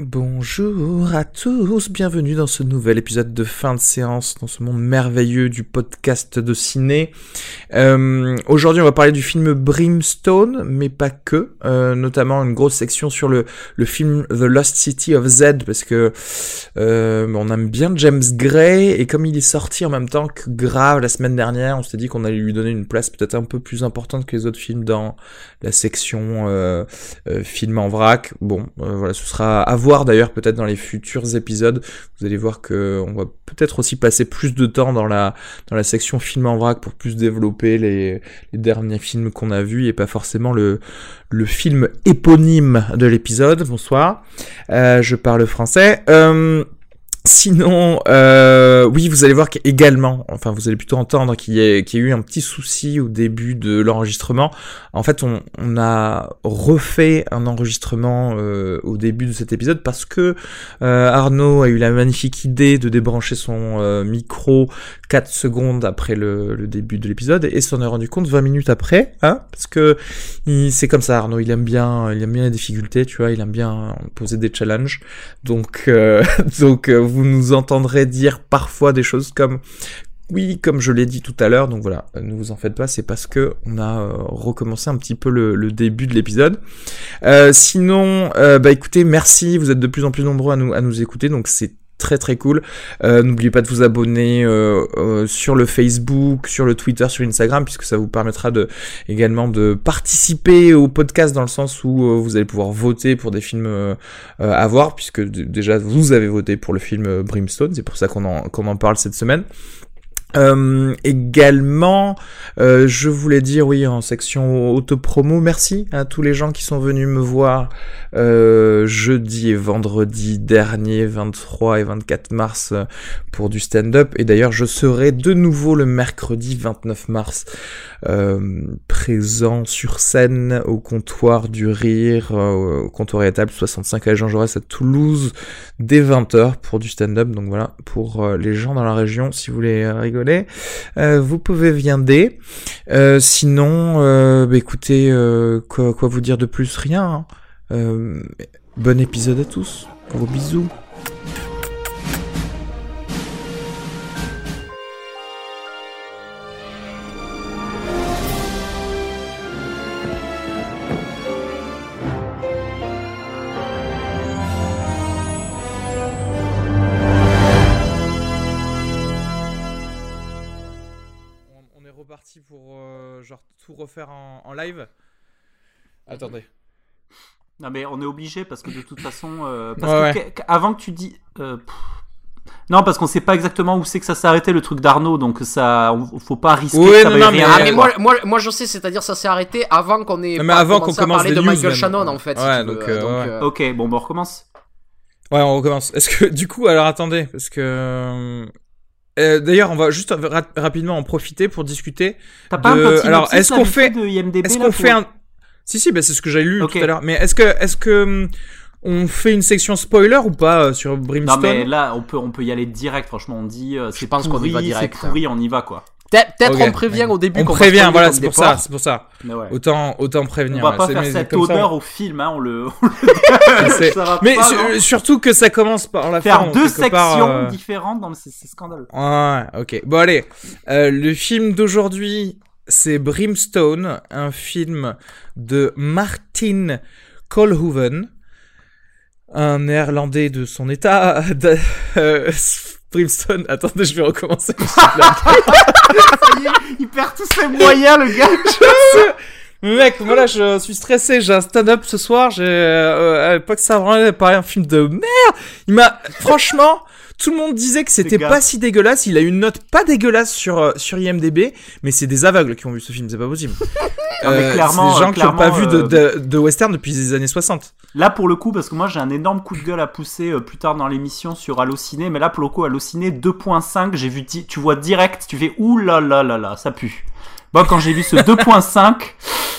Bonjour à tous, bienvenue dans ce nouvel épisode de fin de séance, dans ce monde merveilleux du podcast de ciné. Euh, Aujourd'hui on va parler du film Brimstone, mais pas que, euh, notamment une grosse section sur le, film The Lost City of Z, parce que euh, on aime bien James Gray, et comme il est sorti en même temps que Grave la semaine dernière, on s'est dit qu'on allait lui donner une place peut-être un peu plus importante que les autres films dans la section film en vrac. Bon, voilà, ce sera à d'ailleurs peut-être dans les futurs épisodes. Vous allez voir que on va peut-être aussi passer plus de temps dans la dans la section film en vrac pour plus développer les, derniers films qu'on a vus et pas forcément le le film éponyme de l'épisode. Bonsoir, euh, je parle français. Euh, Sinon, euh, oui, vous allez voir qu'également, enfin, vous allez plutôt entendre qu'il y, a, qu'il y a eu un petit souci au début de l'enregistrement. En fait, on, a refait un enregistrement euh, au début de cet épisode parce que euh, Arnaud a eu la magnifique idée de débrancher son euh, micro 4 secondes après le, début de l'épisode et s'en est rendu compte 20 minutes après, hein, parce que c'est comme ça, Arnaud, il aime bien, il aime bien les difficultés, tu vois, il aime bien poser des challenges. Donc, donc, vous nous entendrez dire parfois des choses comme oui, comme je l'ai dit tout à l'heure, donc voilà, ne vous en faites pas, c'est parce que on a euh, recommencé un petit peu le, début de l'épisode. Euh, sinon, euh, bah écoutez, merci, vous êtes de plus en plus nombreux à nous, à nous écouter, donc c'est très très cool. Euh, N'oubliez pas de vous abonner euh, euh, sur le Facebook, sur le Twitter, sur Instagram, puisque ça vous permettra de également de participer au podcast dans le sens où euh, vous allez pouvoir voter pour des films euh, euh, à voir, puisque déjà vous avez voté pour le film Brimstone, c'est pour ça qu'on en, qu'on en parle cette semaine. Euh, également, euh, je voulais dire oui en section auto-promo, merci à tous les gens qui sont venus me voir euh, jeudi et vendredi dernier, 23 et 24 mars pour du stand-up. Et d'ailleurs, je serai de nouveau le mercredi 29 mars présent sur scène au comptoir du rire, au comptoir et à table 65 à Jean Jaurès à Toulouse dès 20h pour du stand-up. Donc voilà, pour les gens dans la région, si vous voulez euh, euh, vous pouvez viender. Euh, sinon, euh, bah, écoutez, quoi, vous dire de plus? Rien. hein. Bon épisode à tous. Gros bisous. Reparti pour euh, genre tout refaire en, live. Attendez. Non mais on est obligé parce que de toute façon, euh, parce Ouais, que qu- avant que tu dis, euh, pff. non parce qu'on sait pas exactement où c'est que ça s'est arrêté le truc d'Arnaud, donc ça, on- faut pas risquer. Oui, que ça non, rien mais- Ah moi, moi, moi je sais, c'est-à-dire ça s'est arrêté avant qu'on ait Non, mais pas avant commencé qu'on à commence parler les de Michael même. Shannon en fait. si Ouais, donc, euh, ouais. euh, Ok, bon, bah, on recommence. Ouais, on recommence. Est-ce que du coup, alors attendez, parce que euh, d'ailleurs, on va juste ra- rapidement en profiter pour discuter. T'as pas de- un petit alors, est-ce qu'on fait- Est-ce qu'on fait un Si, si, bah, c'est ce que j'avais lu tout à l'heure. Mais est-ce que, est-ce que hum, on fait une section spoiler ou pas euh, sur Non Brimstone? mais là, on peut, on peut y aller direct. Franchement, on dit, euh, c'est pense qu'on y pourri, va c'est direct, hein. pourri, on y va quoi. Peut-être on prévient au début. On va prévient, voilà, c'est pour ça, c'est pour ça. Autant, autant prévenir. on va pas C'est- faire mais cette ça, odeur au film, hein, on le. c'est- ça va Mais pas, su- non surtout que ça commence par la faire fin. deux quelque part, sections euh, différentes, non mais c'est scandaleux. Ouais, ok. Bon, allez. Euh, le film d'aujourd'hui, c'est Brimstone, un film de Martin Kolhoven, un néerlandais de son état. de- euh, Brimstone, attendez, je vais recommencer. Ça y est, il perd tous ses moyens, le gars. Mec, voilà, je suis stressé, j'ai un stand-up ce soir, j'ai, euh, à l'époque, ça vraiment paraît un film de merde. Il m'a, franchement, Tout le monde disait que c'était pas si dégueulasse. Il a une note pas dégueulasse sur euh, sur IMDb, mais c'est des aveugles qui ont vu ce film, c'est pas possible. Non, mais clairement, c'est des gens qui ont pas vu de, euh, de, de western depuis les années 60. Là, pour le coup, parce que moi j'ai un énorme coup de gueule à pousser euh, plus tard dans l'émission sur Allociné, mais là, pour le coup, Allociné 2.5, j'ai vu, tu vois direct, tu fais ouh là là là là, ça pue. Moi, quand j'ai vu ce 2.5,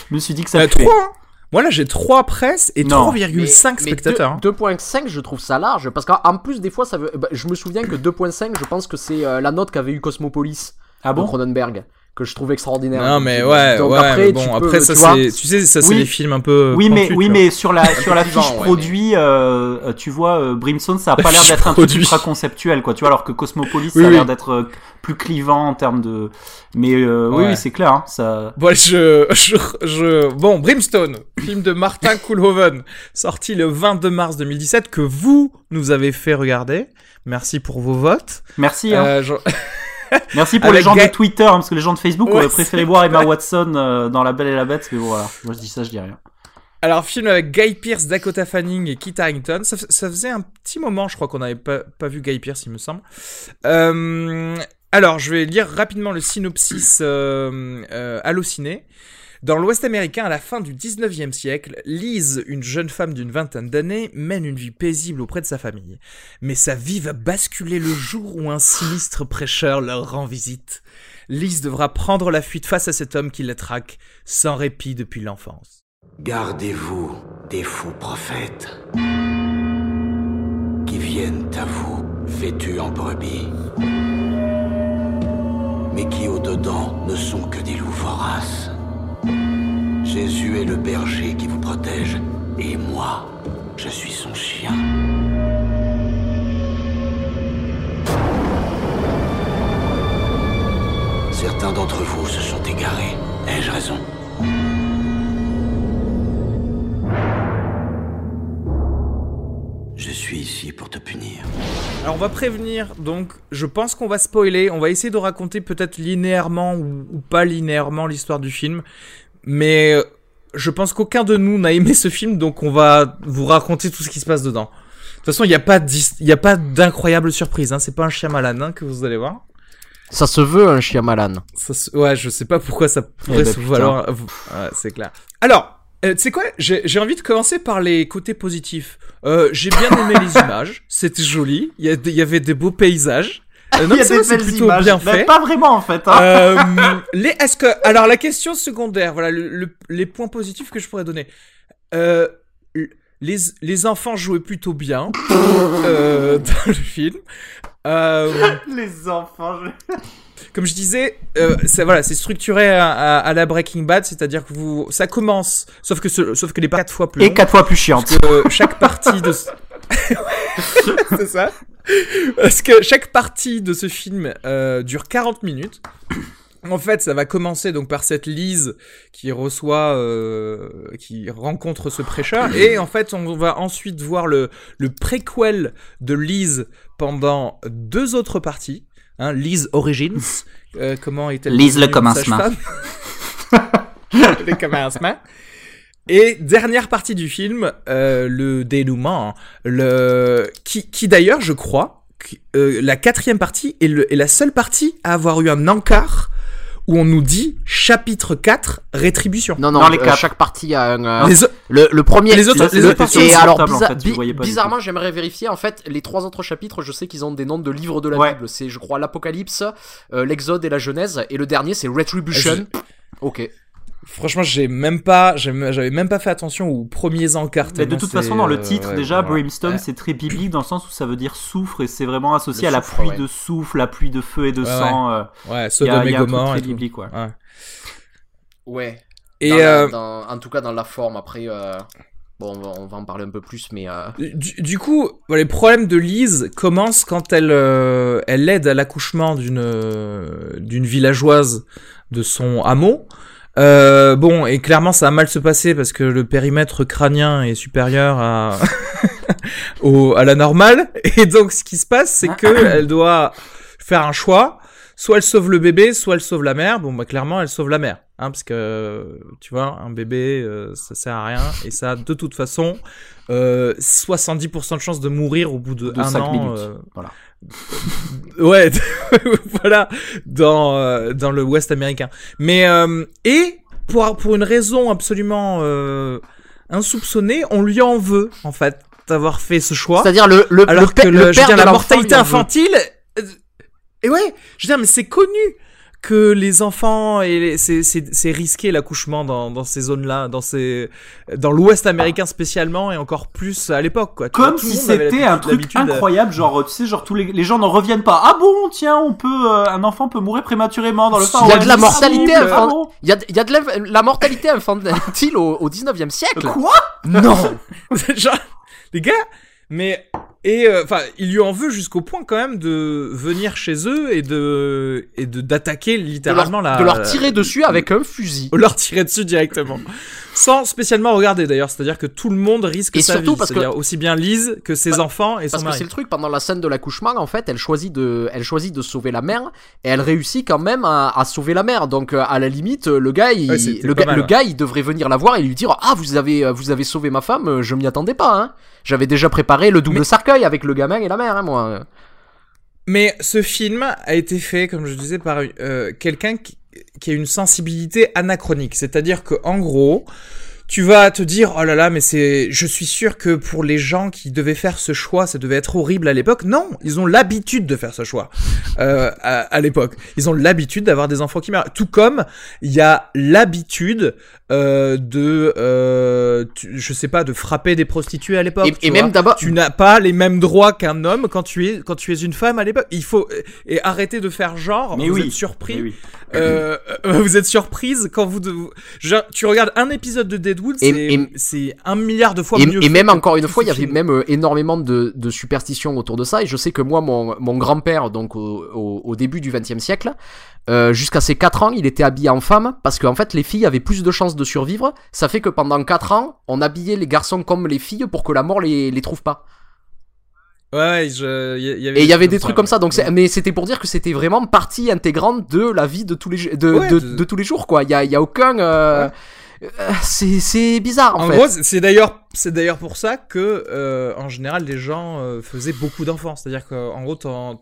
je me suis dit que ça Euh, puait. 3 hein. Moi là j'ai 3 presse et Non. 3,5 Mais- mais spectateurs. hein. deux- 2.5, je trouve ça large. Parce qu'en plus, des fois, ça veut. bah, je me souviens que 2.5, je pense que c'est euh, la note qu'avait eu Cosmopolis Ah de bon Cronenberg. Que je trouve extraordinaire. Non mais ouais, Donc ouais, après, mais bon, tu peux, après ça tu vois, c'est, tu sais, ça c'est Oui. les films un peu. Oui, mais pointus, oui, mais sur la sur la fiche ouais, produit, euh, euh, tu vois, euh, Brimstone, ça a pas l'air d'être un truc ultra conceptuel, quoi. Tu vois, alors que Cosmopolis, Oui, ça a l'air d'être euh, plus clivant en termes de. Mais euh, oui, Ouais. oui, c'est clair, hein, ça. Bon, je, je, je, bon, Brimstone, film de Martin Koolhoven, sorti le 22 mars 2017, que vous nous avez fait regarder. Merci pour vos votes. Merci. Hein. Euh, je- Merci pour les gens Ga- de Twitter, hein, parce que les gens de Facebook Ouais, auraient préféré voir Emma Watson euh, dans La Belle et la Bête, mais voilà. Moi, je dis ça, je dis rien. Alors, film avec Guy Pearce, Dakota Fanning et Kit Harington. Ça, ça faisait un petit moment, je crois qu'on n'avait pas, pas vu Guy Pearce, il me semble. Euh, alors, je vais lire rapidement le synopsis euh, euh, halluciné. Dans l'Ouest américain, à la fin du 19e siècle, Lise, une jeune femme d'une vingtaine d'années, mène une vie paisible auprès de sa famille. Mais sa vie va basculer le jour où un sinistre prêcheur leur rend visite. Lise devra prendre la fuite face à cet homme qui la traque, sans répit depuis l'enfance. Gardez-vous des faux prophètes qui viennent à vous vêtus en brebis, mais qui au-dedans ne sont que des loups voraces. Jésus est le berger qui vous protège, et moi, je suis son chien. Certains d'entre vous se sont égarés. Ai-je raison? Je suis ici pour te punir. Alors on va prévenir, donc je pense qu'on va spoiler, on va essayer de raconter peut-être linéairement ou, ou pas linéairement l'histoire du film, mais euh, je pense qu'aucun de nous n'a aimé ce film, donc on va vous raconter tout ce qui se passe dedans. De toute façon, il n'y a pas d'incroyable surprise, hein. c'est pas un chien malade hein, que vous allez voir. Ça se veut un chien malade. Ça se- Ouais, je sais pas pourquoi ça pourrait Eh ben, se putain. valoir. Ouais, c'est clair. Alors, euh, tu sais quoi J'ai j'ai envie de commencer par les côtés positifs. Euh, J'ai bien aimé les images, c'était joli. Il y, y avait des beaux paysages. Euh, non, c'est plutôt images, bien mais fait. pas vraiment en fait. Hein. Euh, les, est-ce que, alors la question secondaire, voilà le- le- les points positifs que je pourrais donner. Euh, les, les enfants jouaient plutôt bien dans le film. Les enfants. je- comme je disais, euh, c'est voilà, c'est structuré à, à- à la Breaking Bad, c'est-à-dire que vous, ça commence, sauf que ce- sauf que les quatre fois plus Et quatre fois plus chiante. parce que chaque partie de, ce- c'est ça, parce que chaque partie de ce film euh, dure 40 minutes. En fait, ça va commencer donc par cette Lise qui reçoit, euh, qui rencontre ce prêcheur, et en fait, on va ensuite voir le le préquel de Lise pendant deux autres parties. Hein, Lise Origins, euh, comment est-elle Lise le commencement. le commencement. Et dernière partie du film, euh, le dénouement, le qui, qui d'ailleurs, je crois, qui- euh, la quatrième partie est, le, est la seule partie à avoir eu un encart où on nous dit chapitre 4, rétribution. Non, non, Dans les euh, quatre. chaque partie a un. euh, Les le, le premier. Les autres- le- les le- autres parties et sont alors, en fait, bi- bizarrement, j'aimerais vérifier. En fait, les trois autres chapitres, je sais qu'ils ont des noms de livres de la Ouais. Bible. C'est, je crois, l'Apocalypse, euh, l'Exode et la Genèse. Et le dernier, c'est Retribution. Ok. Franchement, j'ai même pas, j'ai- j'avais même pas fait attention aux premiers encarts. Mais de toute façon, dans le euh, titre, ouais, déjà, voilà. Brimstone, Ouais. c'est très biblique dans le sens où ça veut dire souffre et c'est vraiment associé Le à la pluie ouais. de souffle, la pluie de feu et de Ouais, sang. Ouais, a, Sodome il et tout. biblique, quoi. Ouais. Ouais. Et Dans euh, dans- en tout cas, dans la forme. Après, euh, bon, on va, on va en parler un peu plus, mais. euh, Du, du coup, les problèmes de Lise commencent quand elle, euh, elle aide à l'accouchement d'une euh, d'une villageoise de son hameau. Euh, bon, et clairement, ça va mal se passer parce que le périmètre crânien est supérieur à au, à la normale. Et donc, ce qui se passe, c'est que elle doit faire un choix. soit elle sauve le bébé, soit elle sauve la mère. Bon, bah clairement, elle sauve la mère, hein, parce que tu vois, un bébé, euh, ça sert à rien, et ça, de toute façon, euh, 70% de chances de mourir au bout de, De un 5 an. minutes. euh, Voilà. ouais, voilà, dans euh, dans le Ouest américain. Mais euh, et pour pour une raison absolument euh, insoupçonnée, on lui en veut en fait d'avoir fait ce choix. C'est-à-dire le, le, Alors le, père- que le le, je veux père dire, de la mortalité infantile. Et ouais, je veux dire, mais c'est connu que les enfants et les- c'est c'est c'est risqué l'accouchement dans dans ces zones-là, dans ces dans l'Ouest américain spécialement et encore plus à l'époque quoi. Tu Comme si c'était un truc l'habitude- incroyable, genre tu sais, genre tous les, les gens n'en reviennent pas. Ah bon, tiens, on peut, euh, un enfant peut mourir prématurément dans le Far Il y a de la mortalité ah bon y a, il y a de la, la mortalité infantile au, au 19e siècle. Quoi? Non Genre, les gars, mais et euh, enfin, il lui en veut jusqu'au point quand même de venir chez eux et de et de d'attaquer de littéralement leur, la de leur tirer dessus avec un fusil. leur tirer dessus directement, sans spécialement regarder d'ailleurs. C'est-à-dire que tout le monde risque Et sa surtout vie. parce que- aussi bien Lise que ses Bah, enfants et son Parce que c'est le truc, pendant la scène de l'accouchement, en fait, elle choisit de, elle choisit de sauver la mère, et elle réussit quand même à, à sauver la mère. Donc, euh, à la limite, euh, le gars, il, Ouais, le, mal, le ouais. gars, il devrait venir la voir et lui dire, ah, vous avez, vous avez sauvé ma femme, je m'y attendais pas, hein. J'avais déjà préparé le double Mais- avec le gamin et la mère, hein, moi. Mais ce film a été fait, comme je disais, par euh, quelqu'un qui, qui a une sensibilité anachronique. C'est-à-dire que, gros, tu vas te dire, oh là là, mais c'est, je suis sûr que pour les gens qui devaient faire ce choix, ça devait être horrible à l'époque. Non, ils ont l'habitude de faire ce choix euh, à, à l'époque. Ils ont l'habitude d'avoir des enfants qui meurent. Tout comme il y a l'habitude euh, de, euh, tu- je sais pas, de frapper des prostituées à l'époque. Et, tu et vois même d'abord, tu n'as pas les mêmes droits qu'un homme quand tu es quand tu es une femme à l'époque. Il faut et arrêter de faire genre. Mais vous oui. êtes surpris. Mais oui. Euh, euh, vous êtes surprise quand vous de- genre, tu regardes un épisode de Deadwood, C'est un milliard de fois et, mieux. et même encore une fois, il y avait même euh, énormément de, de superstitions autour de ça. Et je sais que moi, mon, mon grand-père, donc au, au, au début du XXe siècle, euh, jusqu'à ses 4 ans, il était habillé en femme parce qu'en fait, les filles avaient plus de chances de survivre. Ça fait que pendant 4 ans, on habillait les garçons comme les filles pour que la mort les, les trouve pas. Ouais, je, y, y avait Et il y avait des trucs comme ça. Donc, mais c'était pour dire que c'était vraiment partie intégrante de la vie de tous les de, Ouais, de, de- de tous les jours, quoi. Il y a, il y a aucun. euh, euh, c'est c'est bizarre en, En fait. gros, c'est c'est d'ailleurs c'est d'ailleurs pour ça que euh, en général les gens euh, faisaient beaucoup d'enfants. C'est-à-dire qu'en gros t'en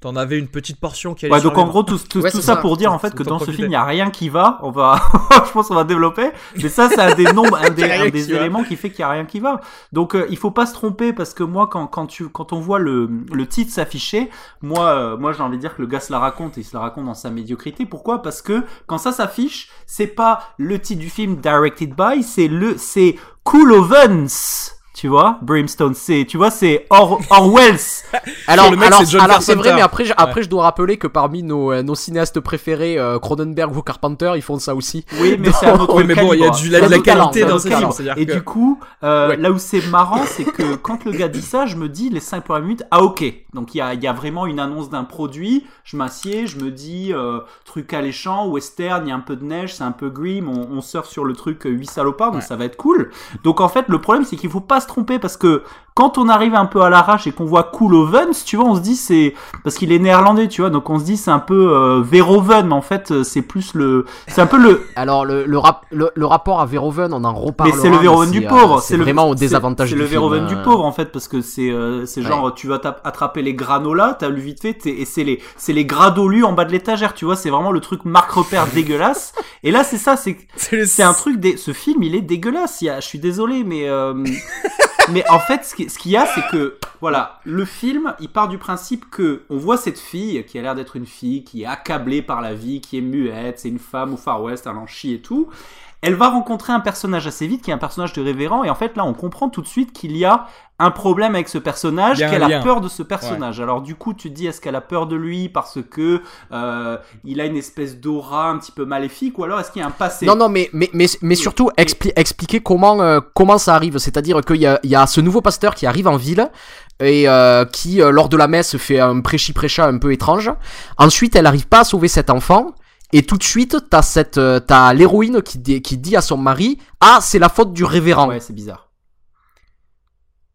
t'en avais une petite portion qui allait Ouais, donc en gros, tout, tout, Ouais, tout ça, ça. pour dire en fait que dans ce film, il n'y a rien qui va. On va, je pense qu'on va développer. Mais ça, c'est un des nombres, un des, un qui des va. éléments qui fait qu'il n'y a rien qui va. Donc, euh, il faut pas se tromper parce que moi, quand, quand tu, quand on voit le, le titre s'afficher, moi, euh, moi, j'ai envie de dire que le gars se la raconte et il se la raconte dans sa médiocrité. Pourquoi? Parce que quand ça s'affiche, c'est pas le titre du film directed by, c'est le, c'est Cool Ovens. Tu vois, Brimstone, c'est, tu vois, c'est Or, Orwell's. Alors, le mec, alors, alors c'est vrai, mais après, je, après je dois rappeler que parmi nos, euh, nos cinéastes préférés, euh, Cronenberg ou Carpenter, ils font ça aussi. Oui, mais c'est un autre Oui, mais bon, il y a calibre. du- la- un la qualité calibre, dans ce c'est-à-dire Et que- du coup, euh, Ouais. là où c'est marrant, c'est que quand le gars dit ça, je me dis les 5 premières minutes, ah ok. Donc il y a, il y a vraiment une annonce d'un produit. Je m'assieds, je me dis euh, truc alléchant, western, il y a un peu de neige, c'est un peu grim, on, on surfe sur le truc euh, 8 salopards, donc Ouais. ça va être cool. Donc en fait, le problème c'est qu'il faut pas se tromper parce que quand on arrive un peu à l'arrache et qu'on voit Cool Ovens, tu vois, on se dit c'est parce qu'il est néerlandais, tu vois, donc on se dit c'est un peu euh, Verhoeven, mais en fait euh, c'est plus le, c'est un peu le, Alors, le, le, rap- le, le rapport à Verhoeven, on en mais reparlera. c'est le Verhoeven du euh, pauvre. c'est le- vraiment au c'est- désavantage C'est le Verhoeven euh. du pauvre en fait parce que c'est euh, c'est Ouais. genre tu vas attraper les granolas, t'as lu vite fait et c'est les c'est les gradolus en bas de l'étagère, tu vois, c'est vraiment le truc marque repère dégueulasse. Et là c'est ça, c'est C'est le- c'est un truc dé- ce film il est dégueulasse. Il y a, je suis désolé mais euh, mais en fait ce qui- ce qu'il y a c'est que voilà le film il part du principe que on voit cette fille qui a l'air d'être une fille qui est accablée par la vie, qui est muette, c'est une femme au Far West, elle en chie et tout. Elle va rencontrer un personnage assez vite qui est un personnage de révérend et en fait là on comprend tout de suite qu'il y a un problème avec ce personnage, qu'elle a peur de ce personnage. Alors du coup tu te dis est-ce qu'elle a peur de lui parce que euh, il a une espèce d'aura un petit peu maléfique ou alors est-ce qu'il y a un passé? Non, non, mais, mais, mais, mais surtout expli- expliquer comment, euh, comment ça arrive. C'est-à-dire qu'il y a, il y a ce nouveau pasteur qui arrive en ville et euh, qui, euh, lors de la messe, fait un prêchi-prêcha un peu étrange. Ensuite, elle arrive pas à sauver cet enfant. Et tout de suite, t'as cette, euh, t'as l'héroïne qui, dit- qui dit à son mari, ah, c'est la faute du révérend. Ouais, c'est bizarre.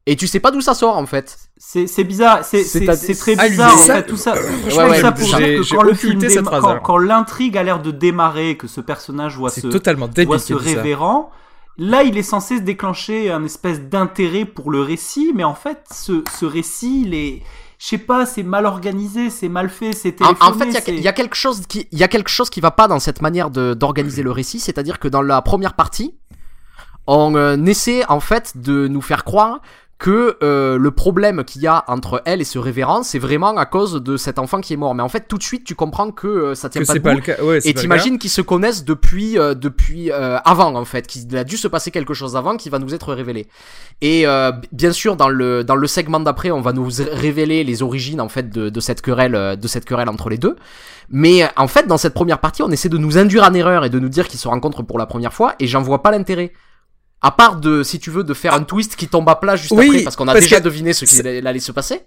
Et tu sais pas d'où ça sort en fait. C'est c'est bizarre, c'est C'est c'est très bizarre en fait tout ça. Ouais, ouais, tout ça pour dire que quand le film déma- quand, l'intrigue a l'air de démarrer, que ce personnage voit ce totalement voit ce révérend, là il est censé se déclencher un espèce d'intérêt pour le récit, mais en fait ce ce récit il est je sais pas, c'est mal organisé, c'est mal fait, c'est En, téléphoné. en fait, il y a- y, quelque chose qui, il y a quelque chose qui va pas dans cette manière de d'organiser le récit, c'est-à-dire que dans la première partie, on euh, essaie en fait de nous faire croire que euh, le problème qu'il y a entre elle et ce révérend, c'est vraiment à cause de cet enfant qui est mort. Mais en fait, tout de suite, tu comprends que euh, ça tient Que pas debout. pas le cas. Ouais, Et t'imagines qu'ils se connaissent depuis euh, depuis euh, avant en fait, qu'il a dû se passer quelque chose avant qui va nous être révélé. Et euh, bien sûr dans le dans le segment d'après, on va nous révéler les origines en fait de, de cette querelle euh, de cette querelle entre les deux. Mais en fait dans cette première partie, on essaie de nous induire en erreur et de nous dire qu'ils se rencontrent pour la première fois et j'en vois pas l'intérêt. À part de si tu veux de faire un twist qui tombe à plat juste Oui, après parce qu'on a parce déjà que deviné ce qui allait se passer.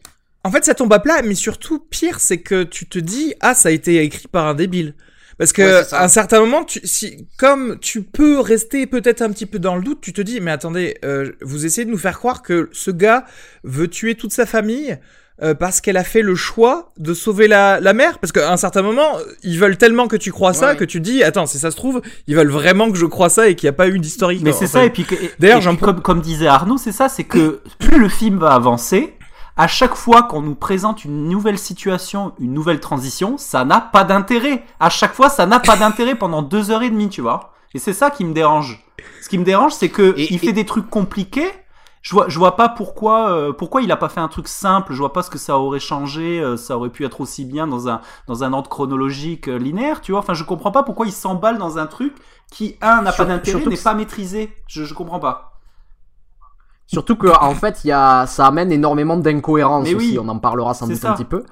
En fait, ça tombe à plat, mais surtout, pire, c'est que tu te dis, ah, ça a été écrit par un débile. Parce que, Ouais, à un certain moment, tu, si, comme tu peux rester peut-être un petit peu dans le doute, tu te dis, mais attendez, euh, vous essayez de nous faire croire que ce gars veut tuer toute sa famille euh, parce qu'elle a fait le choix de sauver la, la mère. Parce qu'à un certain moment, ils veulent tellement que tu crois ça Ouais. que tu te dis, attends, si ça se trouve, ils veulent vraiment que je crois ça et qu'il n'y a pas eu d'historique. Mais c'est fait. ça, et puis, D'ailleurs, comme, comme disait Arnaud, c'est ça, c'est que plus le film va avancer, à chaque fois qu'on nous présente une nouvelle situation, une nouvelle transition, ça n'a pas d'intérêt. À chaque fois, ça n'a pas d'intérêt pendant deux heures et demie, tu vois. Et c'est ça qui me dérange. Ce qui me dérange, c'est que Et- il fait et- des trucs compliqués. Je vois, je vois pas pourquoi, euh, pourquoi il a pas fait un truc simple. Je vois pas ce que ça aurait changé. euh, ça aurait pu être aussi bien dans un dans un ordre chronologique euh, linéaire, tu vois. Enfin, je comprends pas pourquoi il s'emballe dans un truc qui un n'a pas d'intérêt, n'est pas maîtrisé. Je, je comprends pas. Surtout que en fait, il y a, ça amène énormément d'incohérences oui, aussi. On en parlera sans doute ça. un petit peu.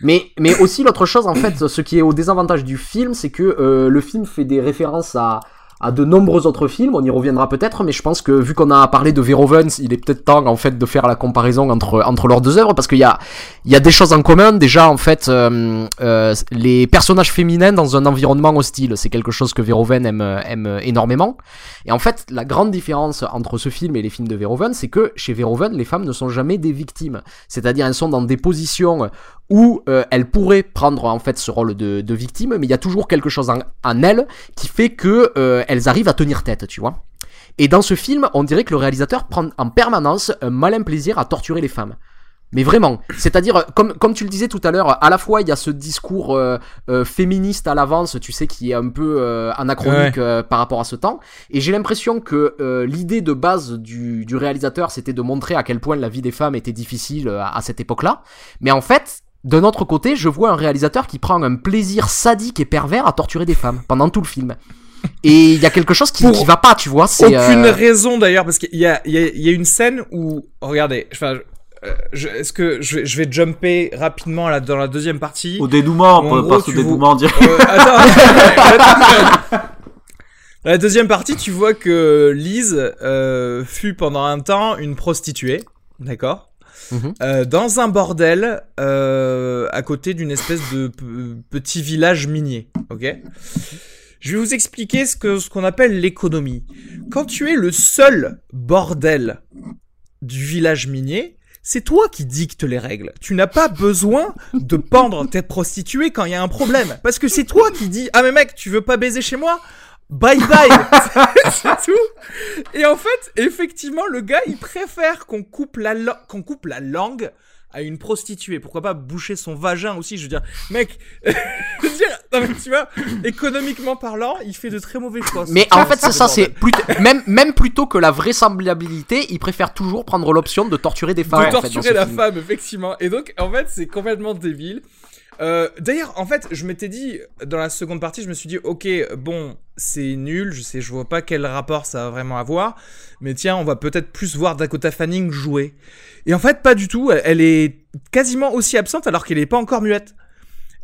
Mais, mais aussi l'autre chose, en fait, ce qui est au désavantage du film, c'est que le film fait des références à, à de nombreux autres films. On y reviendra peut-être, mais je pense que vu qu'on a parlé de Verhoeven, il est peut-être temps en fait de faire la comparaison entre entre leurs deux œuvres parce qu'il y a il y a des choses en commun. Déjà, en fait, euh, euh, les personnages féminins dans un environnement hostile, c'est quelque chose que Verhoeven aime aime énormément. Et en fait, la grande différence entre ce film et les films de Verhoeven, c'est que chez Verhoeven, les femmes ne sont jamais des victimes. C'est-à-dire, elles sont dans des positions où euh, elles pourraient prendre en fait ce rôle de, de victime, mais il y a toujours quelque chose en, en elles qui fait que euh, elles arrivent à tenir tête, tu vois. Et dans ce film, on dirait que le réalisateur prend en permanence un malin plaisir à torturer les femmes. Mais vraiment, c'est-à-dire, comme, comme tu le disais tout à l'heure, à la fois il y a ce discours euh, euh, féministe à l'avance, tu sais, qui est un peu euh, anachronique euh, par rapport à ce temps, et j'ai l'impression que euh, l'idée de base du, du réalisateur, c'était de montrer à quel point la vie des femmes était difficile euh, à, à cette époque-là, mais en fait, d'un autre côté, je vois un réalisateur qui prend un plaisir sadique et pervers à torturer des femmes pendant tout le film. Et il y a quelque chose qui, qui va pas, tu vois, c'est... Aucune euh, raison d'ailleurs, parce qu'il y a, il y, a, il y a une scène où, regardez, enfin, euh, je- est-ce que je vais, je vais jumper rapidement là dans la deuxième partie? Au dénouement, gros, tu au dénouement, dirait. Euh, attends. Dans la deuxième partie, tu vois que Lise euh, fut pendant un temps une prostituée, d'accord, Mhm. Euh, dans un bordel euh, à côté d'une espèce de petit village minier, ok? Je vais vous expliquer ce que ce qu'on appelle l'économie. Quand tu es le seul bordel du village minier, c'est toi qui dictes les règles. Tu n'as pas besoin de pendre tes prostituées quand il y a un problème. Parce que c'est toi qui dis, ah mais mec, tu veux pas baiser chez moi? Bye bye C'est tout Et en fait, effectivement, le gars, il préfère qu'on coupe, la qu'on coupe la langue à une prostituée. Pourquoi pas boucher son vagin aussi Je veux dire, mec, je veux dire, non, mais tu vois, économiquement parlant, il fait de très mauvais choix. Mais en fait, ce c'est ça, c'est plutôt, même, même plutôt que la vraisemblabilité, il préfère toujours prendre l'option de torturer des femmes. de en fait, dans torturer la film. femme, effectivement. Et donc, en fait, c'est complètement débile. Euh, D'ailleurs, en fait, je m'étais dit, dans la seconde partie, je me suis dit, ok, bon, c'est nul, je sais, je vois pas quel rapport ça va vraiment avoir, mais tiens, on va peut-être plus voir Dakota Fanning jouer. Et en fait, pas du tout, elle, est quasiment aussi absente alors qu'elle est pas encore muette.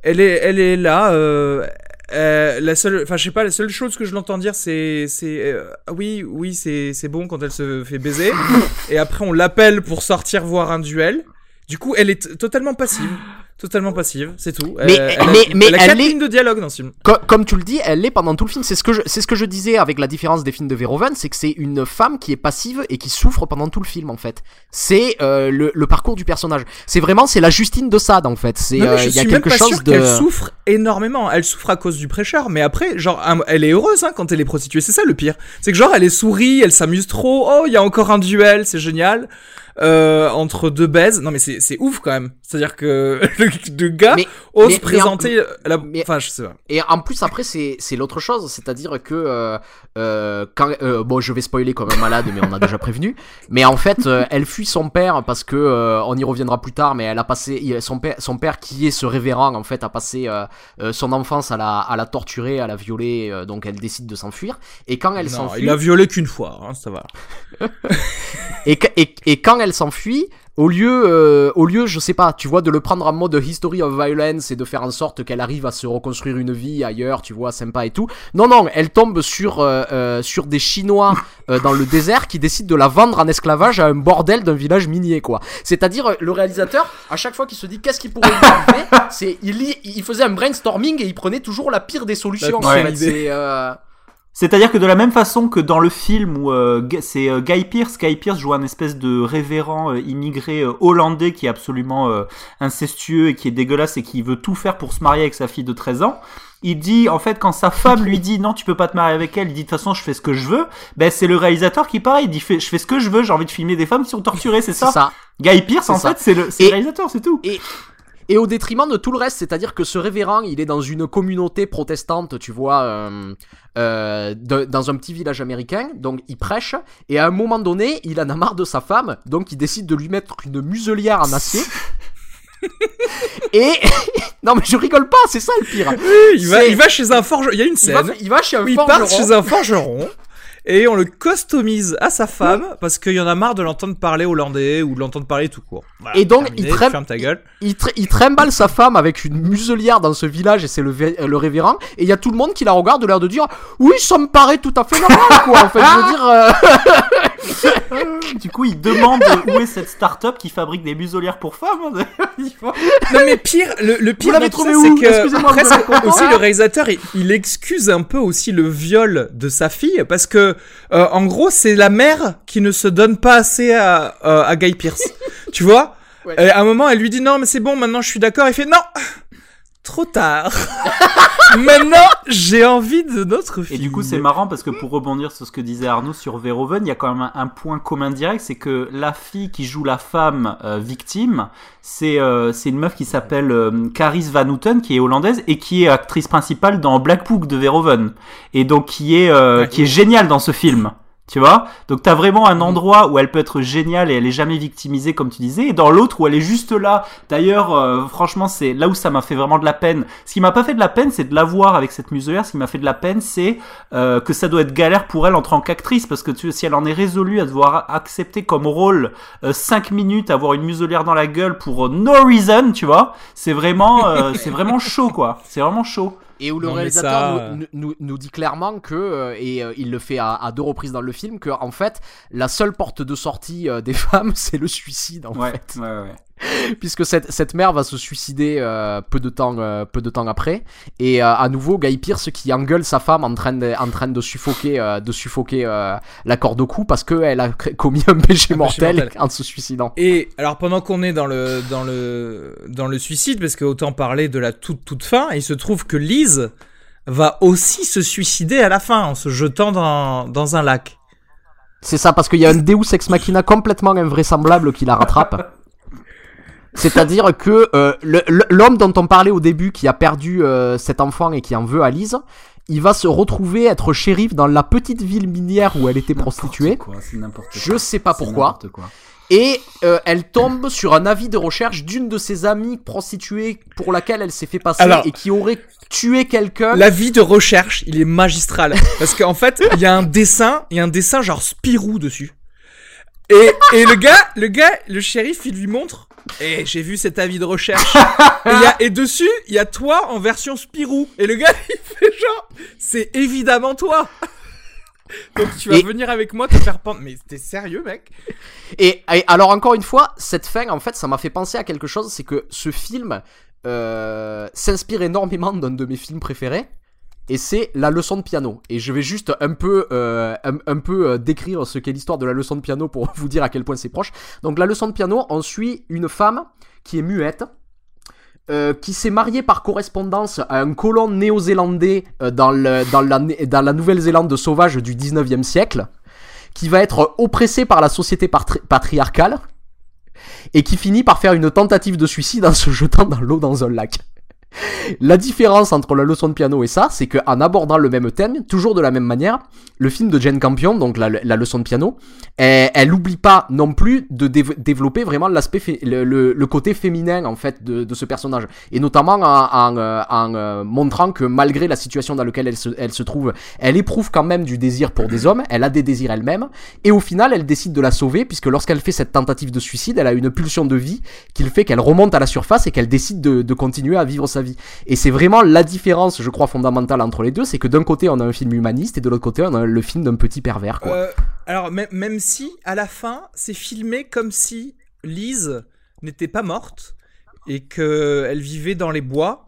Elle est, elle est là, euh, euh, la seule, enfin, je sais pas, la seule chose que je l'entends dire, c'est, c'est, euh, oui, oui, c'est, c'est bon quand elle se fait baiser. Et après, on l'appelle pour sortir voir un duel. Du coup, elle est totalement passive. Totalement passive, c'est tout. Mais- Euh, elle mais- mais elle a elle quatre est- lignes de dialogue dans ce film. Co- comme tu le dis, elle l'est pendant tout le film. C'est ce que je, c'est ce que je disais avec la différence des films de Verhoeven, c'est que c'est une femme qui est passive et qui souffre pendant tout le film en fait. C'est euh, le, le parcours du personnage. C'est vraiment c'est la Justine de Sade en fait. C'est euh, il y a quelque pas chose de. qu'elle souffre énormément. Elle souffre à cause du prêcheur, mais après, genre, elle est heureuse hein, quand elle est prostituée. C'est ça le pire. C'est que genre, elle est souris, elle s'amuse trop. Oh, il y a encore un duel, c'est génial. Euh, entre deux baises. Non, mais c'est c'est ouf quand même. C'est-à-dire que le, le gars Mais- ose mais- mais en- présenter la. Enfin, je sais pas. Et en plus après c'est c'est l'autre chose, c'est-à-dire que euh, euh, quand bon je vais spoiler comme un malade, mais on a déjà prévenu. Mais en fait elle fuit son père parce que on y reviendra plus tard, mais elle a passé son père son père qui est ce révérend en fait a passé son enfance à la à la torturer, à la violer, donc elle décide de s'enfuir. Et quand elle s'enfuit, il a violé qu'une fois, hein, ça va. et, et quand elle s'enfuit, au lieu, euh, au lieu, je sais pas, tu vois, de le prendre en mode history of violence et de faire en sorte qu'elle arrive à se reconstruire une vie ailleurs, tu vois, sympa et tout. Non, non, elle tombe sur euh, euh, sur des Chinois dans le désert qui décident de la vendre en esclavage à un bordel d'un village minier, quoi. C'est-à-dire, le réalisateur, à chaque fois qu'il se dit qu'est-ce qui pourrait lui arriver, c'est il, faisait un brainstorming et il prenait toujours la pire des solutions. En fait. C'est, C'est-à-dire que de la même façon que dans le film où euh, c'est euh, Guy Pearce, Guy Pearce joue un espèce de révérend euh, immigré euh, hollandais qui est absolument euh, incestueux et qui est dégueulasse et qui veut tout faire pour se marier avec sa fille de 13 ans. Il dit, en fait, quand sa femme lui dit non, tu peux pas te marier avec elle, il dit de toute façon, je fais ce que je veux. Ben, c'est le réalisateur qui, pareil, il dit, je fais ce que je veux, j'ai envie de filmer des femmes qui sont torturées, c'est ça? ça. Guy Pearce, en ça. fait, c'est le, le réalisateur, c'est tout. Et au détriment de tout le reste, c'est-à-dire que ce révérend, il est dans une communauté protestante, tu vois, euh, euh, de- dans un petit village américain, donc il prêche, et à un moment donné, il en a marre de sa femme, donc il décide de lui mettre une muselière en acier. et non mais je rigole pas, c'est ça le pire. Il va, C'est- il va chez un forgeron. Il y a une Il va, scène. il va chez un où il forgeron. part chez un forgeron. Et on le customise à sa femme parce qu'il y en a marre de l'entendre parler hollandais ou de l'entendre parler tout court. Voilà, Et donc, terminé, il traîne- ferme ta gueule. il, tr- il trimballe sa femme avec une muselière dans ce village et c'est le, vé- le révérend et il y a tout le monde qui la regarde de l'air de dire oui ça me paraît tout à fait normal quoi en fait je veux dire euh, Du coup, il demande où est cette start-up qui fabrique des muselières pour femmes. hein, Non mais pire, le, le pire dans tout ça, c'est que après, ça- aussi le réalisateur, il, il excuse un peu aussi le viol de sa fille parce que euh, en gros c'est la mère qui ne se donne pas assez à, euh, à Guy Pierce. tu vois? Ouais. Et à un moment, elle lui dit non mais c'est bon, maintenant je suis d'accord. Il fait non, trop tard. maintenant j'ai envie de notre Et fille. du coup, c'est marrant parce que pour rebondir sur ce que disait Arnaud sur Verhoeven, il y a quand même un, un point commun direct, c'est que la fille qui joue la femme euh, victime, c'est euh, c'est une meuf qui s'appelle euh, Caris Van Houten, qui est hollandaise et qui est actrice principale dans Black Book de Verhoeven, et donc qui est euh, qui est géniale dans ce film. Tu vois? Donc t'as vraiment un endroit où elle peut être géniale et elle est jamais victimisée comme tu disais, et dans l'autre où elle est juste là. D'ailleurs, euh, franchement, c'est là où ça m'a fait vraiment de la peine. Ce qui m'a pas fait de la peine, c'est de la voir avec cette muselière. Ce qui m'a fait de la peine, c'est euh, que ça doit être galère pour elle en tant qu'actrice, parce que tu, si elle en est résolue à devoir accepter comme rôle 5 minutes avoir une muselière dans la gueule pour euh, no reason, tu vois, c'est vraiment, euh, c'est vraiment chaud quoi. C'est vraiment chaud. Et où le Non, réalisateur ça, nous, euh, nous- nous, dit clairement que euh, et euh, il le fait à, à deux reprises dans le film que en fait la seule porte de sortie euh, des femmes c'est le suicide en Ouais, fait ouais, ouais. puisque cette, cette mère va se suicider euh, peu de temps euh, peu de temps après et euh, à nouveau Guy Pierce qui engueule sa femme en train de en train de suffoquer de suffoquer la corde au cou parce que elle a commis un péché Un péché mortel mortel. en se suicidant. Et alors pendant qu'on est dans le dans le dans le suicide, parce que autant parler de la toute toute fin, il se trouve que Lise va aussi se suicider à la fin en se jetant dans dans un lac. C'est ça parce qu'il y a un Deus ex machina complètement invraisemblable qui la rattrape. C'est-à-dire que euh, l'homme dont on parlait au début, qui a perdu euh, cet enfant et qui en veut à Lise, il va se retrouver être shérif dans la petite ville minière où elle était prostituée. Quoi. Je sais pas pourquoi. quoi. Et euh, elle tombe sur un avis de recherche d'une de ses amies prostituées pour laquelle elle s'est fait passer Alors- et qui aurait tué quelqu'un. L'avis de recherche, il est magistral parce qu'en fait, il y a un dessin, il y a un dessin genre Spirou dessus. Et et le gars, le gars, le shérif, il lui montre. Et j'ai vu cet avis de recherche. Et, il y a- et dessus, il y a toi en version Spirou. Et le gars, il fait genre, c'est évidemment toi. Donc tu vas Et- venir avec moi te faire pendre. Mais t'es sérieux, mec? Et, et alors encore une fois, cette fin, en fait, ça m'a fait penser à quelque chose, c'est que ce film, euh, s'inspire énormément d'un de mes films préférés. Et c'est la leçon de piano. Et je vais juste un peu, euh, un, peu euh, décrire ce qu'est l'histoire de la leçon de piano pour vous dire à quel point c'est proche. Donc la leçon de piano, on suit une femme qui est muette, euh, qui s'est mariée par correspondance à un colon néo-zélandais dans, le, dans, la, dans la Nouvelle-Zélande sauvage du 19e siècle, qui va être oppressé par la société patri- patriarcale, et qui finit par faire une tentative de suicide en se jetant dans l'eau dans un lac. La différence entre la leçon de piano et ça, c'est qu'en abordant le même thème, toujours de la même manière, le film de Jane Campion, donc la, leçon de piano, elle, elle oublie pas non plus de dév- développer vraiment l'aspect, le, côté féminin en fait de, ce personnage, et notamment en, montrant que malgré la situation dans laquelle elle se, elle se trouve, elle éprouve quand même du désir pour des hommes, elle a des désirs elle-même, et au final, elle décide de la sauver puisque lorsqu'elle fait cette tentative de suicide, elle a une pulsion de vie qui le fait qu'elle remonte à la surface et qu'elle décide de, de continuer à vivre sa vie. Et c'est vraiment la différence, je crois, fondamentale entre les deux, c'est que d'un côté on a un film humaniste et de l'autre côté on a le film d'un petit pervers, quoi. Euh, alors, même, même si, à la fin, c'est filmé comme si Lise n'était pas morte et qu'elle vivait dans les bois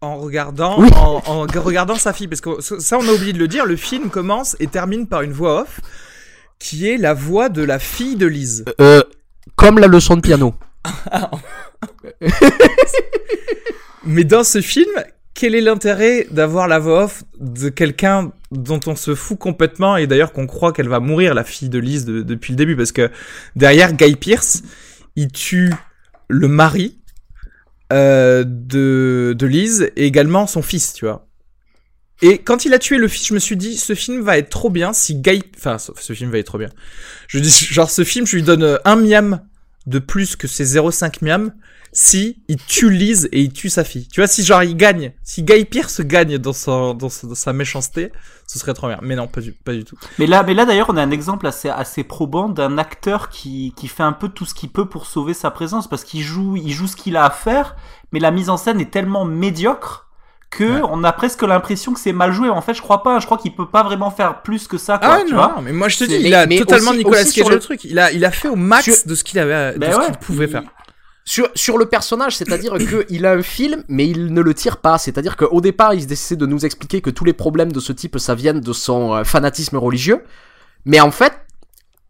en regardant, Oui. en, en regardant sa fille. Parce que ça, on a oublié de le dire, le film commence et termine par une voix off qui est la voix de la fille de Lise. Euh, comme la leçon de piano. Mais dans ce film, quel est l'intérêt d'avoir la voix off de quelqu'un dont on se fout complètement et d'ailleurs qu'on croit qu'elle va mourir, la fille de de- depuis le début? Parce que derrière, Guy Pierce, il tue le mari euh, de, de Lise et également son fils, tu vois. Et quand il a tué le fils, je me suis dit, ce film va être trop bien si Guy... Enfin, ce, ce film va être trop bien. Je dis, genre, ce film, je lui donne euh, un miam de plus que ses 0,5 miam si il tue Lise et il tue sa fille. Tu vois, si genre il gagne, si Guy Pierce gagne dans, son, dans, sa- dans sa méchanceté, ce serait trop bien. Mais non, pas du, pas du tout. Mais là, mais là d'ailleurs, on a un exemple assez, assez probant d'un acteur qui, qui fait un peu tout ce qu'il peut pour sauver sa présence parce qu'il joue, il joue ce qu'il a à faire, mais la mise en scène est tellement médiocre que Ouais. on a presque l'impression que c'est mal joué. En fait, je crois pas. Je crois qu'il peut pas vraiment faire plus que ça. Quoi, Ah tu non, vois mais moi je te dis, il a mais totalement aussi- Nicolas Cage le... truc. Il a, il a fait au max de ce qu'il avait, de Ben ce ouais. qu'il pouvait Il- faire. Sur, sur le personnage, c'est-à-dire qu'il a un film, mais il ne le tire pas. C'est-à-dire qu'au départ, il essaie de nous expliquer que tous les problèmes de ce type, ça vienne de son euh, fanatisme religieux. Mais en fait,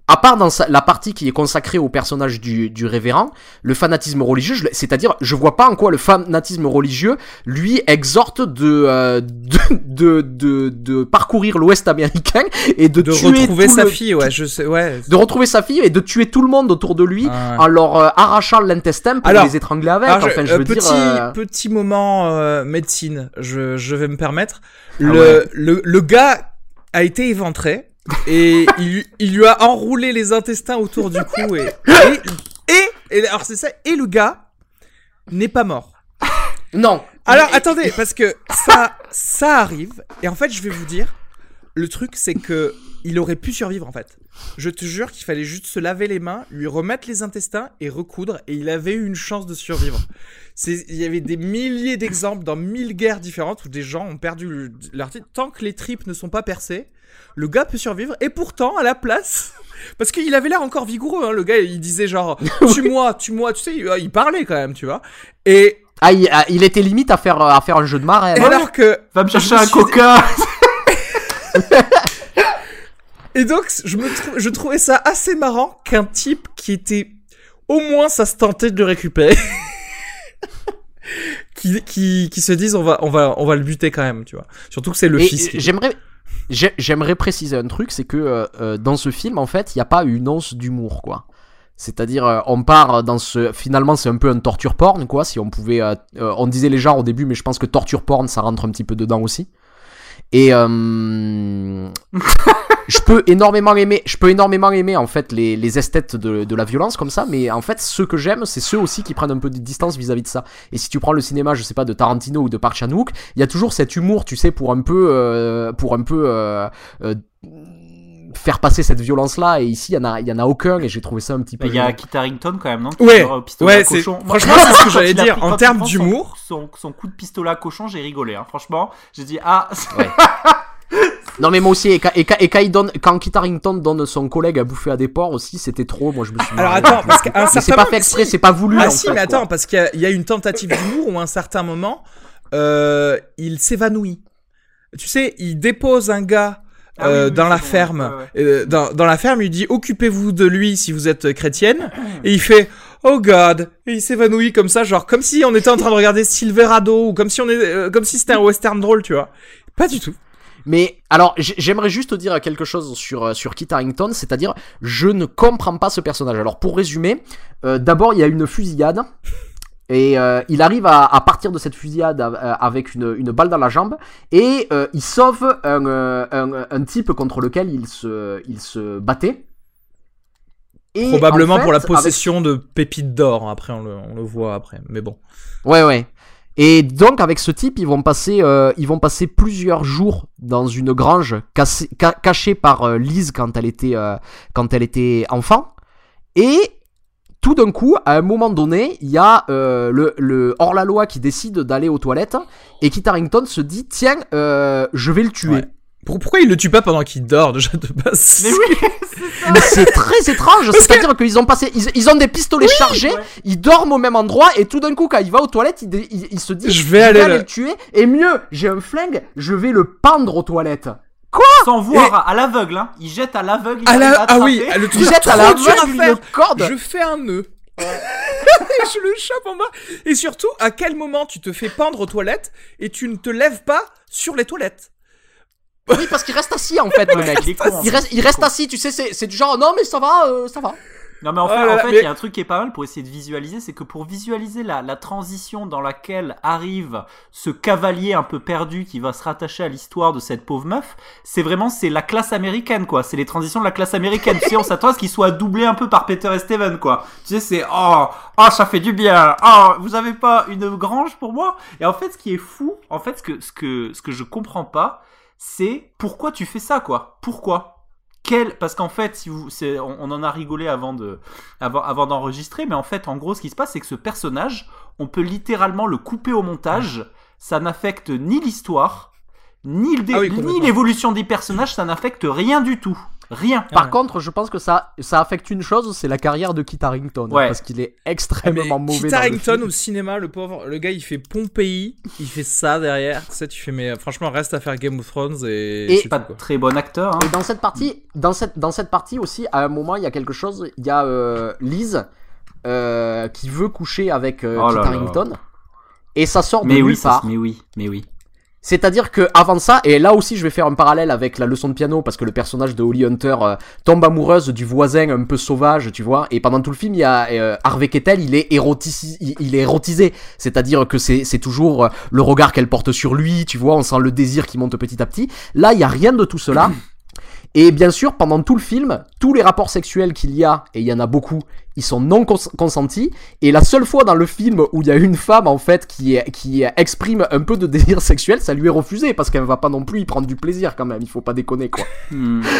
à part dans sa- la partie qui est consacrée au personnage du, du révérend, le fanatisme religieux, le- c'est-à-dire, je vois pas en quoi le fanatisme religieux lui exhorte de, euh, de, de, de, de parcourir l'Ouest américain et de, De tuer retrouver sa le- fille, ouais, je sais, ouais. de retrouver sa fille et de tuer tout le monde autour de lui Ah, en leur euh, arrachant l'intestin pour Alors- les étrangler avec. Alors, enfin, je euh, veux petit, dire. petit moment euh, médecine, je, je vais me permettre. Le, Ah ouais. le, le gars a été éventré et il, lui- il lui a enroulé les intestins autour du cou et, et, et, et- alors c'est ça, et le gars n'est pas mort. Non. Alors attendez, parce que ça, ça arrive et en fait je vais vous dire, le truc c'est que il aurait pu survivre en fait. Je te jure qu'il fallait juste se laver les mains, lui remettre les intestins et recoudre et il avait eu une chance de survivre. Il y avait des milliers d'exemples dans mille guerres différentes où des gens ont perdu le- leur. Tant que les tripes ne sont pas percées, le gars peut survivre et pourtant à la place. Parce qu'il avait l'air encore vigoureux, hein, le gars, il disait genre, tue-moi, tue-moi, tu sais, il, parlait quand même, tu vois. Et, Ah, il, ah, il était limite à faire, à faire un jeu de marée. et alors que, Va me chercher un coca. Et donc, je, me trou- je trouvais ça assez marrant qu'un type qui était. Au moins, ça se tentait de le récupérer. qui, qui, qui se disent, on va, on, va, on va le buter quand même, tu vois. Surtout que c'est le Et fils. qui- j'aimerais, j'ai- j'aimerais préciser un truc, c'est que euh, euh, dans ce film, en fait, il n'y a pas une once d'humour, quoi. C'est-à-dire, euh, on part dans ce. Finalement, c'est un peu un torture porn, quoi. Si on pouvait. euh, euh, on disait les genres au début, mais je pense que torture porn, ça rentre un petit peu dedans aussi. Et je peux énormément aimer, je peux énormément aimer en fait les, les esthètes de, de la violence comme ça, mais en fait ceux que j'aime, c'est ceux aussi qui prennent un peu de distance vis-à-vis de ça. Et si tu prends le cinéma, je sais pas de Tarantino ou de Park Chan-wook, il y a toujours cet humour, tu sais, pour un peu, euh, pour un peu euh, euh, faire passer cette violence-là. Et ici, il y en a, il y en a aucun, et j'ai trouvé ça un petit peu. Il y a. Kit Harington quand même, non Qui Ouais, ouais, c'est- franchement, c'est ce que j'allais dire, en termes prend son- d'humour. Son, son coup de pistolet à cochon, j'ai rigolé. Hein. Franchement, j'ai dit ah, Ouais. Non mais moi aussi et, quand- et, quand- et quand, il donne, quand Kit Harington donne son collègue à bouffer à des porcs aussi c'était trop moi je me suis Alors marré. attends, parce qu'à un mais c'est pas fait exprès si. c'est pas voulu Ah en si, fait, mais quoi. attends, parce qu'il y a- il y, a une tentative d'humour où à un certain moment, euh, il s'évanouit. Tu sais, il dépose un gars Ah oui, euh, oui, dans la bon, ferme. ouais. Euh, dans, dans la ferme, il dit occupez-vous de lui si vous êtes chrétienne. Et il fait oh God. Et il s'évanouit comme ça, genre comme si on était en train de regarder Silverado ou comme si on est, euh, comme si c'était un western drôle, tu vois. Pas du tout. Mais alors, j'aimerais juste dire quelque chose sur euh, sur Kit Harington, c'est-à-dire je ne comprends pas ce personnage. Alors pour résumer, euh, d'abord il y a une fusillade et euh, il arrive à, à partir de cette fusillade avec une, une balle dans la jambe et euh, il sauve un, un, un type contre lequel il se il se battait. Et Probablement en fait, pour la avec- possession de pépites d'or. Après, on le, on le voit après. Mais bon. Ouais, ouais. Et donc avec ce type, ils vont passer, euh, ils vont passer plusieurs jours dans une grange cassée- ca- cachée par euh, Lise quand elle était, euh, quand elle était enfant. Et tout d'un coup, à un moment donné, il y a euh, le, le hors-la-loi qui décide d'aller aux toilettes et Kit Harington se dit tiens, euh, je vais le tuer. Pour- Pourquoi il le tue pas pendant qu'il dort déjà de base Mais oui, c'est ça. Mais c'est très étrange, c'est-à-dire qu'ils ont passé, ils, ils ont des pistolets chargés, ouais. ils dorment au même endroit et tout d'un coup quand il va aux toilettes, il, dé- il- il se dit Je vais aller le- le tuer et mieux, j'ai un flingue, je vais le pendre aux toilettes. Sans voir, à l'aveugle, hein. Il jette à l'aveugle. il Ah, la- ah oui, le truc Il jette à l'aveugle une corde. Je fais un nœud. Et je le chope en bas. Et surtout, à quel moment tu te fais pendre aux toilettes et tu ne te lèves pas sur les toilettes? Oui, parce qu'il reste assis en fait le mec. il con, reste, il assis, tu sais, c'est c'est du genre non mais ça va, euh, ça va. Non mais en fait, en fait, mais- il y a un truc qui est pas mal pour essayer de visualiser, c'est que pour visualiser la, la transition dans laquelle arrive ce cavalier un peu perdu qui va se rattacher à l'histoire de cette pauvre meuf, c'est vraiment c'est la classe américaine quoi, c'est les transitions de la classe américaine. tu sais, on s'attend à ce qu'il soit doublé un peu par Peter et Steven quoi. Tu sais, c'est oh oh ça fait du bien. Oh vous avez pas une grange pour moi? Et en fait, ce qui est fou, en fait, ce que ce que ce que je comprends pas, c'est pourquoi tu fais ça quoi? Pourquoi? Quel parce qu'en fait si vous on, on en a rigolé avant de avant avant d'enregistrer mais en fait en gros ce qui se passe c'est que ce personnage on peut littéralement le couper au montage. Ça n'affecte ni l'histoire ni le dé- Ah oui, ni complètement. l'évolution des personnages ça n'affecte rien du tout rien Par Ouais. contre, je pense que ça, ça affecte une chose, c'est la carrière de Kit Harington, Ouais. parce qu'il est Mais extrêmement mauvais. Kit Harington au cinéma, le pauvre, le gars il fait Pompéi, il fait ça derrière. Tu sais, tu fais, mais euh, franchement, reste à faire Game of Thrones et. Et pas tout, très bon acteur hein. Et dans cette partie, dans cette, dans cette partie aussi, à un moment, il y a quelque chose. Il y a euh, Liz euh, qui veut coucher avec euh, Oh Kit. Harington. Et ça sort de mais nulle oui ça, mais oui mais oui C'est-à-dire que avant ça, et là aussi je vais faire un parallèle avec la leçon de piano parce que le personnage de Holly Hunter euh, tombe amoureuse du voisin un peu sauvage, tu vois. Et pendant tout le film, il y a euh, Harvey Keitel, il est érotisé, il est érotisé. C'est-à-dire que c'est c'est toujours euh, le regard qu'elle porte sur lui, tu vois. On sent le désir qui monte petit à petit. Là, il y a rien de tout cela. Et bien sûr, pendant tout le film, tous les rapports sexuels qu'il y a, et il y en a beaucoup, ils sont non cons- consentis. Et la seule fois dans le film où il y a une femme, en fait, qui, qui exprime un peu de désir sexuel, ça lui est refusé, parce qu'elle va pas non plus y prendre du plaisir quand même, il faut pas déconner, quoi. Hmm.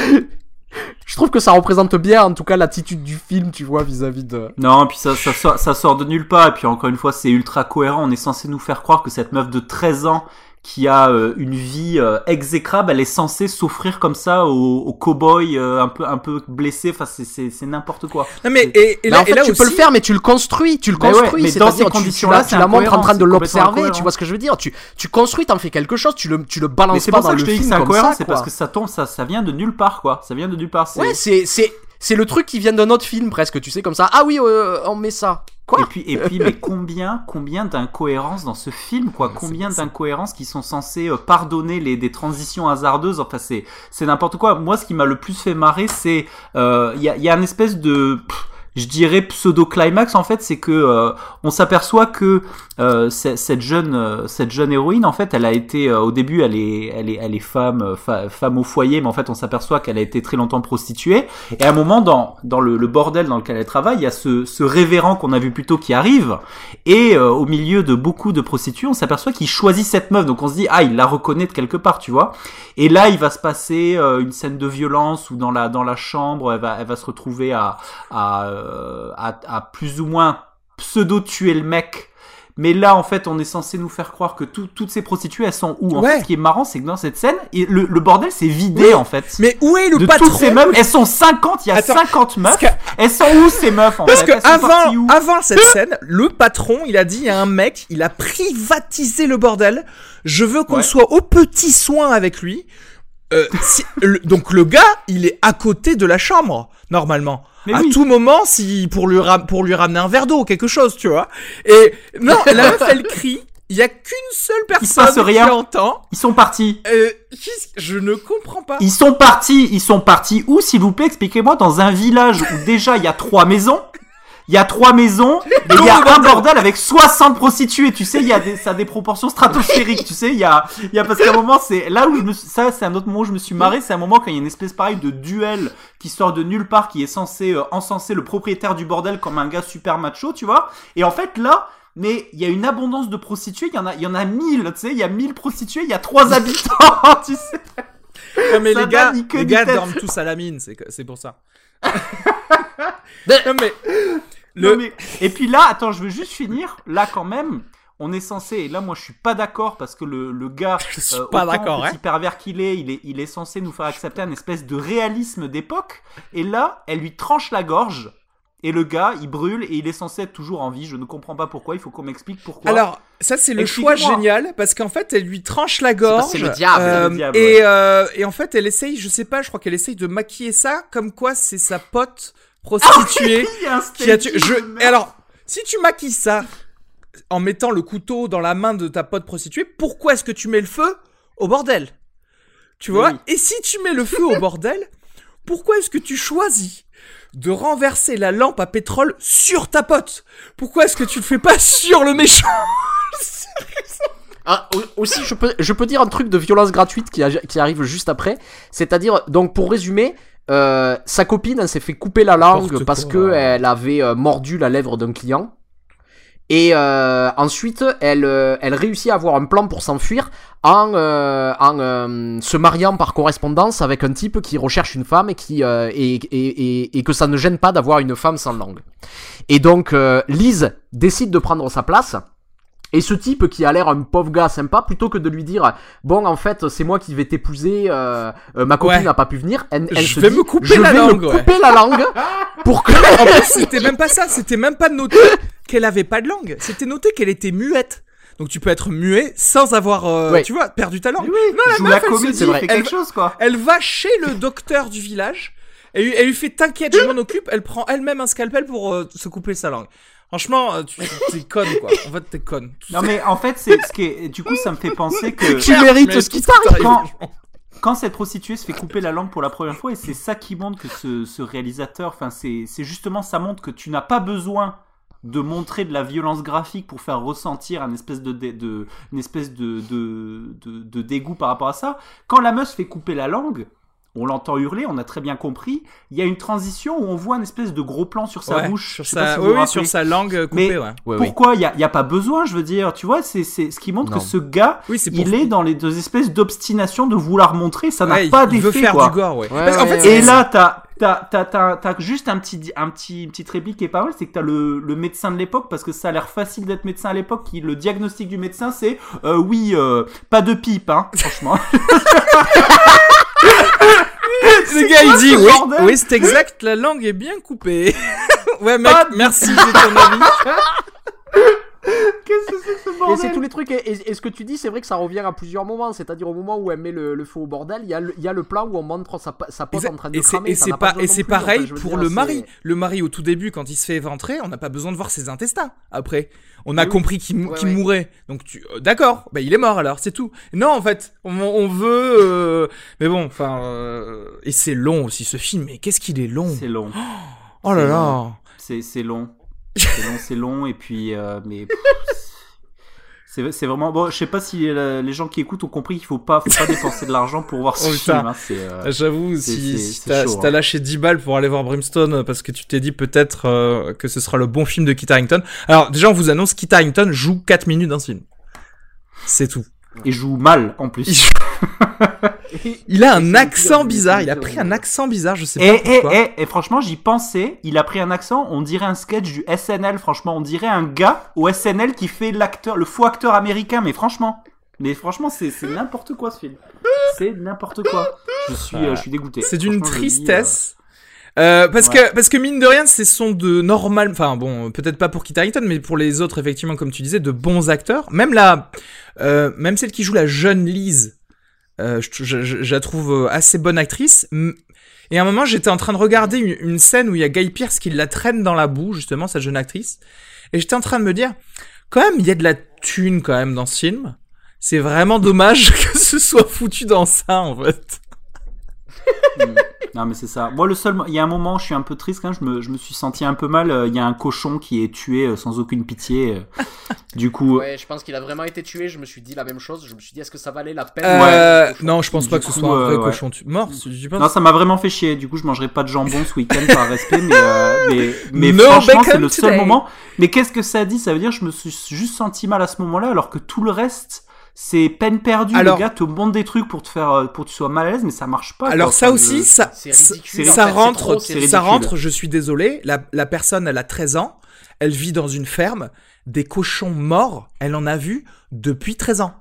Je trouve que ça représente bien, en tout cas, l'attitude du film, tu vois, vis-à-vis de... non puis ça ça sort, ça sort de nulle part et puis encore une fois c'est ultra cohérent on est censé nous faire croire que cette meuf de 13 ans qui a euh, une vie euh, exécrable, elle est censée s'offrir comme ça aux, aux cow-boys euh, un peu un peu blessés. Enfin, c'est c'est c'est n'importe quoi. Non, mais et, et là, en fait, et là tu aussi, peux le faire, mais tu le construis, tu le ouais, construis. mais dans ces conditions-là, tu la montres en train de l'observer, tu vois ce que je veux dire. Tu, tu construis, t'en fais quelque chose, tu le, tu le balances Mais pas pour dans ça que le je te dis que film c'est comme incohérent, ça, c'est quoi. parce que ça tombe, ça ça vient de nulle part quoi. Ça vient de nulle part. c'est- Ouais, c'est c'est c'est le truc qui vient d'un autre film presque, tu sais comme ça. Ah oui, euh, on met ça. Quoi Et puis, et puis, mais combien, combien d'incohérences dans ce film, quoi? Combien d'incohérences qui sont censées euh, pardonner les des transitions hasardeuses? Enfin, c'est c'est n'importe quoi. Moi, ce qui m'a le plus fait marrer, c'est euh, il y a il y a une espèce de pff, je dirais pseudo climax en fait, c'est que euh, on s'aperçoit que euh, cette jeune euh, cette jeune héroïne en fait, elle a été euh, au début elle est elle est elle est femme euh, femme au foyer, mais en fait on s'aperçoit qu'elle a été très longtemps prostituée. Et à un moment dans dans le, le bordel dans lequel elle travaille, il y a ce ce révérend qu'on a vu plus tôt qui arrive et euh, au milieu de beaucoup de prostituées, on s'aperçoit qu'il choisit cette meuf. Donc on se dit ah il la reconnaît de quelque part, tu vois. Et là il va se passer une scène de violence où dans la dans la chambre elle va elle va se retrouver à à à, à plus ou moins pseudo tuer le mec Mais là, en fait, on est censé nous faire croire que tout- toutes ces prostituées, elles sont où? En Ouais. fait, ce qui est marrant, c'est que dans cette scène, le, le bordel s'est vidé, Oui. en fait. Mais où est le de patron? toutes ces meufs, elles sont 50, il y a Attends, 50 meufs. que- Elles sont où ces meufs en Parce fait? que avant, cette scène, le patron, il a dit a un mec, il a privatisé le bordel. Je veux qu'on Ouais. soit au petit soin avec lui. Euh, si- le- donc le gars, il est à côté de la chambre normalement. Mais à oui. tout moment, si pour lui pour lui ramener un verre d'eau, quelque chose, tu vois. Et non, la meuf, elle crie. Il y a qu'une seule personne passe qui rien. entend. Ils sont partis. Euh, je ne comprends pas. Ils sont partis. Ils sont partis où, s'il vous plaît? Expliquez-moi. Dans un village où déjà il y a trois maisons. Il y a trois maisons et il y a un bordel. avec 60 prostituées. Tu sais, il y a des, ça a des proportions stratosphériques. Tu sais, il y a, il y a parce qu'à un moment, c'est là où je me suis- ça, c'est un autre moment où je me suis marré. C'est un moment quand il y a une espèce pareil de duel qui sort de nulle part, qui est censé euh, encenser le propriétaire du bordel comme un gars super macho, tu vois. Et en fait, là, mais il y a une abondance de prostituées. Il y en a, il y en a 1000, tu sais. Il y a 1000 prostituées. Il y a trois habitants, tu sais. Ouais, mais Ça les gars, les gars dorment tous à la mine, c'est pour ça. Non mais Non, le mais- Et puis là, attends, je veux juste finir. Là, quand même, on est censé. Et là, moi, je suis pas d'accord parce que le, le gars, Je suis euh, pas d'accord, hein. pervers qu'il est, il est, il est censé nous faire accepter un espèce de réalisme d'époque. Et là, elle lui tranche la gorge. Et le gars, il brûle et il est censé être toujours en vie. Je ne comprends pas pourquoi. Il faut qu'on m'explique pourquoi. Alors, ça c'est le choix génial parce qu'en fait elle lui tranche la gorge. c'est le diable, euh, c'est le diable, et, euh, et en fait elle essaye, je sais pas, je crois qu'elle essaye de maquiller ça comme quoi c'est sa pote prostituée il y a un qui a tué. staging Je... et alors, si tu maquilles ça en mettant le couteau dans la main de ta pote prostituée, pourquoi est-ce que tu mets le feu au bordel? Tu vois? Oui. Et si tu mets le feu au bordel, pourquoi est-ce que tu choisis de renverser la lampe à pétrole sur ta pote? Pourquoi est-ce que tu le fais pas sur le méchant? Ah, au- aussi, je peux, je peux dire un truc de violence gratuite qui, a- qui arrive juste après. C'est-à-dire, donc pour résumer, euh, sa copine elle s'est fait couper la langue parce quoi. que elle avait euh, mordu la lèvre d'un client. Et euh, ensuite, elle, euh, elle réussit à avoir un plan pour s'enfuir en, euh, en euh, se mariant par correspondance avec un type qui recherche une femme et, qui, euh, et, et, et, et que ça ne gêne pas d'avoir une femme sans langue. Et donc, euh, Lise décide de prendre sa place. Et ce type qui a l'air un pauvre gars sympa, plutôt que de lui dire bon en fait c'est moi qui vais t'épouser, euh, euh, ma copine Ouais. n'a pas pu venir, elle, elle Je se vais dit, me couper je la vais langue, me ouais. couper la langue pour que En plus, c'était même pas ça, c'était même pas noté qu'elle avait pas de langue. C'était noté qu'elle était muette. Donc tu peux être muet sans avoir, euh, Ouais. tu vois, perdu ta langue. Mais oui, la joue meuf, la elle se comédie, dit, c'est vrai. fait elle quelque va- chose quoi. Elle va chez le docteur du village. Elle, lui- elle lui fait t'inquiète, je m'en occupe. Elle prend elle-même un scalpel pour euh, se couper sa langue. Franchement, euh, tu t'es conne quoi. En fait, t'es conne. Non mais en fait, c'est ce qui est. Du coup, ça me fait penser que. tu mérites ce qui t'arrive. Quand, quand cette prostituée se fait couper la langue pour la première fois, et c'est ça qui montre que ce, ce réalisateur, enfin, c'est c'est justement ça montre que tu n'as pas besoin de montrer de la violence graphique pour faire ressentir un espèce de, dé- de une espèce de, de, de, de dégoût par rapport à ça. Quand la meuf se fait couper la langue, on l'entend hurler, on a très bien compris. Il y a une transition où on voit une espèce de gros plan sur sa Ouais, bouche. sur sa, si vous oui, vous oui, sur sa langue coupée, Mais- ouais. Ouais, oui. Pourquoi Il n'y a, il y a pas besoin, je veux dire. Tu vois, c'est c'est ce qui montre Non. que ce gars, Oui, il est dans les deux espèces d'obstination de vouloir montrer, ça n'a pas il veut d'effet faire quoi. du gore, ouais. Parce fait. Et là, t'as t'as t'as t'as t'as juste un petit un petit une petite réplique qui est pas mal, c'est que t'as le le médecin de l'époque parce que ça a l'air facile d'être médecin à l'époque. Qui le diagnostic du médecin, c'est euh, oui, euh, pas de pipe, hein, franchement. Le gars, il dit oui, oui, c'est exact, la langue est bien coupée. ouais, mec, Pas de- merci, c'est ton avis. Qu'est-ce que c'est que ce Et c'est bordel tous les trucs. Et, et- et ce que tu dis, c'est vrai que ça revient à plusieurs moments. C'est-à-dire au moment où elle met le, le feu au bordel, il y, a le- il y a le plan où on montre sa, sa pote en train de cramer. et c'est pas, et c'est plus, en fait, pareil pour dire, le mari. Le mari au tout début, quand il se fait éventrer, on n'a pas besoin de voir ses intestins. Après, on a Oui, compris qu'il Ouais, ouais. mourait. Donc tu, euh, d'accord, bah il est mort alors, c'est tout. Non, en fait, on, on veut, euh, mais bon, enfin, euh, et c'est long aussi ce film. Mais qu'est-ce qu'il est long C'est long. Oh là c'est là. long. C'est c'est long. C'est long, c'est long et puis euh, mais c'est c'est vraiment bon. Je sais pas si euh, les gens qui écoutent ont compris qu'il faut pas faut pas dépenser de l'argent pour voir ce Oh, film. hein, euh, J'avoue, si, si t'as si hein. lâché 10 balles pour aller voir Brimstone parce que tu t'es dit peut-être euh, que ce sera le bon film de Kit Harington. Alors déjà, on vous annonce Kit Harington joue 4 minutes dans ce film. C'est tout. Et joue mal en plus. Il Il a un accent bizarre, il a pris un accent bizarre, je sais pas Et, et, pourquoi. et, et franchement, j'y pensais, il a pris un accent, on dirait un sketch du SNL, franchement, on dirait un gars au SNL qui fait l'acteur, le faux acteur américain, mais franchement, mais franchement, c'est c'est n'importe quoi ce film. C'est n'importe quoi. Je suis, euh, je suis dégoûté. C'est d'une tristesse. Euh, parce Ouais. que parce que mine de rien, c'est son de normal. Enfin bon, peut-être pas pour Kit Harington, mais pour les autres effectivement, comme tu disais, de bons acteurs. Même la, euh, même celle qui joue la jeune Lise, euh, je, je- je- je la trouve euh, assez bonne actrice. Et à un moment, j'étais en train de regarder une, une scène où il y a Guy Pearce qui la traîne dans la boue, justement, sa jeune actrice. Et j'étais en train de me dire, quand même, il y a de la thune quand même dans ce film. C'est vraiment dommage que ce soit foutu dans ça, en fait. Euh, Non mais c'est ça. Moi le seul, il y a un moment, je suis un peu triste quand même, je me, je me suis senti un peu mal. euh, Il y a un cochon qui est tué euh, sans aucune pitié. euh. Du coup, Ouais, je pense qu'il a vraiment été tué. Je me suis dit la même chose. Je me suis dit, est-ce que ça valait la peine? Euh, non, je pense pas Du que ce soit un vrai ouais. cochon tu- mort. tu- tu penses Non, ça m'a vraiment fait chier. Du coup, je mangerai pas de jambon ce week-end par respect, mais mais, mais No franchement, c'est le seul today. moment. Mais qu'est-ce que ça dit? Ça veut dire que je me suis juste senti mal à ce moment-là, alors que tout le reste, c'est peine perdue. Alors- le gars te montre des trucs pour te faire, euh, pour que tu sois mal à l'aise, mais ça marche pas. Alors quoi. ça aussi, ça, C'est ça, ridicule. c'est- en ça fait, c'est rentre, trop, c'est ridicule. ça rentre. Je suis désolé. La, la personne, elle a 13 ans. Elle vit dans une ferme. Des cochons morts, elle en a vu depuis 13 ans.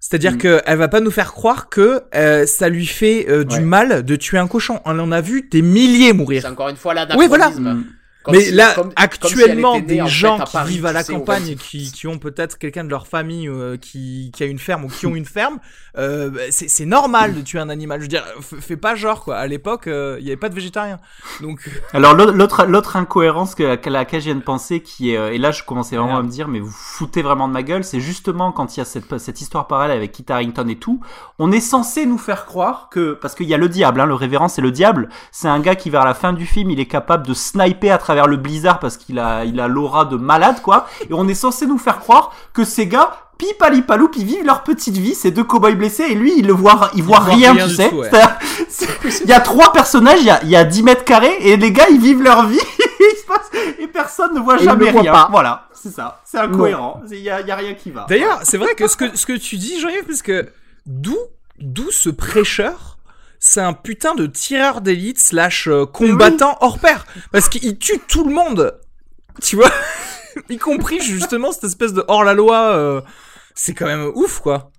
C'est-à-dire Mm. que elle va pas nous faire croire que euh, ça lui fait euh, du Ouais. mal de tuer un cochon. On en a vu des milliers C'est mourir. encore une fois Oui, voilà. l'anachronisme. Comme Mais si- là, comme- comme si actuellement, des fait, gens qui Paris, vivent à la campagne et qui, qui ont peut-être quelqu'un de leur famille euh, qui, qui a une ferme ou qui ont une ferme, euh, bah, c'est c'est normal de tuer un animal. Je veux dire, f- fais pas genre quoi. À l'époque, euh, il y avait pas de végétariens. Donc, Alors l'autre- l'autre incohérence que, à laquelle je viens de penser, qui est euh, et là je commençais vraiment à me dire mais vous foutez vraiment de ma gueule, c'est justement quand il y a cette cette histoire parallèle avec Kit Harington et tout, on est censé nous faire croire que parce qu'il y a le diable, hein, le révérend c'est le diable, c'est un gars qui vers la fin du film il est capable de sniper à travers le blizzard parce qu'il a il a l'aura de malade quoi, et on est censé nous faire croire que ces gars pipalipaloup, ils vivent leur petite vie, ces deux cow-boys blessés, et lui, il le voit, il voit rien, rien tu sais. tout, ouais. Il y a trois personnages, il y a, il y a 10 mètres carrés, et les gars, ils vivent leur vie, et personne ne voit Et jamais rien. pas. Voilà, c'est ça. C'est incohérent. Il y a, il y a rien qui va. D'ailleurs, c'est vrai que ce que, ce que tu dis, Jean-Yves, parce que d'où, d'où ce prêcheur, c'est un putain de tireur d'élite slash euh, combattant hors pair. Parce qu'il tue tout le monde. Tu vois? Y compris justement cette espèce de hors-la-loi. euh, c'est quand même ouf, quoi.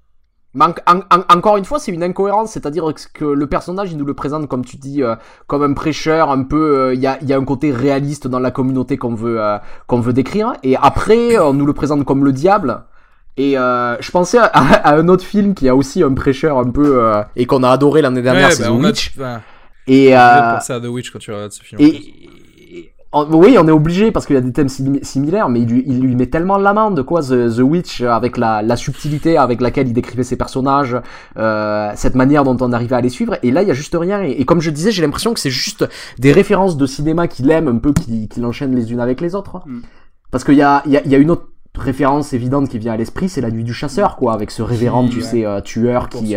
Mais en- en- en- encore une fois, c'est une incohérence, c'est-à-dire que le personnage, il nous le présente, comme tu dis, euh, comme un prêcheur, un peu, euh, il y, a, il y a un côté réaliste dans la communauté qu'on veut, euh, qu'on veut décrire, et après, on nous le présente comme le diable. Et euh, je pensais à, à un autre film qui a aussi un prêcheur un peu euh, et qu'on a adoré l'année dernière, Ouais, c'est bah, The on a- Witch. enfin, Et euh, à The Witch quand tu regardes ce film. et, oui, on est obligé parce qu'il y a des thèmes sim- similaires, mais il lui, il lui met tellement l'amende, quoi, The, The Witch, avec la, la subtilité avec laquelle il décrivait ses personnages, euh, cette manière dont on arrivait à les suivre. Et là, il y a juste rien. Et, et comme je disais, j'ai l'impression que c'est juste des références de cinéma qu'il aime un peu, qu'il qu'il enchaîne les unes avec les autres. Mm. Parce qu'il y a, il y, a, il y a une autre référence évidente qui vient à l'esprit, c'est la nuit du chasseur, quoi, avec ce révérend, tu sais, euh, tueur qui.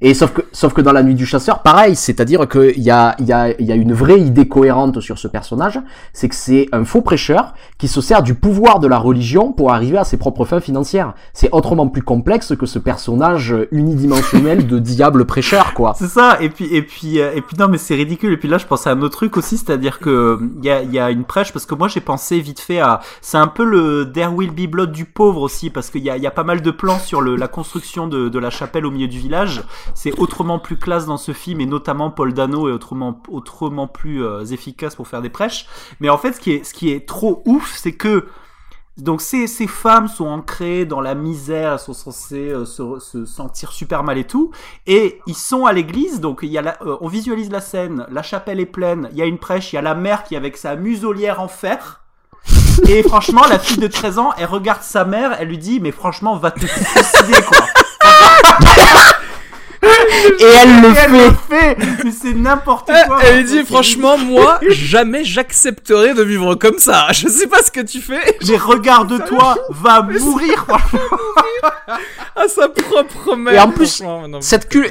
Et sauf que, sauf que dans la nuit du chasseur, pareil, c'est-à-dire qu'il y a, y, a, y a une vraie idée cohérente sur ce personnage, c'est que c'est un faux prêcheur qui se sert du pouvoir de la religion pour arriver à ses propres fins financières. C'est autrement plus complexe que ce personnage unidimensionnel de diable prêcheur, quoi. C'est ça, et puis, et puis, euh, et puis non, mais c'est ridicule. Et puis là, je pensais à un autre truc aussi, c'est-à-dire que il y a, y a une prêche, parce que moi, j'ai pensé vite fait à, c'est un peu le There Will Be Blood du pauvre aussi, parce qu'il y a, y a pas mal de plans sur le, la construction de, de la chapelle au milieu du village. C'est autrement plus classe dans ce film, et notamment Paul Dano est autrement, autrement plus euh, efficace pour faire des prêches. Mais en fait, ce qui est, ce qui est trop ouf, c'est que donc ces, ces femmes sont ancrées dans la misère, elles sont censées euh, se, se sentir super mal et tout, et ils sont à l'église, donc il y a euh, on visualise la scène, la chapelle est pleine, il y a une prêche, il y a la mère qui est avec sa muselière en fer, et franchement la fille de 13 ans, elle regarde sa mère, elle lui dit mais franchement va te suicider quoi. Et elle le fait! mais c'est n'importe Euh, quoi. elle dit franchement moi jamais j'accepterai de vivre comme ça. Je sais pas ce que tu fais mais regarde-toi, va mourir. à sa propre mère. Et en plus, Cette cul...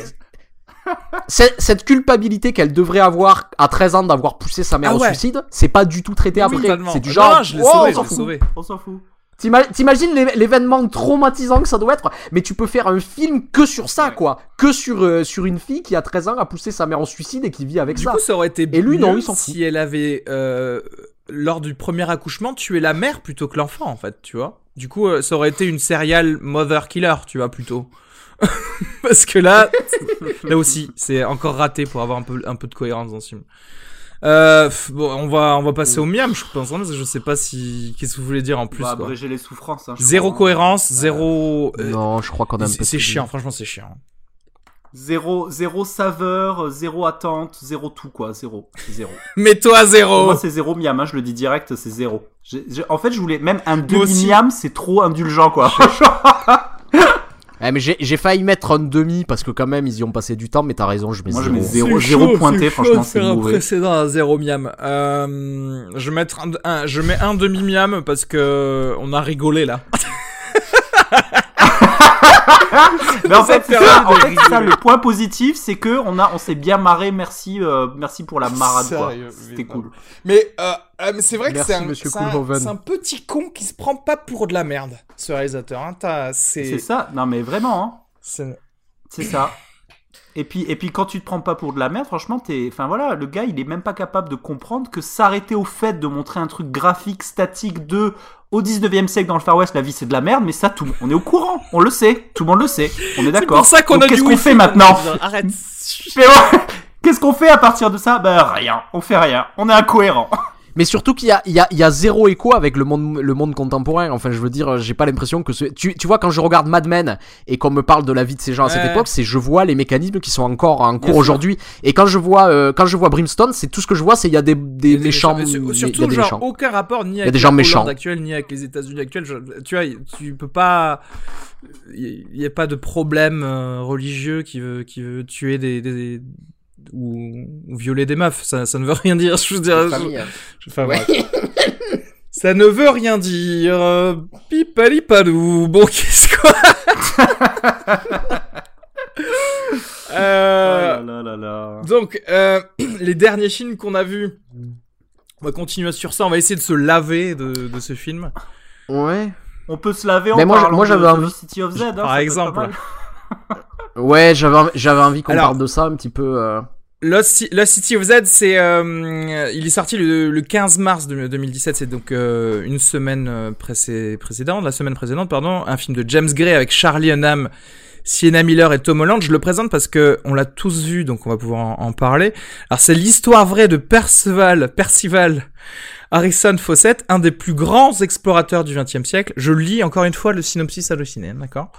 Cette, culpabilité qu'elle devrait avoir à 13 ans d'avoir poussé sa mère Ah au suicide, c'est pas du tout traité Oui, après. C'est du genre, non, je l'ai oh, sauvé, on s'en fout. T'imagines l'événement traumatisant que ça doit être, mais tu peux faire un film que sur ça, quoi. Que sur, euh, sur une fille qui a 13 ans a poussé sa mère en suicide et qui vit avec du ça. coup, ça aurait été Et lui, non, il s'en si elle avait, euh, lors du premier accouchement, tué la mère plutôt que l'enfant, en fait, tu vois. Du coup, euh, ça aurait été une serial mother killer, tu vois, plutôt. Parce que là, là aussi, c'est encore raté pour avoir un peu, un peu de cohérence dans ce film. Euh, bon, on va, on va passer au miam, je pense, hein, parce que je sais pas si, qu'est-ce que vous voulez dire en On plus, va quoi. abréger les souffrances. hein, Zéro crois, hein. cohérence, zéro, euh, Non, je crois qu'on a c'est chiant, franchement, c'est chiant. Zéro, zéro saveur, euh, zéro attente, zéro tout quoi, zéro, c'est zéro. Mets-toi à Pour zéro. moi c'est zéro miam, hein, je le dis direct, c'est zéro. En fait je voulais même un demi miam, c'est trop indulgent quoi. Eh, mais j'ai j'ai failli mettre un demi parce que quand même ils y ont passé du temps, mais t'as raison, je mets Moi, je zéro. mets zéro. C'est zéro chaud, pointé, franchement, c'est faire un précédent à zéro miam. Euh, je vais mettre un, un- je mets un demi miam parce que on a rigolé là. Mais en fait, c'est Ça ça, en fait, le point positif, c'est que on a, on s'est bien marré. Merci, euh, merci pour la marade C'était cool. Mais, euh, euh, mais c'est vrai Merci, que c'est un, petit con qui se prend pas pour de la merde, ce réalisateur. Hein. T'as- C'est C'est, ça. Non mais vraiment, hein. c'est- c'est ça. Et puis, et puis quand tu te prends pas pour de la merde, franchement, t'es, enfin voilà, le gars, il est même pas capable de comprendre que s'arrêter au fait de montrer un truc graphique statique de au 19e siècle dans le Far West, la vie c'est de la merde, mais ça, tout, on est au courant, on le sait, tout le monde le sait, on est c'est d'accord. pour ça qu'on a qu'est-ce qu'on fait maintenant Arrête. Qu'est-ce qu'on fait à partir de ça? Ben rien, on fait rien, on est incohérent. Mais surtout qu'il y a, il y, a, il y a zéro écho avec le monde, le monde contemporain. Enfin, je veux dire, j'ai pas l'impression que ce... tu, tu vois, quand je regarde Mad Men et qu'on me parle de la vie de ces gens à cette Ouais. époque, c'est je vois les mécanismes qui sont encore en cours aujourd'hui. Et quand je vois, euh, quand je vois Brimstone, c'est tout ce que je vois, c'est il y a des, des méchants, mais sur- il y a Surtout, des genre, méchants. aucun rapport ni avec Hollande méchants. actuelle, ni avec les États-Unis actuels. Tu vois, tu peux pas. Il n'y a pas de problème euh, religieux qui veut, qui veut tuer des. des- ou, ou violer des meufs. Ça, ça ne veut rien dire. Je veux dire. je- je- enfin, Ouais. bref. Ça ne veut rien dire. Euh, Pipalipadou. Bon, qu'est-ce quoi euh, Oh là là là là. donc, euh, les derniers films qu'on a vus, on va continuer sur ça. On va essayer de se laver de, de ce film. Ouais. On peut se laver en Mais moi, parlant moi, j'avais de, envie- de City of Z. hein, Par exemple. Ouais, j'avais, envie- j'avais envie qu'on Alors- parle de ça un petit peu. euh. Lost, Ci- Lost City of Z, c'est, euh, il est sorti le, le 15 mars de- 2017, c'est donc euh, une semaine euh, précé- précédente, la semaine précédente, pardon, un film de James Gray avec Charlie Hunnam, Sienna Miller et Tom Holland. Je le présente parce que on l'a tous vu, donc on va pouvoir en, en parler. Alors c'est l'histoire vraie de Percival, Percival Harrison Fawcett, un des plus grands explorateurs du XXe siècle. Je lis encore une fois le synopsis halluciné, d'accord?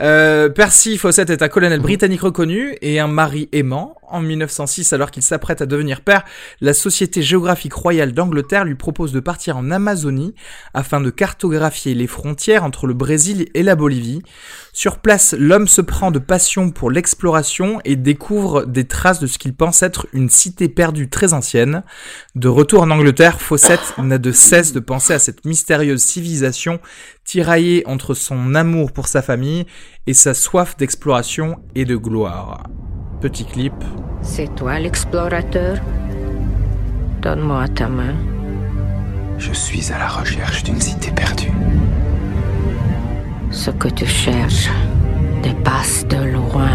Euh, Percy Fawcett est un colonel britannique reconnu et un mari aimant. En 1906, alors qu'il s'apprête à devenir père, la Société géographique royale d'Angleterre lui propose de partir en Amazonie afin de cartographier les frontières entre le Brésil et la Bolivie. Sur place, l'homme se prend de passion pour l'exploration et découvre des traces de ce qu'il pense être une cité perdue très ancienne. De retour en Angleterre, Fawcett n'a de cesse de penser à cette mystérieuse civilisation tiraillée entre son amour pour sa famille et sa soif d'exploration et de gloire. Petit clip. C'est toi l'explorateur? Donne-moi ta main. Je suis à la recherche d'une cité perdue. Ce que tu cherches dépasse de loin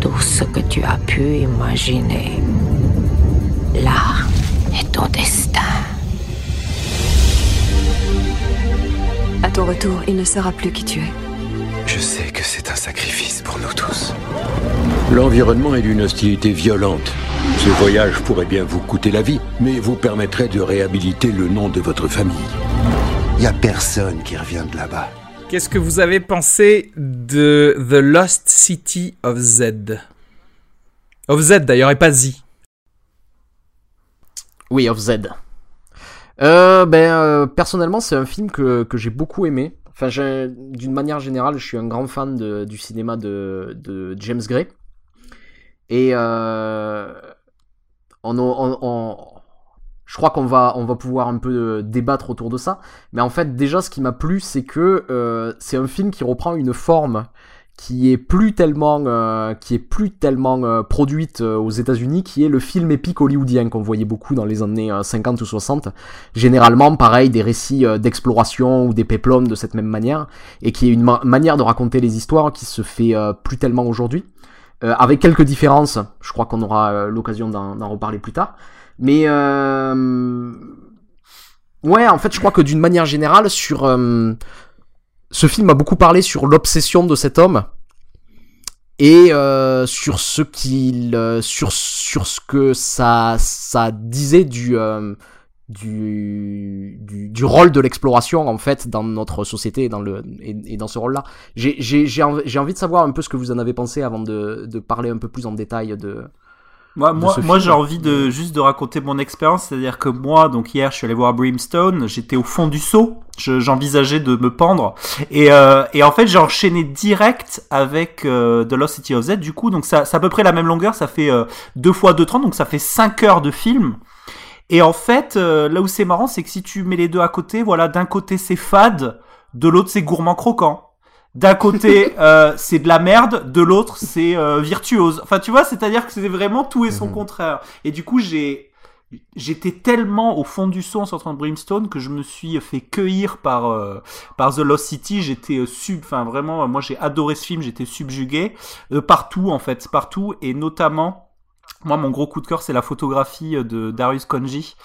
tout ce que tu as pu imaginer. Là est ton destin. À ton retour, il ne saura plus qui tu es. Je sais que c'est un sacrifice pour nous tous. L'environnement est d'une hostilité violente. Ce voyage pourrait bien vous coûter la vie, mais vous permettrait de réhabiliter le nom de votre famille. Y a personne qui revient de là-bas. Qu'est-ce que vous avez pensé de The Lost City of Z? Of Z d'ailleurs et pas Z. Oui, of Z. Euh, ben, euh, personnellement, c'est un film que, que j'ai beaucoup aimé. Enfin, d'une manière générale, je suis un grand fan de- du cinéma de, de James Gray. Et euh, on, on- on- je crois qu'on va, on va pouvoir un peu débattre autour de ça. Mais en fait, déjà, ce qui m'a plu, c'est que euh, c'est un film qui reprend une forme qui est plus tellement, euh, qui est plus tellement euh, produite euh, aux États-Unis, qui est le film épique hollywoodien qu'on voyait beaucoup dans les années 50 ou 60. Généralement, pareil, des récits d'exploration ou des péplums de cette même manière, et qui est une manière de raconter les histoires qui se fait plus tellement aujourd'hui, avec quelques différences. Je crois qu'on aura l'occasion d'en reparler plus tard. Mais ouais, en fait, je crois que d'une manière générale, sur ce film a beaucoup parlé sur l'obsession de cet homme et euh, sur ce qu'il euh, sur sur ce que ça ça disait du euh, du, du, du rôle de l'exploration en fait dans notre société et dans le et, dans ce rôle là j'ai j'ai j'ai envie de savoir un peu ce que vous en avez pensé avant de de parler un peu plus en détail de moi, moi, moi j'ai envie de juste de raconter mon expérience, c'est-à-dire que moi, donc hier, je suis allé voir Brimstone, j'étais au fond du seau, j'envisageais de me pendre, et, euh, et en fait, j'ai enchaîné direct avec euh, The Lost City of Z, du coup, donc ça, c'est à peu près la même longueur, ça fait euh, deux fois 2,30, donc ça fait 5 heures de film. Et en fait, euh, là où c'est marrant, c'est que si tu mets les deux à côté, voilà, d'un côté c'est fade, de l'autre c'est gourmand croquant. D'un côté, euh, c'est de la merde, de l'autre, c'est euh, virtuose. Enfin, tu vois, c'est-à-dire que c'est vraiment tout et son mhm. contraire. Et du coup, j'ai j'étais tellement au fond du son en sortant de Brimstone que je me suis fait cueillir par euh, par The Lost City. J'étais euh, sub, enfin vraiment, moi j'ai adoré ce film. J'étais subjugué partout en fait, partout et notamment moi, mon gros coup de cœur, c'est la photographie euh, de Darius Konji.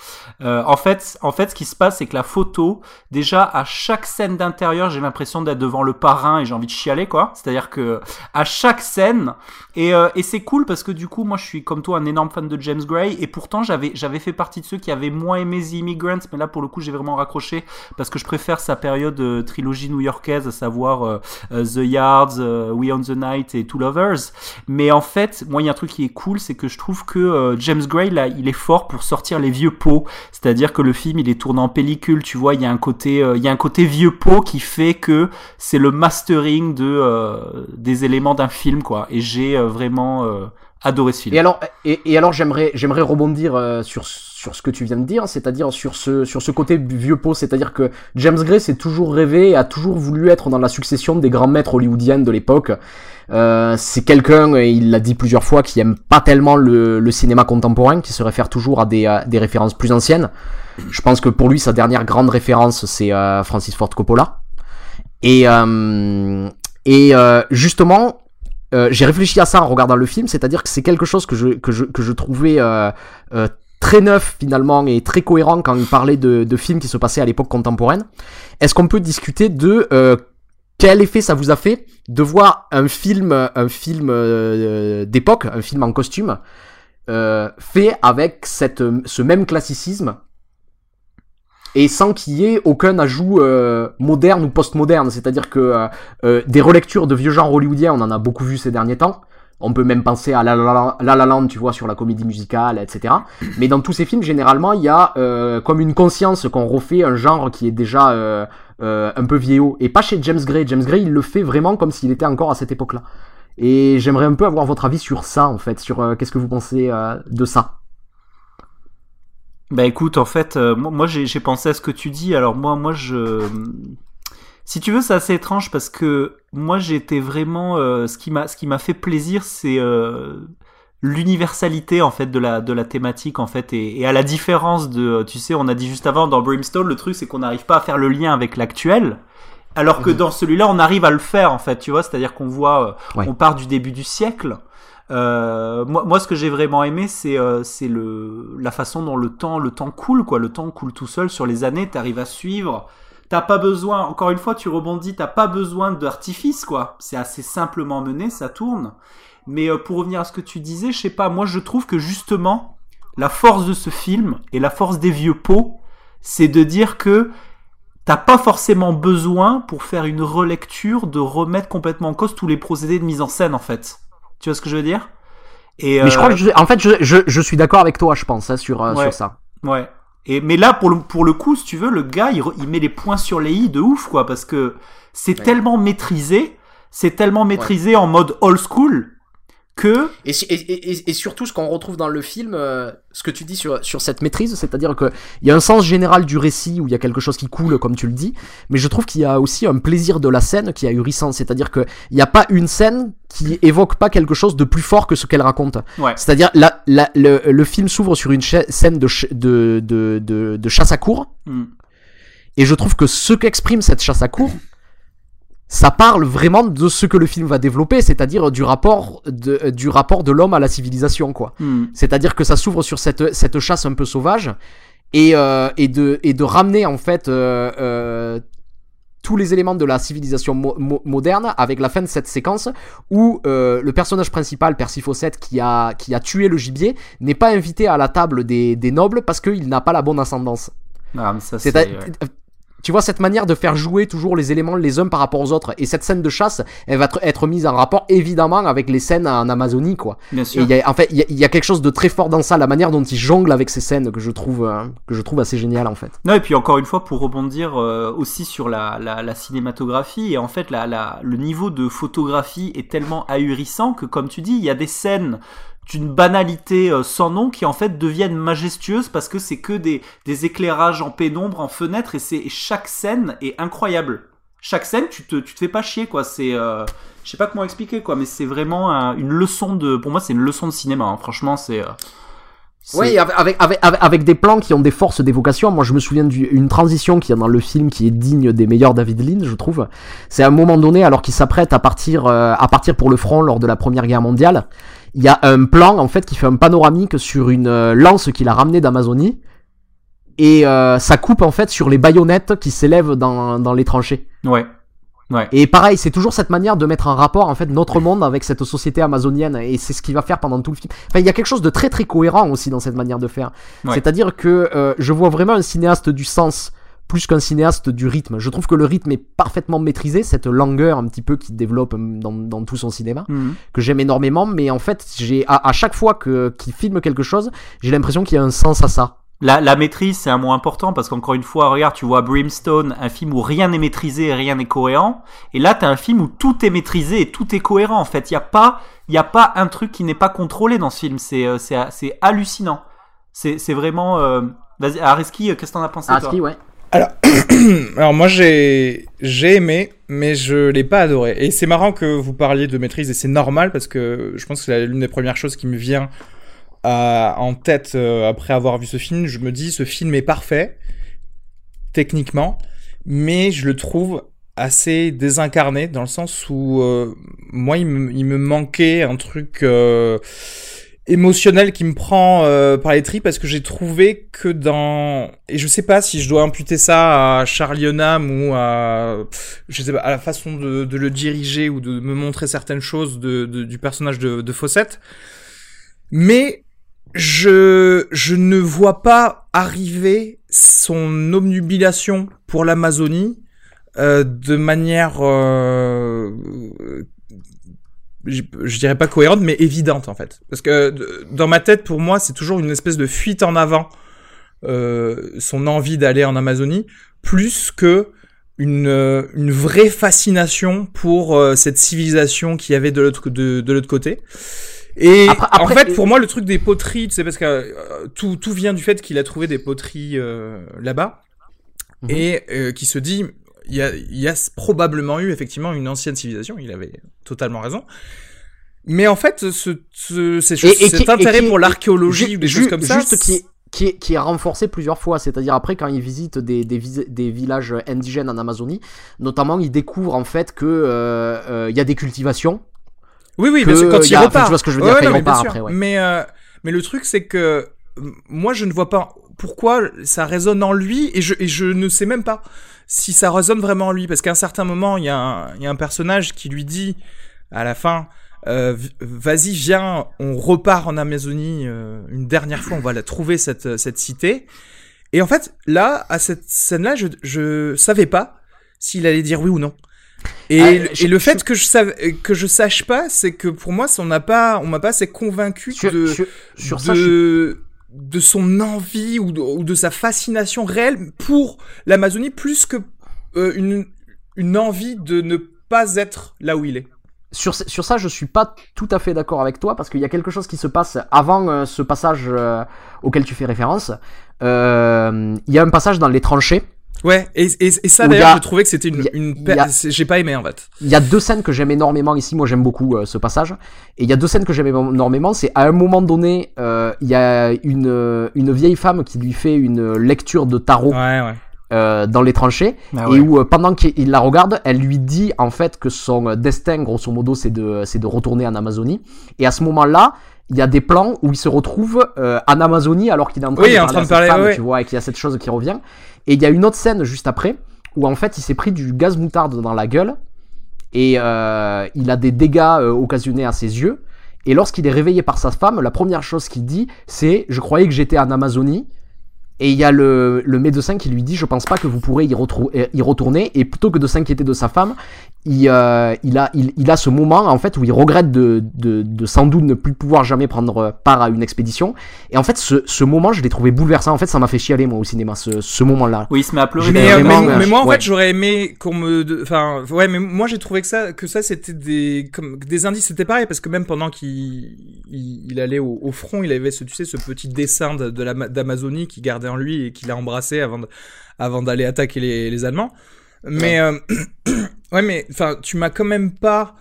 Euh, en fait, en fait, ce qui se passe, c'est que la photo, déjà à chaque scène d'intérieur, j'ai l'impression d'être devant le parrain et j'ai envie de chialer, quoi. C'est-à-dire que à chaque scène, et, euh, et c'est cool parce que du coup, moi, je suis comme toi un énorme fan de James Gray et pourtant, j'avais fait partie de ceux qui avaient moins aimé The Immigrants, mais là, pour le coup, j'ai vraiment raccroché parce que je préfère sa période euh, trilogie new-yorkaise, à savoir euh, The Yards, We on the Night et Two Lovers. Mais en fait, moi, il y a un truc qui est cool, c'est que je trouve que euh, James Gray là, il est fort pour sortir les vieux pots. C'est-à-dire que le film, il est tourné en pellicule. Tu vois, il y a un côté, euh, il y a un côté vieux pot qui fait que c'est le mastering de euh, des éléments d'un film, quoi. Et j'ai vraiment adoré ce film. Et alors, et, alors, j'aimerais, j'aimerais rebondir sur sur ce que tu viens de dire, c'est-à-dire sur ce sur ce côté vieux pot, c'est-à-dire que James Gray s'est toujours rêvé et a toujours voulu être dans la succession des grands maîtres hollywoodiens de l'époque. Euh, c'est quelqu'un, il l'a dit plusieurs fois, qui aime pas tellement le, cinéma contemporain, qui se réfère toujours à des, des, références plus anciennes. Je pense que pour lui, sa dernière grande référence, c'est euh, Francis Ford Coppola. Et, euh, et justement, j'ai réfléchi à ça en regardant le film, c'est-à-dire que c'est quelque chose que je, que je, que je trouvais très neuf finalement et très cohérent quand il parlait de, de films qui se passaient à l'époque contemporaine. Est-ce qu'on peut discuter de quel effet ça vous a fait de voir un film, un film euh, d'époque, un film en costume, euh, fait avec cette, ce même classicisme et sans qu'il y ait aucun ajout euh, moderne ou post-moderne. C'est-à-dire que des relectures de vieux genres hollywoodiens, on en a beaucoup vu ces derniers temps. On peut même penser à La La, La, Land, tu vois, sur la comédie musicale, etc. Mais dans tous ces films, généralement, il y a comme une conscience qu'on refait un genre qui est déjà euh, un peu vieillot. Et pas chez James Gray. James Gray, il le fait vraiment comme s'il était encore à cette époque-là. Et j'aimerais un peu avoir votre avis sur ça, en fait, sur euh, qu'est-ce que vous pensez euh, de ça. Bah écoute, en fait, moi, j'ai pensé à ce que tu dis. Alors moi, moi je, si tu veux, c'est assez étrange parce que moi j'étais vraiment, ce qui m'a, ce qui m'a fait plaisir, c'est l'universalité en fait de la de la thématique en fait. Et, à la différence de tu sais on a dit juste avant dans Brimstone le truc c'est qu'on n'arrive pas à faire le lien avec l'actuel. Alors que mhm. dans celui-là on arrive à le faire en fait tu vois. C'est-à-dire qu'on voit euh, on part du début du siècle euh, moi, moi, ce que j'ai vraiment aimé, c'est euh, le la façon dont le temps le temps coule quoi. Le temps coule tout seul sur les années. T'arrives à suivre. T'as pas besoin. Encore une fois, tu rebondis. T'as pas besoin d'artifice quoi. C'est assez simplement mené. Ça tourne. Mais euh, pour revenir à ce que tu disais, je sais pas, moi je trouve que justement, la force de ce film et la force des vieux pots, c'est de dire que t'as pas forcément besoin pour faire une relecture de remettre complètement en cause tous les procédés de mise en scène en fait. Tu vois ce que je veux dire? Et, Mais je crois que euh, en fait je, je, suis d'accord avec toi je pense hein, sur, euh, sur ça. Ouais. Et mais là pour le pour le coup si tu veux le gars il, il met les points sur les i de ouf quoi parce que c'est tellement maîtrisé c'est tellement maîtrisé en mode old school que Et, et, et- et surtout, ce qu'on retrouve dans le film, euh, ce que tu dis sur, sur cette maîtrise, c'est-à-dire qu'il y a un sens général du récit où il y a quelque chose qui coule, comme tu le dis, mais je trouve qu'il y a aussi un plaisir de la scène qui est ahurissant. C'est-à-dire qu'il n'y a pas une scène qui évoque pas quelque chose de plus fort que ce qu'elle raconte. Ouais. C'est-à-dire, la, la- le, le film s'ouvre sur une scène de, ch- de, de, de, de chasse à cour, Hmm. et je trouve que ce qu'exprime cette chasse à cour, ça parle vraiment de ce que le film va développer, c'est-à-dire du rapport de, du rapport de l'homme à la civilisation, quoi. Hmm. C'est-à-dire que ça s'ouvre sur cette, cette chasse un peu sauvage et, euh, et, de, et de ramener en fait euh, euh, tous les éléments de la civilisation mo- mo- moderne avec la fin de cette séquence où euh, le personnage principal, Persiphoset, qui a, qui a tué le gibier, n'est pas invité à la table des, des nobles parce qu'il n'a pas la bonne ascendance. Ah, mais ça, C'est. Tu vois cette manière de faire jouer toujours les éléments les uns par rapport aux autres et cette scène de chasse elle va être- mise en rapport évidemment avec les scènes en Amazonie quoi. Bien sûr. il y a, en fait il y, a, il y a quelque chose de très fort dans ça la manière dont il jongle avec ces scènes que je trouve euh, que je trouve assez génial en fait. Non, et puis encore une fois, pour rebondir euh, aussi sur la, la, la cinématographie, et en fait, la, la, le niveau de photographie est tellement ahurissant que, comme tu dis, il y a des scènes d'une banalité euh, sans nom qui en fait deviennent majestueuses parce que c'est que des, éclairages en pénombre, en fenêtre, et, c'est, chaque scène est incroyable. Chaque scène, tu te, tu te fais pas chier, quoi. C'est, euh, je sais pas comment expliquer, quoi, mais c'est vraiment un- une leçon de, pour moi, c'est une leçon de cinéma. hein. Franchement, c'est. euh, Oui, avec, avec- avec des plans qui ont des forces d'évocation. Moi, je me souviens d'une transition qu'il y a dans le film qui est digne des meilleurs David Lynch, je trouve. C'est à un moment donné, alors qu'il s'apprête à partir, euh, à partir pour le front lors de la Première Guerre mondiale, il y a un plan, en fait, qui fait un panoramique sur une euh, lance qu'il a ramenée d'Amazonie. Et euh, ça coupe, en fait, sur les baïonnettes qui s'élèvent dans, dans les tranchées. Ouais. Ouais. Et pareil, c'est toujours cette manière de mettre en rapport en fait notre monde avec cette société amazonienne et c'est ce qu'il va faire pendant tout le film. Enfin, il y a quelque chose de très très cohérent aussi dans cette manière de faire. Ouais. C'est-à-dire que euh, je vois vraiment un cinéaste du sens plus qu'un cinéaste du rythme. Je trouve que le rythme est parfaitement maîtrisé, cette langueur un petit peu qu'il développe hum, dans, dans tout son cinéma, Mhm. que j'aime énormément, mais en fait, j'ai à, à chaque fois que qu'il filme quelque chose, j'ai l'impression qu'il y a un sens à ça. La, la maîtrise, c'est un mot important parce qu'encore une fois, regarde, tu vois Brimstone, un film où rien n'est maîtrisé et rien n'est cohérent. Et là, t'as un film où tout est maîtrisé et tout est cohérent. En fait, il y a pas, y a pas un truc qui n'est pas contrôlé dans ce film. C'est, euh, hallucinant. C'est, c'est vraiment. Euh... Vas-y, Areski, euh, qu'est-ce que t'en as pensé Aski, ouais. Alors, alors moi j'ai j'ai aimé, mais je l'ai pas adoré. Et c'est marrant que vous parliez de maîtrise et c'est normal parce que je pense que c'est l'une des premières choses qui me vient en tête euh, après avoir vu ce film. Je me dis ce film est parfait techniquement, mais je le trouve assez désincarné dans le sens où euh, moi il me, il me manquait un truc euh, émotionnel qui me prend euh, par les tripes parce que j'ai trouvé que dans et je sais pas si je dois imputer ça à Charlie Hunnam ou à je sais pas à la façon de, de le diriger ou de me montrer certaines choses de, de- du personnage de, de Fawcett. Mais je je ne vois pas arriver son obnubilation pour l'Amazonie euh, de manière euh, je, je dirais pas cohérente, mais évidente en fait. Parce que dans ma tête, pour moi, c'est toujours une espèce de fuite en avant, euh, son envie d'aller en Amazonie, plus que une, euh, une vraie fascination pour euh, cette civilisation qu'il y avait de l'autre de, de l'autre côté. Et Après- en fait, pour moi, le truc des poteries, tu sais, parce que euh, tout, tout vient du fait qu'il a trouvé des poteries euh, là-bas Mhm. et qui se dit, il y a, il y a probablement eu effectivement une ancienne civilisation. Il avait totalement raison. Mais en fait, ce, ce, ces choses- Et- et cet qui- intérêt qui- pour l'archéologie ou des ju- choses comme ça, Juste qui est, qui, est, qui est renforcé plusieurs fois. C'est-à-dire après, quand il visite des, des, vis- des villages indigènes en Amazonie, notamment, il découvre en fait que euh, euh, il y a des cultivations. Oui, oui, sûr, quand y il a- repart. enfin, tu vois ce que je veux dire, Ouais, quand non, il mais après, ouais. Mais, euh, mais le truc, c'est que euh, moi, je ne vois pas pourquoi ça résonne en lui et je, et je ne sais même pas si ça résonne vraiment en lui. Parce qu'à un certain moment, il y, a un- il y a un personnage qui lui dit à la fin euh, Vas-y, viens, on repart en Amazonie euh, une dernière fois, on va la trouver, cette, cette cité. Et en fait, là, à cette scène-là, je, je savais pas s'il allait dire oui ou non. Et, Ah, le- je- et le je- fait que je sache que je sache pas, c'est que pour moi, ça, on n'a pas, on m'a pas assez convaincu Sur, de sur, sur de, ça, je suis- de son envie ou de, sa fascination réelle pour l'Amazonie plus que euh, une une envie de ne pas être là où il est. sur, sur ça, je suis pas tout à fait d'accord avec toi parce qu'il y a quelque chose qui se passe avant euh, ce passage euh, auquel tu fais référence. Il y a un passage dans les tranchées. Ouais, et, et, et ça d'ailleurs, a- je trouvais que c'était une, une a- j'ai pas aimé en fait. Il y a deux scènes que j'aime énormément ici. Moi, j'aime beaucoup euh, ce passage. Et il y a deux scènes que j'aime énormément. C'est à un moment donné, euh, il y a une, une vieille femme qui lui fait une lecture de tarot Ouais, ouais. euh, dans les tranchées. Ah et ouais. où euh, pendant qu'il la regarde, elle lui dit en fait que son destin, grosso modo, c'est de, c'est de retourner en Amazonie. Et à ce moment-là, il y a des plans où il se retrouve euh, en Amazonie alors qu'il est en train Oui, de en parler, train à de cette parler, femme, ouais, tu vois, et qu'il y a cette chose qui revient. Et il y a une autre scène juste après où en fait il s'est pris du gaz moutarde dans la gueule et euh, il a des dégâts euh, occasionnés à ses yeux. Et lorsqu'il est réveillé par sa femme, la première chose qu'il dit, c'est Je croyais que j'étais en Amazonie. Et il y a le, le médecin qui lui dit Je pense pas que vous pourrez y, retourner. Et plutôt que de s'inquiéter de sa femme, il, euh, il, a, il, il a ce moment en fait où il regrette de, de, de sans doute ne plus pouvoir jamais prendre part à une expédition. Et en fait, ce, ce moment, je l'ai trouvé bouleversant. En fait, ça m'a fait chialer moi au cinéma, ce, ce moment-là. Oui, il se met à pleurer. Mais, vraiment, mais, mais moi en ouais. fait j'aurais aimé qu'on me enfin ouais mais moi j'ai trouvé que ça que ça c'était des comme des indices c'était pareil parce que même pendant qu'il il, il allait au, au front il avait ce tu sais ce petit dessin de, de d'Amazonie qu'il gardait en lui et qu'il a embrassé avant de, avant d'aller attaquer les, les Allemands mais euh, ouais mais enfin tu m'as quand même pas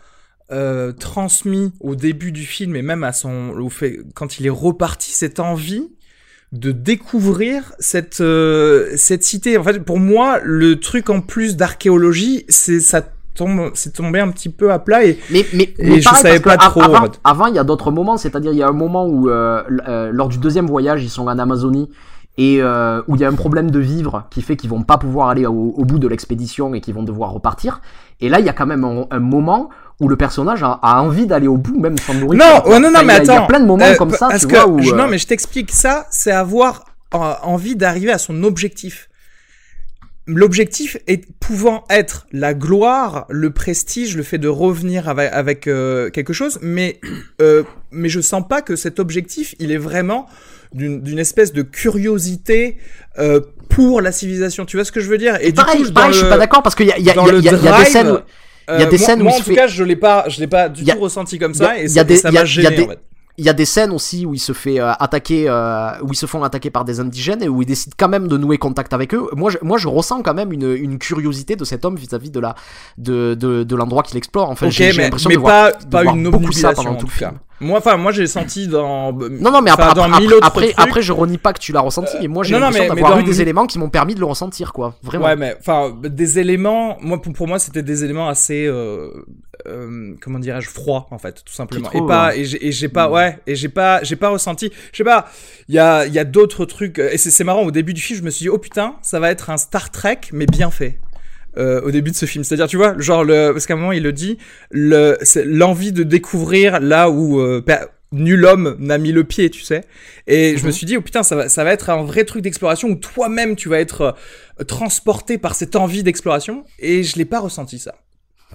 euh, transmis au début du film et même à son au fait quand il est reparti cette envie de découvrir cette euh, cette cité. En fait, pour moi, le truc en plus d'archéologie, c'est ça tombe, c'est tombé un petit peu à plat et Mais, mais, Et mais je pareil, savais pas trop, en Avant, fait. avant, il y a d'autres moments, c'est-à-dire il y a un moment où, euh, euh, lors du deuxième voyage, ils sont en Amazonie et euh, où il y a un problème de vivre qui fait qu'ils vont pas pouvoir aller au, au bout de l'expédition et qu'ils vont devoir repartir. Et là, il y a quand même un, un moment où le personnage a, a envie d'aller au bout, même sans nourriture. non, ouais, non, non, Enfin, mais il y a- attends. Il y a plein de moments euh, comme ça, tu que, vois, où, je- euh, non, mais je t'explique ça, c'est avoir envie d'arriver à son objectif. L'objectif est pouvant être la gloire, le prestige, le fait de revenir avec, avec euh, quelque chose, mais mais je sens pas que cet objectif, il est vraiment d'une d'une espèce de curiosité euh, pour la civilisation. Tu vois ce que je veux dire? Et du coup, pareil, je suis pas d'accord parce qu'il y a, il y a, y a- y a- des scènes. où- il y a euh, des moi- scènes où moi, en tout fait- cas, je l'ai pas, je l'ai pas du a- tout ressenti comme ça, a des- et ça m'a il y a des- en fait. Il y a des scènes aussi où il se fait euh, attaquer, euh, où ils se font attaquer par des indigènes et où il décide quand même de nouer contact avec eux. Moi, je, moi, je ressens quand même une, une curiosité de cet homme vis-à-vis de la, de, de, de l'endroit qu'il explore. Enfin, Ok, j'ai mais, l'impression mais de voir. pas, de pas voir une beaucoup ça pendant en tout le film. Moi, enfin, moi j'ai senti dans. Non, non, mais après, dans après, après, trucs. après, je renie pas que tu l'as ressenti, mais moi, j'ai l'impression d'avoir eu des mille- éléments qui m'ont permis de le ressentir, quoi. Vraiment. Ouais, mais enfin, des éléments. Moi, pour, pour moi, c'était des éléments assez, euh, euh, comment dirais-je, froids en fait, tout simplement. Et pas, hein et j'ai pas, ouais, et j'ai pas, j'ai pas ressenti. Je sais pas. Il y a, il y a d'autres trucs. Et c'est marrant. Au début du film, je me suis dit, oh putain, ça va être un Star Trek, mais bien fait. Euh, au début de ce film, c'est-à-dire, tu vois, genre le, parce qu'à un moment il le dit, le, l'envie de découvrir là où euh, nul homme n'a mis le pied, tu sais. Et je me Mhm. suis dit, oh putain, ça va, ça va être un vrai truc d'exploration où toi-même tu vas être euh, transporté par cette envie d'exploration. Et je l'ai pas ressenti ça.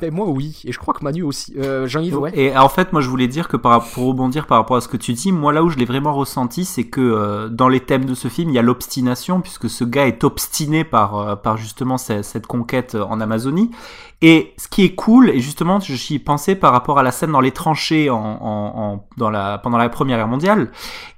Et moi, oui. Et je crois que Manu aussi. Euh, Jean-Yves, ouais. Et en fait, moi, je voulais dire que pour rebondir par rapport à ce que tu dis, moi, là où je l'ai vraiment ressenti, c'est que euh, dans les thèmes de ce film, il y a l'obstination, puisque ce gars est obstiné par, euh, par justement cette, conquête en Amazonie. Et ce qui est cool, et justement, j'y pensais par rapport à la scène dans les tranchées en, en- dans la, pendant la Première Guerre mondiale.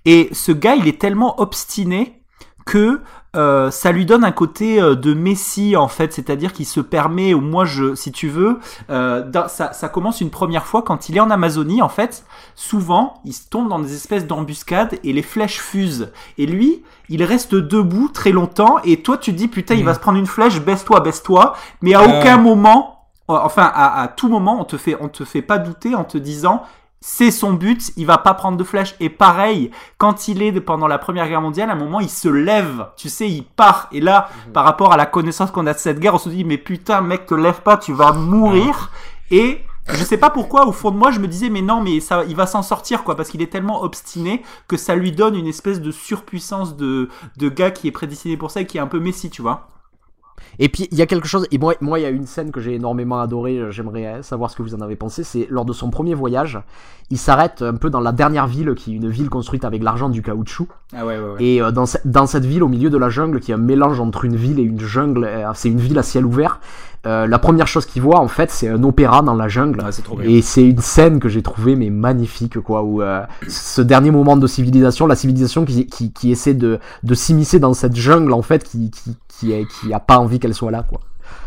Et ce gars, il est tellement obstiné que euh, ça lui donne un côté euh, de messie en fait, c'est-à-dire qu'il se permet, ou moi je, si tu veux, euh, ça, ça commence une première fois quand il est en Amazonie en fait. Souvent, il se tombe dans des espèces d'embuscades et les flèches fusent. Et lui, il reste debout très longtemps. Et toi, tu te dis putain, il va se prendre une flèche, baisse-toi, baisse-toi. Mais à Ouais. aucun moment, euh, enfin à, à tout moment, on te fait, on te fait pas douter en te disant c'est son but, il va pas prendre de flèche. Et pareil, quand il est de- pendant la Première Guerre mondiale, à un moment, il se lève, tu sais, il part. Et là, par rapport à la connaissance qu'on a de cette guerre, on se dit, mais putain, mec, te lève pas, tu vas mourir. Et je sais pas pourquoi, au fond de moi, je me disais, mais non, mais ça, il va s'en sortir, quoi, parce qu'il est tellement obstiné que ça lui donne une espèce de surpuissance de, de gars qui est prédestiné pour ça et qui est un peu Messi, tu vois. Et puis il y a quelque chose, et moi moi il y a une scène que j'ai énormément adorée, euh, j'aimerais euh, savoir ce que vous en avez pensé, c'est lors de son premier voyage, il s'arrête un peu dans la dernière ville qui est une ville construite avec l'argent du caoutchouc, Ah ouais, ouais, ouais. et euh, dans, ce- dans cette ville au milieu de la jungle qui est un mélange entre une ville et une jungle, euh, c'est une ville à ciel ouvert, euh, la première chose qu'il voit en fait c'est un opéra dans la jungle Ah, c'est trop bien. et c'est une scène que j'ai trouvée mais magnifique quoi où euh, ce dernier moment de civilisation la civilisation qui, qui, qui essaie de, de s'immiscer dans cette jungle en fait qui qui qui, est- qui a pas envie qu'elle soit là quoi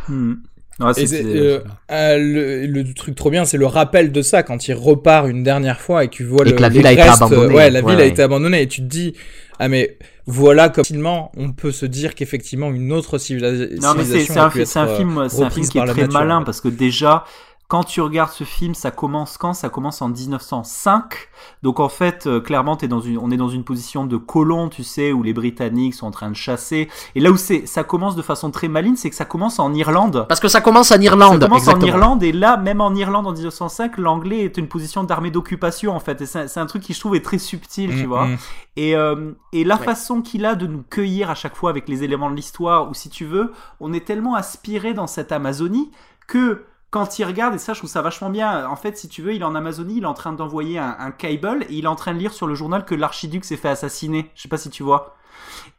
Hmm. Ouais, Et euh, euh, le, le truc trop bien, c'est le rappel de ça quand il repart une dernière fois et que tu vois Et le, que la ville a été abandonnée. Ouais, la Ouais, ville a été abandonnée et tu te dis ah mais voilà comme facilement on peut se dire qu'effectivement une autre civila- Non mais c'est civilisation un, pu fi- c'est un être, euh, film, c'est un film qui est très nature, malin en fait. parce que déjà quand tu regardes ce film, ça commence quand? Ça commence en 1905. Donc en fait, euh, clairement, es dans une, on est dans une position de colon, tu sais, où les Britanniques sont en train de chasser. Et là où c'est, ça commence de façon très maligne, c'est que ça commence en Irlande. parce que ça commence en Irlande Ça commence exactement. en Irlande et là, même en Irlande en 1905, l'anglais est une position d'armée d'occupation en fait. Et c'est un truc qui je trouve est très subtil, tu Mm, vois. mm. Et, euh, et la Ouais. façon qu'il a de nous cueillir à chaque fois avec les éléments de l'histoire, ou si tu veux, on est tellement aspiré dans cette Amazonie que quand il regarde, et ça je trouve ça vachement bien, en fait si tu veux, il est en Amazonie, il est en train d'envoyer un, un cable, et il est en train de lire sur le journal que l'archiduc s'est fait assassiner. Je sais pas si tu vois.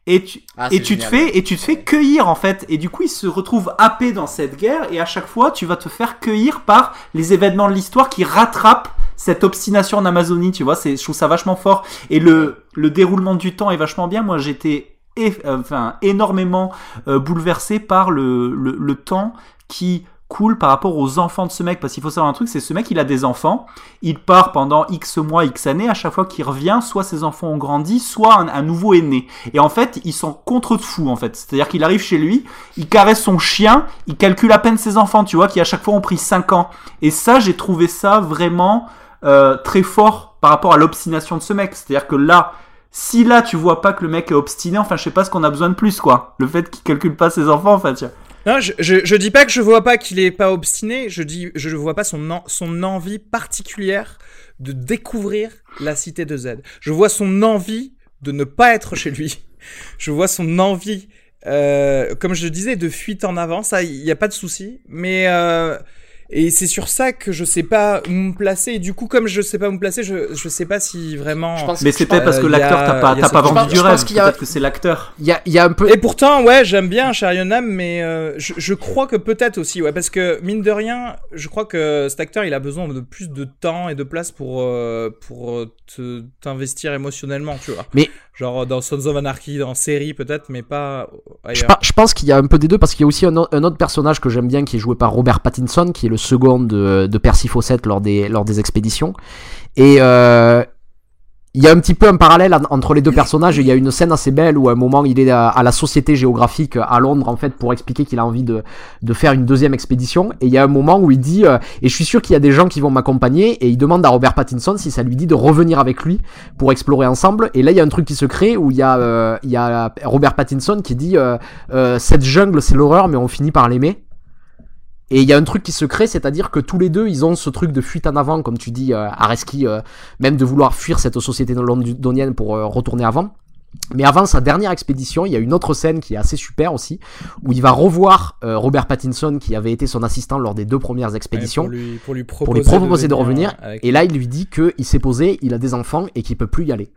Et tu, Ah, et tu te fais et tu te fais cueillir en fait. Et du coup il se retrouve happé dans cette guerre et à chaque fois tu vas te faire cueillir par les événements de l'histoire qui rattrapent cette obstination en Amazonie tu vois. C'est je trouve ça vachement fort. Et le le déroulement du temps est vachement bien. Moi j'étais enfin énormément euh, bouleversé par le, le le temps qui cool par rapport aux enfants de ce mec parce qu'il faut savoir un truc c'est ce mec il a des enfants il part pendant x mois x années à chaque fois qu'il revient soit ses enfants ont grandi soit un, nouveau est né. Et en fait ils sont contre de fou en fait. C'est à dire qu'il arrive chez lui il caresse son chien il calcule à peine ses enfants tu vois qui à chaque fois ont pris 5 ans. Et ça j'ai trouvé ça vraiment euh, très fort par rapport à l'obstination de ce mec. C'est à dire que là si là tu vois pas que le mec est obstiné enfin je sais pas ce qu'on a besoin de plus quoi. Le fait qu'il calcule pas ses enfants enfin vois. Non, je, je, je dis pas que je vois pas qu'il est pas obstiné, je dis je vois pas son, son envie particulière de découvrir la cité de Z. Je vois son envie de ne pas être chez lui. Je vois son envie, euh, comme je disais, de fuite en avant, ça, il n'y a pas de souci. Mais, euh, et c'est sur ça que je sais pas où me placer. Et du coup, comme je sais pas où me placer, je, je sais pas si vraiment... Je pense- mais je c'est peut-être parce que euh, l'acteur t'as pas t'as pas je vendu du je rêve qu'il y a- peut-être que c'est l'acteur il y a il y a un peu Et pourtant, ouais, j'aime bien Sharionnam, mais euh, je, je crois que peut-être aussi, ouais, parce que mine de rien, je crois que cet acteur, il a besoin de plus de temps et de place pour euh, pour euh, te- t'investir émotionnellement, tu vois. Mais- genre dans Sons of Anarchy, en série peut-être, mais pas Je, ailleurs. pa- je pense qu'il y a un peu des deux parce qu'il y a aussi un, un autre personnage que j'aime bien qui est joué par Robert Pattinson qui est le second de, Percy Fawcett lors des, lors des expéditions. Et euh, il y a un petit peu un parallèle en- entre les deux personnages. Il y a une scène assez belle où à un moment il est à, la Société géographique à Londres en fait pour expliquer qu'il a envie de, de faire une deuxième expédition. Et il y a un moment où il dit euh, et je suis sûr qu'il y a des gens qui vont m'accompagner et il demande à Robert Pattinson si ça lui dit de revenir avec lui pour explorer ensemble. Et là il y a un truc qui se crée où il y a, euh, y a Robert Pattinson qui dit cette jungle c'est l'horreur mais on finit par l'aimer et il y a un truc qui se crée, c'est-à-dire que tous les deux, ils ont ce truc de fuite en avant, comme tu dis, euh, Areski, euh, même de vouloir fuir cette société londonienne pour euh, retourner avant. Mais avant sa dernière expédition, il y a une autre scène qui est assez super aussi, où il va revoir euh, Robert Pattinson, qui avait été son assistant lors des deux premières Ouais, expéditions, pour lui, pour lui pour proposer, lui proposer de, venir revenir. avec- Et là, il lui dit qu'il s'est posé, il a des enfants et qu'il peut plus y aller.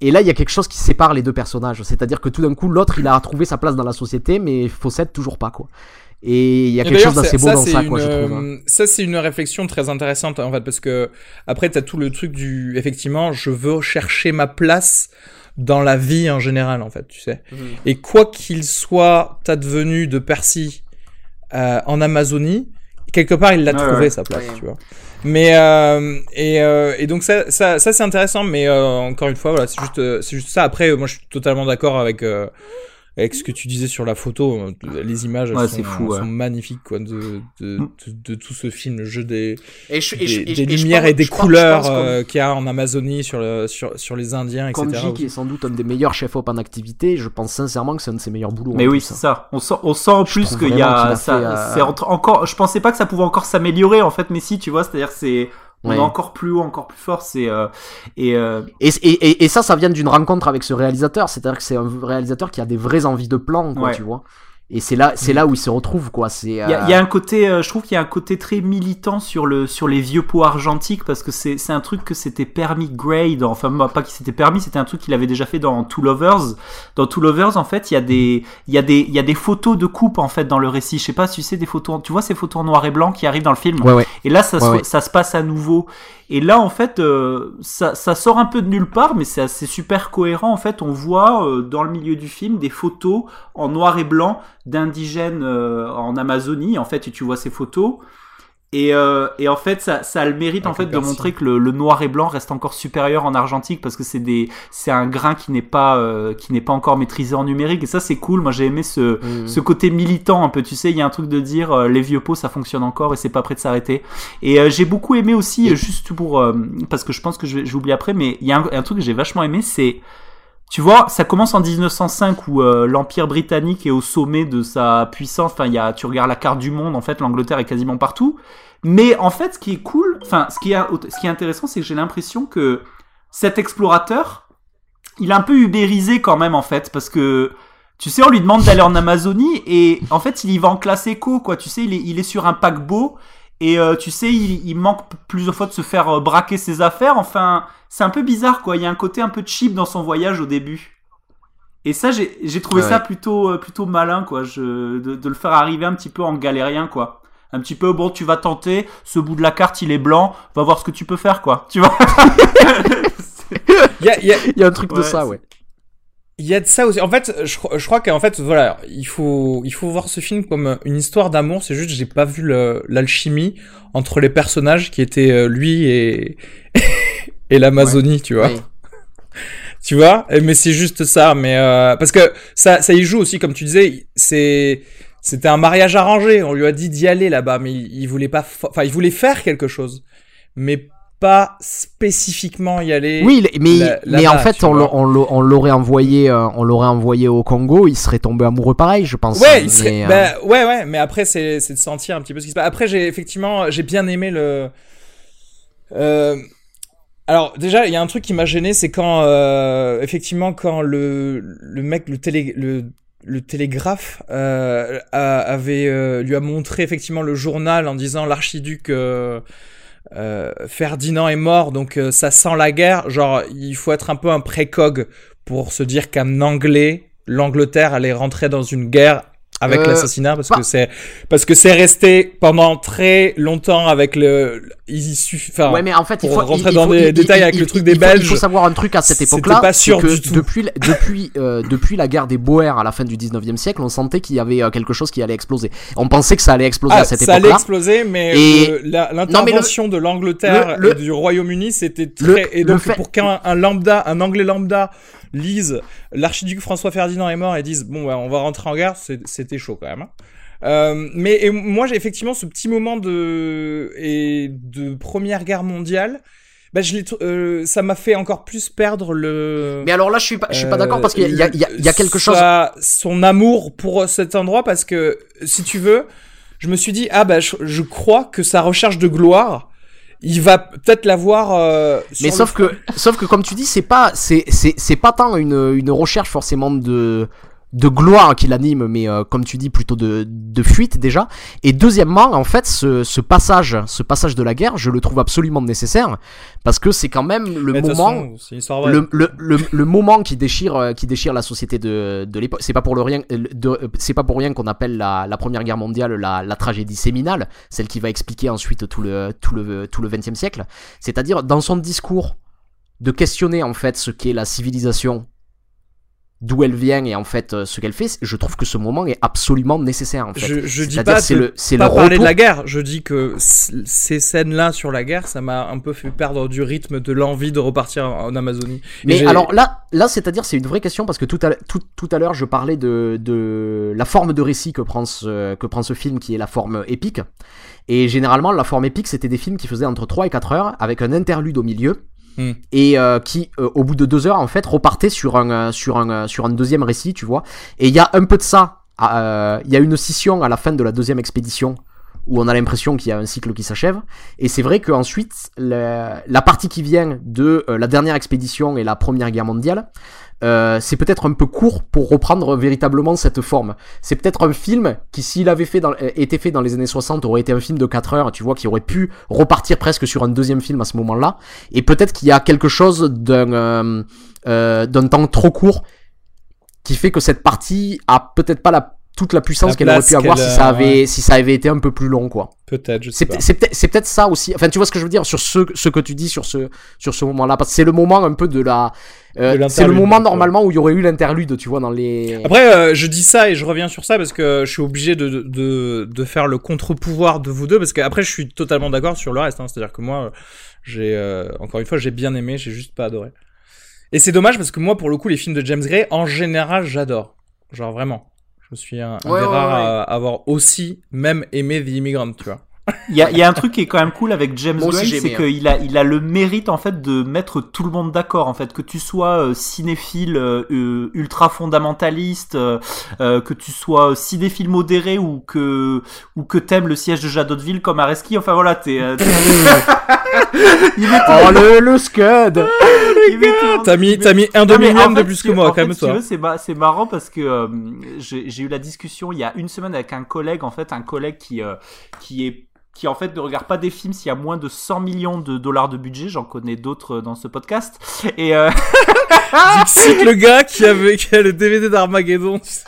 Et là, il y a quelque chose qui sépare les deux personnages. C'est-à-dire que tout d'un coup, l'autre, il a trouvé sa place dans la société, mais Fawcett, toujours pas, quoi. Et il y a Et quelque chose d'assez beau ça, dans c'est ça, une, quoi, je trouve. hein. euh, Ça, c'est une réflexion très intéressante, en fait, parce que après, t'as tout le truc du, effectivement, je veux chercher ma place dans la vie en général, en fait, tu sais. Mhm. Et quoi qu'il soit advenu de Percy euh, en Amazonie, quelque part, il l'a trouvé ouais. sa place, Ouais. tu vois. Mais euh, et, euh, et donc ça, ça, ça c'est intéressant, mais euh, encore une fois, voilà, c'est juste, euh, c'est juste ça. Après, moi, je suis totalement d'accord avec. Avec ce que tu disais sur la photo, euh, les images elles Ouais, sont, c'est fou, ouais. sont magnifiques quoi, de, de, Mm. de, de tout ce film, le jeu des, Et je- et des, je- et je- des et je lumières pense- et des couleurs euh, qu'il y a en Amazonie sur, le, sur, sur les Indiens, etc. Konji, qui est sans doute un des meilleurs chefs-op en activité, je pense sincèrement que c'est un de ses meilleurs boulots. Mais oui, c'est ça. On sent, on sent en plus qu'il y vraiment qu'il a a ça. fait, euh, C'est entre- encore. Je pensais pas que ça pouvait encore s'améliorer en fait, mais si, tu vois, c'est-à-dire que c'est on Ouais. est encore plus haut, encore plus fort. C'est euh, et euh, Et, et, ça, ça vient d'une rencontre avec ce réalisateur. C'est-à-dire que c'est un réalisateur qui a des vraies envies de plan, quoi, Ouais. tu vois. Et c'est là, c'est là où ils se retrouvent, quoi. C'est. Il y, a- il y a un côté, euh, je trouve qu'il y a un côté très militant sur le sur les vieux pots argentiques parce que c'est c'est un truc que c'était permis Gray dans, enfin pas qu'il s'était permis, c'était un truc qu'il avait déjà fait dans Two Lovers. Dans Two Lovers, en fait, il y a des il y a des il y a des photos de coupe en fait dans le récit. Je sais pas si tu sais des photos, tu vois ces photos en noir et blanc qui arrivent dans le film? Ouais, ouais. Et là, ça, Ouais, se, ça se passe à nouveau. Et là, en fait, euh, ça, ça sort un peu de nulle part, mais c'est assez super cohérent. En fait, on voit euh, dans le milieu du film des photos en noir et blanc d'indigènes euh, en Amazonie. En fait, et tu vois ces photos. Et, euh, et en fait, ça, ça a le mérite en fait de montrer que le, le noir et blanc reste encore supérieur en argentique parce que c'est des, c'est un grain qui n'est pas, euh, qui n'est pas encore maîtrisé en numérique. Et ça, c'est cool. Moi, j'ai aimé ce, Mhm. ce côté militant un peu. Tu sais, il y a un truc de dire euh, les vieux pots, ça fonctionne encore et c'est pas prêt de s'arrêter. Et j'ai beaucoup aimé aussi, juste pour, parce que je pense que je vais- j'oublie après, mais il y a un, un truc que j'ai vachement aimé, c'est tu vois, ça commence en 1905 où euh, l'Empire britannique est au sommet de sa puissance. Enfin, y a, tu regardes la carte du monde, en fait, l'Angleterre est quasiment partout. Mais en fait, ce qui est cool, enfin, ce qui est, intéressant, c'est que j'ai l'impression que cet explorateur, il est un peu ubérisé quand même, en fait, parce que tu sais, on lui demande d'aller en Amazonie et en fait, il y va en classe éco, quoi. Tu sais, il est sur un paquebot et euh, tu sais, il, il manque plusieurs fois de se faire euh, braquer ses affaires. Enfin, c'est un peu bizarre, quoi. Il y a un côté un peu cheap dans son voyage au début. Et ça, j'ai trouvé Ouais, ça ouais. plutôt euh, plutôt malin, quoi. Je, de, de le faire arriver un petit peu en galérien, quoi. Un petit peu, bon, tu vas tenter. Ce bout de la carte, il est blanc. Va voir ce que tu peux faire, quoi. Tu vois? Il y a, y y un truc de ça, ouais. Il y a de ça aussi. En fait, je, je crois qu'en fait, voilà, il faut, il faut voir ce film comme une histoire d'amour. C'est juste, j'ai pas vu le- l'alchimie entre les personnages qui étaient euh, lui et et l'Amazonie, tu vois. Oui. Tu vois? Mais c'est juste ça. Mais euh, parce que ça, ça y joue aussi, comme tu disais. C'est, c'était un mariage arrangé. On lui a dit d'y aller là-bas, mais il, il voulait pas. Enfin, il voulait faire quelque chose, mais pas spécifiquement y aller. Oui, mais, mais en fait, on l'aurait envoyé, euh, on l'aurait envoyé au Congo, il serait tombé amoureux pareil, je pense. Ouais, il Mais, serait, euh, bah, ouais, ouais, mais après, c'est, de sentir un petit peu ce qui se passe. Après, j'ai effectivement, j'ai bien aimé le. Euh, alors, déjà, il y a un truc qui m'a gêné, c'est quand, effectivement, quand le, le mec, le télé, le, le télégraphe, a- avait, lui a montré effectivement le journal en disant l'archiduc, euh, Ferdinand est mort, donc euh, ça sent la guerre. Genre, il faut être un peu un précog pour se dire qu'un Anglais, l'Angleterre allait rentrer dans une guerre avec Euh, l'assassinat parce pas- que c'est parce que c'est resté pendant très longtemps avec le il suffit enfin Ouais, mais en fait, il faut rentrer il- dans il- détails il- avec le truc des Belges Il faut savoir un truc à cette époque-là. pas sûr que du tout. Depuis, depuis, euh, depuis la guerre des Boers à la fin du 19e siècle, on sentait qu'il y avait euh, quelque chose qui allait exploser. On pensait que ça allait exploser ah, à cette ça allait époque-là. exploser mais Et- l'intervention de l'Angleterre le- et du Royaume-Uni c'était le- très et donc fait- pour qu'un un lambda un anglais lambda lise l'archiduc François Ferdinand est mort et dise bon bah, on va rentrer en guerre c'est- c'était chaud quand même hein. Euh, mais et moi j'ai effectivement ce petit moment de et de première guerre mondiale bah, je euh, ça m'a fait encore plus perdre le Mais alors là, je suis pas, je suis pas euh, d'accord parce qu'il y y y a quelque chose. son amour pour cet endroit parce que si tu veux je me suis dit ah bah je, je crois que sa recherche de gloire il va peut-être l'avoir euh, Mais sauf que, sauf que comme tu dis, c'est pas, c'est, c'est, c'est pas tant une, une recherche forcément de, de gloire qui l'anime, mais euh, comme tu dis, plutôt de, de fuite déjà. Et deuxièmement, en fait, ce, ce passage, ce passage de la guerre, je le trouve absolument nécessaire parce que c'est quand même le Mais moment. façon, le, le, le, le moment qui déchire euh, qui déchire la société de, de l'époque c'est pas pour le rien euh, de- euh, c'est pas pour rien qu'on appelle la, la première guerre mondiale la, la tragédie séminale celle qui va expliquer ensuite tout le tout le tout le 20e siècle c'est-à-dire dans son discours de questionner en fait ce qu'est la civilisation d'où elle vient et en fait euh, ce qu'elle fait je trouve que ce moment est absolument nécessaire en fait je, je dis pas c'est le c'est le parler de la guerre je dis que ces scènes là sur la guerre ça m'a un peu fait perdre du rythme de l'envie de repartir en en Amazonie Mais alors là, là c'est-à-dire c'est une vraie question parce que tout à, tout, tout à l'heure je parlais de, de la forme de récit que prend, ce, que prend ce film qui est la forme épique. Et généralement la forme épique c'était des films qui faisaient entre 3 et 4 heures avec un interlude au milieu. Hmm. Et euh, qui, euh, au bout de deux heures, en fait, repartait sur un, euh, sur un, deuxième récit, tu vois. Et il y a un peu de ça. Il y a une scission à la fin de la deuxième expédition où on a l'impression qu'il y a un cycle qui s'achève. Et c'est vrai qu'ensuite, la, partie qui vient de la dernière expédition et la Première Guerre mondiale, euh, c'est peut-être un peu court pour reprendre véritablement cette forme. C'est peut-être un film qui, s'il avait euh, été fait dans les années 60, aurait été un film de 4 heures, tu vois, qui aurait pu repartir presque sur un deuxième film à ce moment-là. Et peut-être qu'il y a quelque chose d'un euh, d'un temps trop court qui fait que cette partie a peut-être pas la toute la puissance qu'elle aurait pu avoir si ça avait si ça avait été un peu plus long quoi. Peut-être, je sais C'est pas. c'est peut-être c'est peut-être ça aussi. Enfin, tu vois ce que je veux dire sur ce ce que tu dis sur ce sur ce moment-là parce que c'est le moment un peu de la euh, c'est le moment normalement où il y aurait eu l'interlude, tu vois dans les Après, euh, je dis ça et je reviens sur ça parce que je suis obligé de, de, de, faire le contre-pouvoir de vous deux parce qu'après, je suis totalement d'accord sur le reste. Hein. C'est-à-dire que moi, euh, j'ai euh, encore une fois, j'ai bien aimé, j'ai juste pas adoré. Et c'est dommage parce que moi, pour le coup, les films de James Gray, en général, j'adore. Genre vraiment. Je suis un, un Ouais, des ouais, rares ouais. à avoir aussi même aimé The Immigrant, tu vois. Il y a, il y a un truc qui est quand même cool avec James Gray, j'ai c'est aimé, hein. qu'il a, il a le mérite en fait de mettre tout le monde d'accord en fait, que tu sois euh, cinéphile euh, euh, ultra fondamentaliste, euh, euh, que tu sois cinéphile modéré ou que ou que t'aimes le siège de Jadoteville comme Areski, enfin voilà, t'es. euh, t'es- il tout Oh le le scud. monde- T'as mis, t'as mis un demi-million en de plus que moi, tu calme-toi. veux, c'est ma- c'est marrant parce que euh, j'ai j'ai eu la discussion il y a une semaine avec un collègue, en fait, un collègue qui, euh, qui est qui en fait ne regarde pas des films s'il y a moins de 100 millions de dollars de budget, j'en connais d'autres euh, dans ce podcast, et euh, Dixit, le gars qui avait qui a le DVD d'Armageddon, tu sais.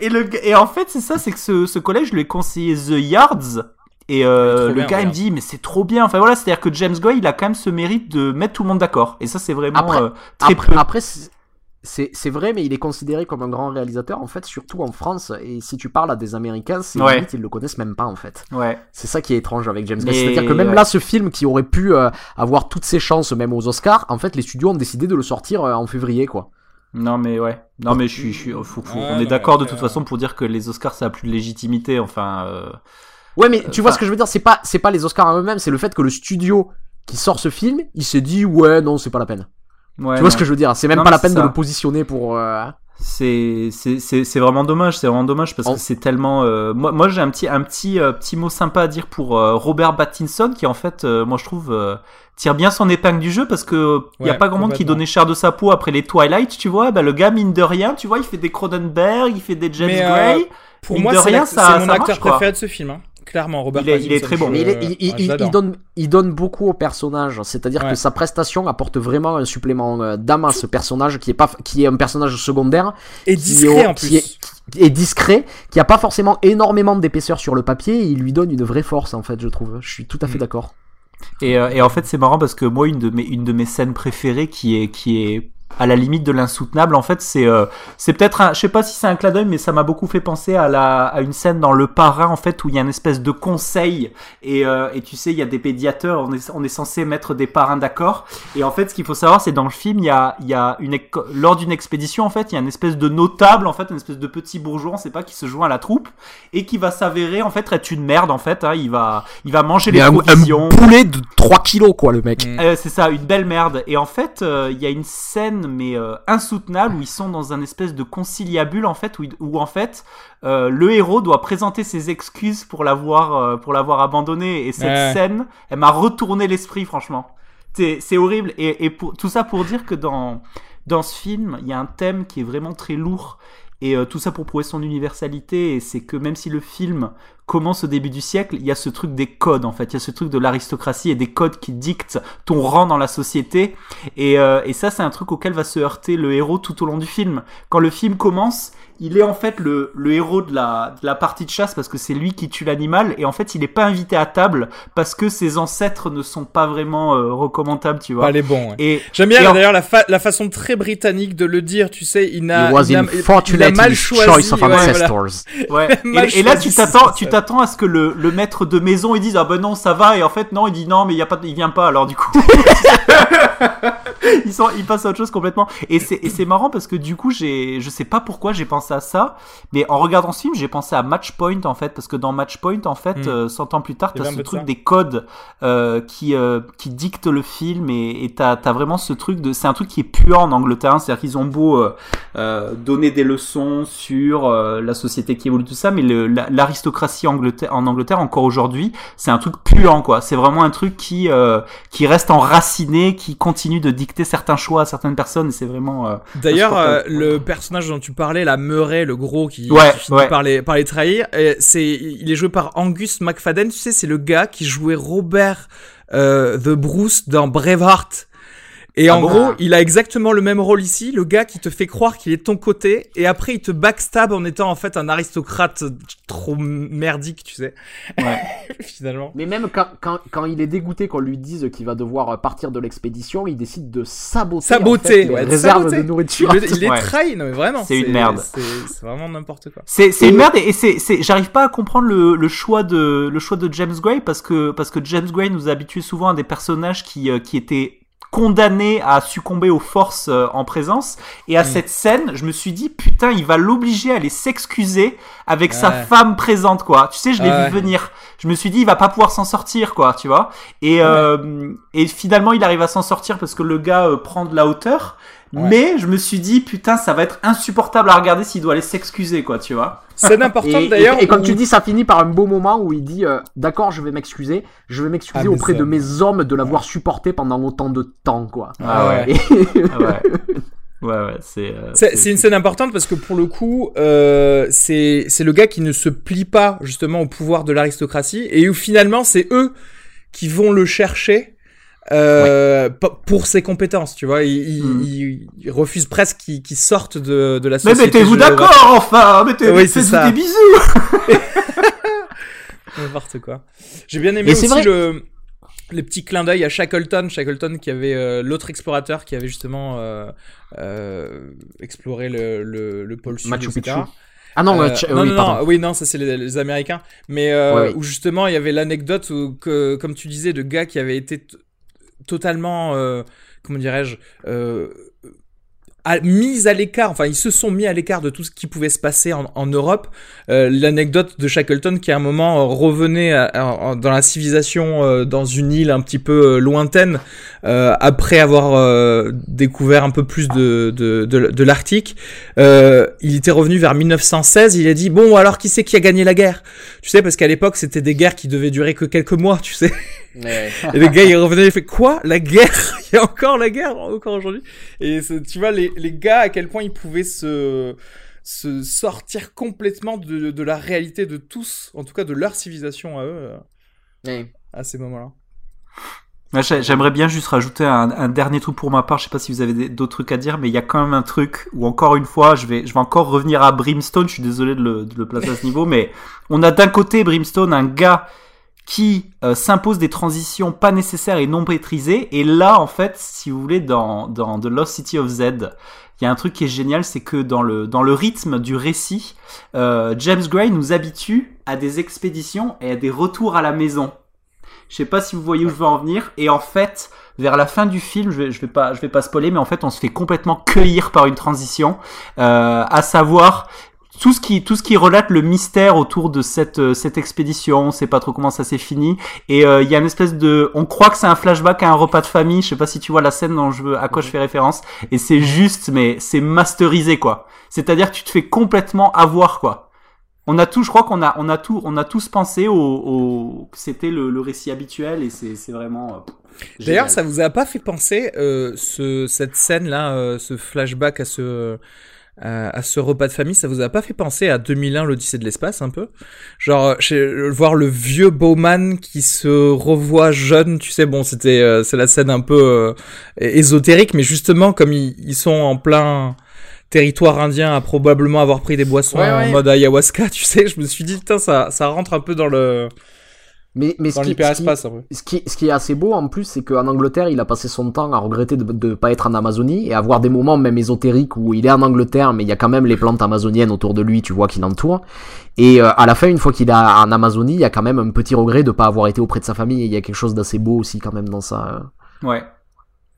et, le, et en fait c'est ça, c'est que ce, ce collègue, je lui ai conseillé The Yards, et euh, Trop le bien, gars il me dit mais c'est trop bien, enfin voilà, c'est-à-dire que James Gray il a quand même ce mérite de mettre tout le monde d'accord, et ça c'est vraiment Après- euh, très Après, peu. après, c'est- vrai, mais il est considéré comme un grand réalisateur en fait, surtout en France. Et si tu parles à des Américains, c'est Ouais. limite ils le connaissent même pas en fait. Ouais. C'est ça qui est étrange avec James Gunn. Mais- C'est-à-dire que même ouais. là, ce film qui aurait pu euh, avoir toutes ses chances, même aux Oscars, en fait, les studios ont décidé de le sortir euh, en février, quoi. Non mais ouais, non mais je suis, je suis, faut- faut- Ouais, on est d'accord de toute euh, façon pour dire que les Oscars ça a plus de légitimité, enfin. euh, Ouais, mais tu vois enfin- ce que je veux dire, c'est pas, c'est pas les Oscars en eux-mêmes, c'est le fait que le studio qui sort ce film, il s'est dit, ouais, non, c'est pas la peine. Ouais, tu vois non. ce que je veux dire C'est même Non, pas la peine de le positionner pour. euh, C'est c'est c'est c'est vraiment dommage, c'est vraiment dommage parce En- que c'est tellement. euh, moi moi j'ai un petit un petit euh, petit mot sympa à dire pour euh, Robert Pattinson qui en fait euh, moi je trouve euh, tire bien son épingle du jeu parce que il y a pas grand monde qui donnait cher de sa peau après les Twilight, tu vois. Bah le gars mine de rien, tu vois, il fait des Cronenberg, il fait des James Mais, euh, Gray. Pour Mine moi, de c'est mon ça acteur marche, quoi. préféré de ce film. hein. Clairement, Robert Il est- il est très bon. je- il, est- il, il- ah, il- j'adore. il donne, il donne beaucoup au personnage. C'est-à-dire Ouais. que sa prestation apporte vraiment un supplément euh, d'âme à ce personnage qui est pas, qui est un personnage secondaire, Et qui discret est- en qui plus. est- qui est discret, qui a pas forcément énormément d'épaisseur sur le papier. Et il lui donne une vraie force en fait, je trouve. Je suis tout à fait Mm. d'accord. Et, euh, et en fait, c'est marrant parce que moi, une de mes, une de mes scènes préférées qui est, qui est à la limite de l'insoutenable, en fait, c'est, euh, c'est peut-être un, je sais pas si c'est un clin d'œil, mais ça m'a beaucoup fait penser à la, à une scène dans Le Parrain, en fait, où il y a une espèce de conseil et, euh, et tu sais, il y a des pédiateurs, on est, on est censé mettre des parrains d'accord. Et en fait, ce qu'il faut savoir, c'est dans le film, il y a, il y a une, lors d'une expédition, en fait, il y a une espèce de notable, en fait, une espèce de petit bourgeois, on sait pas, qui se joint à la troupe et qui va s'avérer, en fait, être une merde, en fait, hein, il va, il va manger les un, provisions. un boulet de 3 kilos quoi, le mec. Euh, c'est ça, une belle merde. Et en fait, il y a une scène mais euh, insoutenable où ils sont dans un espèce de conciliabule en fait, où, où en fait euh, le héros doit présenter ses excuses pour l'avoir euh, pour l'avoir abandonné. Et cette Ouais. scène, elle m'a retourné l'esprit franchement. C'est c'est horrible. Et, et pour, tout ça pour dire que dans dans ce film, il y a un thème qui est vraiment très lourd. Et euh, tout ça pour prouver son universalité, et c'est que même si le film commence au début du siècle, il y a ce truc des codes en fait, il y a ce truc de l'aristocratie et des codes qui dictent ton rang dans la société. Et, euh, et ça, c'est un truc auquel va se heurter le héros tout au long du film. Quand le film commence, il est en fait le, le héros de la, de la partie de chasse parce que c'est lui qui tue l'animal, et en fait, il n'est pas invité à table parce que ses ancêtres ne sont pas vraiment euh, recommandables, tu vois. Pas les bons. ouais. Et J'aime bien en- d'ailleurs la, fa- la façon très britannique de le dire, tu sais, il a- il a mal choisi, choice of ouais, voilà. ancestors. Ouais. Et, et là, tu t'attends, tu t'attends à ce que le, le maître de maison il dise ah ben non ça va et en fait non il dit non mais il y a pas, il vient pas alors du coup. ils sont, ils passent à autre chose complètement. Et c'est, et c'est marrant parce que du coup, j'ai, je sais pas pourquoi j'ai pensé à ça, mais en regardant ce film, j'ai pensé à Matchpoint en fait, parce que dans Matchpoint, en fait, Mm. euh, 100 ans plus tard, t'as ce truc ça. des codes euh, qui, euh, qui dictent le film et, t'as, t'as vraiment ce truc de, c'est un truc qui est puant en Angleterre, hein. c'est-à-dire qu'ils ont beau euh, donner des leçons sur la société qui évolue tout ça, mais l'aristocratie Angleterre, en Angleterre encore aujourd'hui, c'est un truc puant quoi. C'est vraiment un truc qui qui reste enraciné, qui continue de dicter certains choix à certaines personnes. Et c'est vraiment. D'ailleurs, le personnage dont tu parlais, la Murray, le gros qui, Ouais, qui finit ouais. par, les, par les trahir, c'est, il est joué par Angus McFadden. Tu sais, c'est le gars qui jouait Robert euh, The Bruce dans Braveheart. Et Ah en bon gros, il a exactement le même rôle ici, le gars qui te fait croire qu'il est de ton côté, et après il te backstab en étant en fait un aristocrate trop merdique, tu sais. Ouais. Finalement. Mais même quand, quand, quand il est dégoûté qu'on lui dise qu'il va devoir partir de l'expédition, il décide de saboter, Saboter, en fait, ouais, réserves saboter. de Il, nourriture. le- il les Ouais. trahit, non mais vraiment. C'est une merde. C'est vraiment n'importe quoi. C'est c'est une merde et c'est c'est j'arrive pas à comprendre le, le choix de le choix de James Gray parce que parce que James Gray nous a habitué souvent à des personnages qui euh, qui étaient condamnés à succomber aux forces euh, en présence. Et à Mm. cette scène je me suis dit putain il va l'obliger à aller s'excuser avec sa femme présente quoi. Tu sais je l'ai Ouais. vu venir. Je me suis dit il va pas pouvoir s'en sortir quoi tu vois. Et euh, et finalement il arrive à s'en sortir parce que le gars euh, prend de la hauteur Ouais. mais je me suis dit putain ça va être insupportable à regarder s'il doit aller s'excuser quoi tu vois Scène importante Et, d'ailleurs. et, et comme où- tu dis, ça finit par un beau moment où il dit euh, D'accord, je vais m'excuser. Je vais m'excuser Ah, auprès ça- de mes hommes de l'avoir supporté pendant autant de temps, quoi. Ah ouais. Et- Ah ouais. Ouais, ouais, c'est. euh, C'est c'est une scène importante parce que pour le coup, euh, c'est c'est le gars qui ne se plie pas justement au pouvoir de l'aristocratie et où finalement c'est eux qui vont le chercher euh, p- pour ses compétences, tu vois. Il, il, Mm. il- il refuse presque qu'il qu'il sorte de, de la Mais société. mettez-vous géographique. d'accord, enfin Mettez, Oui, des bisous N'importe quoi. J'ai bien aimé Mais aussi le les petits clins d'œil à Shackleton, Shackleton qui avait euh, l'autre explorateur qui avait justement euh, euh, exploré le, le, le pôle sud, Machu etc. Picchu. Ah non, Euh, non, oui, non, pardon. non, oui, non, ça c'est les, les Américains. Mais euh, Ouais, oui. où justement il y avait l'anecdote où, que, comme tu disais, de gars qui avaient été totalement, euh, comment dirais-je, euh, à- mis à l'écart. Enfin, ils se sont mis à l'écart de tout ce qui pouvait se passer en, en Europe. Euh, l'anecdote de Shackleton qui à un moment revenait à- à- dans la civilisation euh, dans une île un petit peu euh, lointaine euh, après avoir euh, découvert un peu plus de de, de, de l'Arctique. Euh, il était revenu vers 1916. Il a dit bon alors qui c'est qui a gagné la guerre? Tu sais parce qu'à l'époque c'était des guerres qui devaient durer que quelques mois. Tu sais. Ouais. Et le gars, il revenait, il fait quoi? La guerre? Il y a encore la guerre, encore aujourd'hui? Et tu vois, les, les gars, à quel point ils pouvaient se, se sortir complètement de, de la réalité de tous, en tout cas de leur civilisation à eux, euh, à ces moments-là. J'aimerais bien juste rajouter un, un dernier truc pour ma part. Je sais pas si vous avez d'autres trucs à dire, mais il y a quand même un truc où encore une fois, je vais, je vais encore revenir à Brimstone. Je suis désolé de le, de le placer à ce niveau, mais on a d'un côté Brimstone, un gars qui euh, s'impose des transitions pas nécessaires et non maîtrisées. Et là, en fait, si vous voulez, dans, dans The Lost City of Z, il y a un truc qui est génial, c'est que dans le, dans le rythme du récit, euh, James Gray nous habitue à des expéditions et à des retours à la maison. Je sais pas si vous voyez où je veux en venir. Et en fait, vers la fin du film, je vais, je vais pas, je vais pas spoiler, mais en fait, on se fait complètement cueillir par une transition, euh, à savoir tout ce qui, tout ce qui relate le mystère autour de cette, euh, cette expédition. On sait pas trop comment ça s'est fini. Et euh, il y a une espèce de, on croit que c'est un flashback à un repas de famille. Je sais pas si tu vois la scène dont je veux, à quoi je fais référence. Et c'est juste, mais c'est masterisé quoi. C'est-à-dire que tu te fais complètement avoir quoi. On a tout, je crois qu'on a, on a tout, on a tous pensé au, au que c'était le, le récit habituel et c'est, c'est vraiment. euh, D'ailleurs, ça vous a pas fait penser, euh, ce, cette scène-là, euh, ce flashback à ce, à, à ce repas de famille, ça vous a pas fait penser à 2001, l'Odyssée de l'espace, un peu? Genre, euh, chez- voir le vieux Bowman qui se revoit jeune, tu sais, bon, c'était, euh, c'est la scène un peu euh, ésotérique, mais justement, comme ils, ils sont en plein territoire indien à probablement avoir pris des boissons Ouais, en mode ayahuasca, tu sais, je me suis dit, putain, ça, ça rentre un peu dans le, Mais, mais ce dans qui, ce qui- l'hyperespace, un peu. Ce qui, ce qui est assez beau en plus, c'est qu'en Angleterre, il a passé son temps à regretter de ne pas être en Amazonie et avoir des moments même ésotériques où il est en Angleterre, mais il y a quand même les plantes amazoniennes autour de lui, tu vois, qui l'entourent. Et euh, à la fin, une fois qu'il est en Amazonie, il y a quand même un petit regret de pas avoir été auprès de sa famille. Et il y a quelque chose d'assez beau aussi quand même dans ça. euh. Ouais.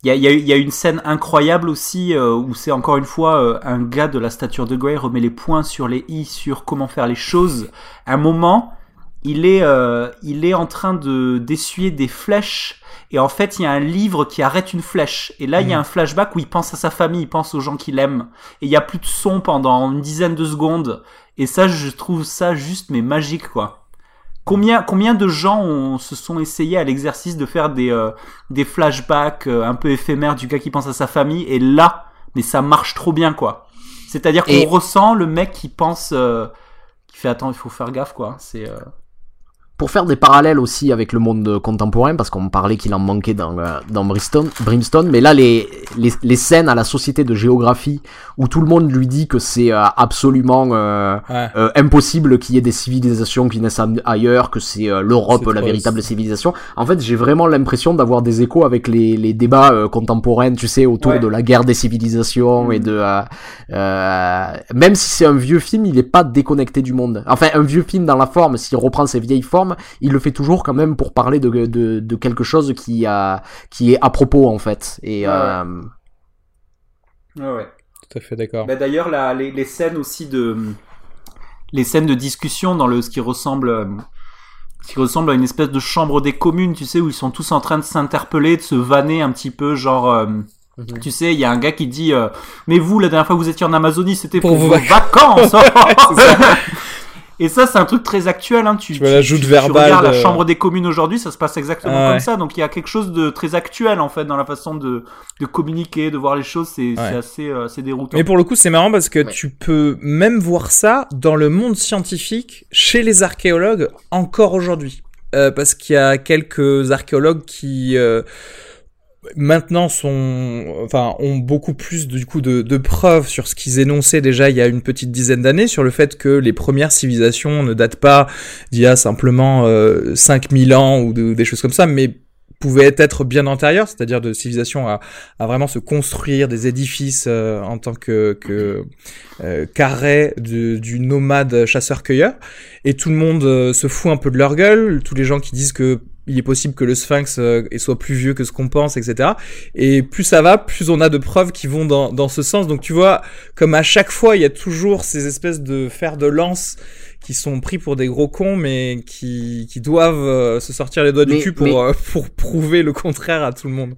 Il y a, il y, a, il y a une scène incroyable aussi euh, où c'est encore une fois euh, un gars de la stature de Grey remet les points sur les i sur comment faire les choses. Un moment, il est, euh, il est en train de d'essuyer des flèches et en fait il y a un livre qui arrête une flèche et là il y a un flashback où il pense à sa famille, il pense aux gens qu'il aime et il y a plus de son pendant une dizaine de secondes et ça je trouve ça juste mais magique quoi. Combien, combien de gens ont, se sont essayés à l'exercice de faire des, euh, des flashbacks euh, un peu éphémères du gars qui pense à sa famille et là, mais ça marche trop bien quoi. C'est-à-dire qu'on Et- ressent le mec qui pense, euh, qui fait attends il faut faire gaffe quoi. C'est Pour faire des parallèles aussi avec le monde contemporain, parce qu'on parlait qu'il en manquait dans, euh, dans Brimstone, Brimstone, mais là, les, les, les scènes à la société de géographie, où tout le monde lui dit que c'est euh, absolument euh, Ouais. euh, impossible qu'il y ait des civilisations qui naissent ailleurs, que c'est euh, l'Europe la véritable civilisation. En fait, j'ai vraiment l'impression d'avoir des échos avec les, les débats contemporains, tu sais, autour Ouais. de la guerre des civilisations et de... euh, euh, même si c'est un vieux film, il est pas déconnecté du monde. Enfin, un vieux film dans la forme, s'il reprend ses vieilles formes, il le fait toujours quand même pour parler de, de, de quelque chose qui, a, qui est à propos, en fait. Et... Ouais, euh, ouais ouais. Tout à fait d'accord. Bah, D'ailleurs, la- les, les scènes aussi de les scènes de discussion dans le ce qui ressemble euh, ce qui ressemble à une espèce de chambre des communes, tu sais, où ils sont tous en train de s'interpeller, de se vanner un petit peu, genre. euh, Mhm. Tu sais, il y a un gars qui dit euh, Mais vous, la dernière fois que vous étiez en Amazonie, c'était Pour pour, vos vos vacances Et ça, c'est un truc très actuel. Hein. Tu, Tu vois la joute tu verbale regardes la de- chambre des communes aujourd'hui, ça se passe exactement Ah ouais. comme ça. Donc il y a quelque chose de très actuel, en fait, dans la façon de, de communiquer, de voir les choses. C'est c'est Ouais. assez, euh, assez déroutant. Mais pour le coup, c'est marrant parce que Ouais. tu peux même voir ça dans le monde scientifique, chez les archéologues, encore aujourd'hui. Euh, parce qu'il y a quelques archéologues qui euh, maintenant sont, enfin, ont beaucoup plus du coup de, de preuves sur ce qu'ils énonçaient déjà il y a une petite dizaine d'années sur le fait que les premières civilisations ne datent pas d'il y a simplement euh, 5000 ans ou de- des choses comme ça, mais pouvaient être bien antérieures, c'est-à-dire de civilisations à, à vraiment se construire des édifices euh, en tant que, que euh, carré de- du nomade chasseur-cueilleur. Et tout le monde euh, se fout un peu de leur gueule, tous les gens qui disent que il est possible que le sphinx euh, soit plus vieux que ce qu'on pense, etc. Et plus ça va, plus on a de preuves qui vont dans, dans ce sens. Donc tu vois, comme à chaque fois, il y a toujours ces espèces de fers de lance qui sont pris pour des gros cons, mais qui, qui doivent euh, se sortir les doigts du cul pour, mais- euh, pour prouver le contraire à tout le monde.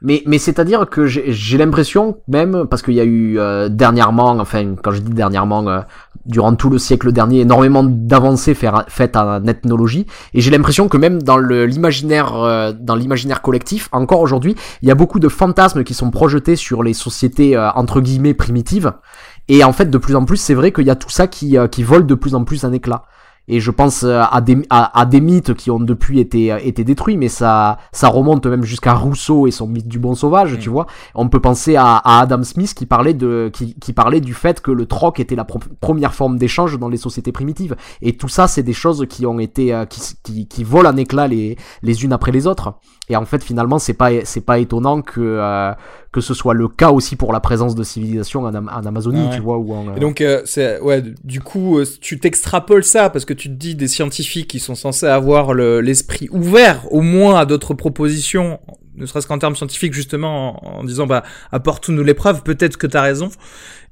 Mais, c'est-à-dire que j'ai l'impression même, parce qu'il y a eu euh, dernièrement, enfin quand je dis dernièrement, euh, durant tout le siècle dernier, énormément d'avancées faites en ethnologie, et j'ai l'impression que même dans le- l'imaginaire euh, dans l'imaginaire collectif, encore aujourd'hui, il y a beaucoup de fantasmes qui sont projetés sur les sociétés entre guillemets primitives, et en fait de plus en plus c'est vrai qu'il y a tout ça qui, qui vole de plus en plus en éclat. Et je pense euh, à des, à, à des mythes qui ont depuis été, euh, été détruits, mais ça, ça remonte même jusqu'à Rousseau et son mythe du bon sauvage, Mm. tu vois. On peut penser à, à Adam Smith qui parlait, de, qui, qui parlait du fait que le troc était la pro- première forme d'échange dans les sociétés primitives. Et tout ça, c'est des choses qui ont été, euh, qui, qui, qui volent en éclat les, les unes après les autres. Et en fait, finalement, c'est pas, c'est pas étonnant que, euh, que ce soit le cas aussi pour la présence de civilisations en, Am- en Amazonie, Ah ouais. tu vois, ou en, euh, Et donc, euh, c'est ouais, du coup, euh, tu t'extrapoles ça parce que tu te dis des scientifiques qui sont censés avoir le- l'esprit ouvert, au moins à d'autres propositions, ne serait-ce qu'en termes scientifiques justement, en, en disant bah apporte-nous les preuves, peut-être que t'as raison.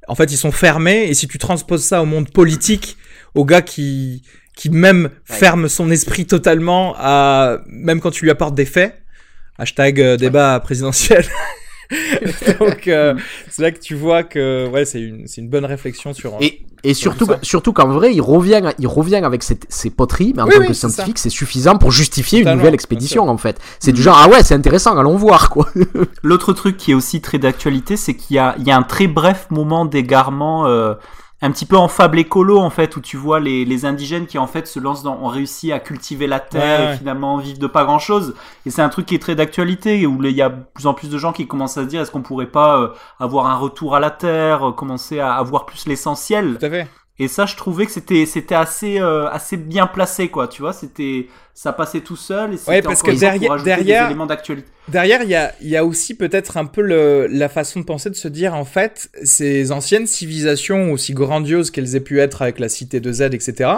En fait, ils sont fermés et si tu transposes ça au monde politique, au gars qui qui même ferme son esprit totalement à même quand tu lui apportes des faits. Hashtag euh, débat présidentiel. Donc euh, c'est là que tu vois que ouais c'est une c'est une bonne réflexion sur Et, et surtout, surtout qu'en vrai, il revient, il revient avec ses, ses poteries, mais en Oui, tant oui, que c'est scientifique, c'est suffisant pour justifier Totalement, une nouvelle expédition, en fait. C'est du genre, ah ouais, c'est intéressant, allons voir, quoi. L'autre truc qui est aussi très d'actualité, c'est qu'il y a, il y a un très bref moment d'égarement, euh, un petit peu en fable écolo en fait, où tu vois les, les indigènes qui en fait se lancent dans, ont réussi à cultiver la terre Ouais, et finalement vivent de pas grand chose. Et c'est un truc qui est très d'actualité, où il y a de plus en plus de gens qui commencent à se dire est-ce qu'on pourrait pas euh, avoir un retour à la terre, euh, commencer à avoir plus l'essentiel? Tout à fait. Et ça, je trouvais que c'était c'était assez euh, assez bien placé quoi, tu vois, c'était ça passait tout seul et c'était Ouais, parce que derrière- derrière-. Derrière, il y a, il y a aussi peut-être un peu le, la façon de penser de se dire, en fait, ces anciennes civilisations, aussi grandioses qu'elles aient pu être avec la cité de Z, etc.,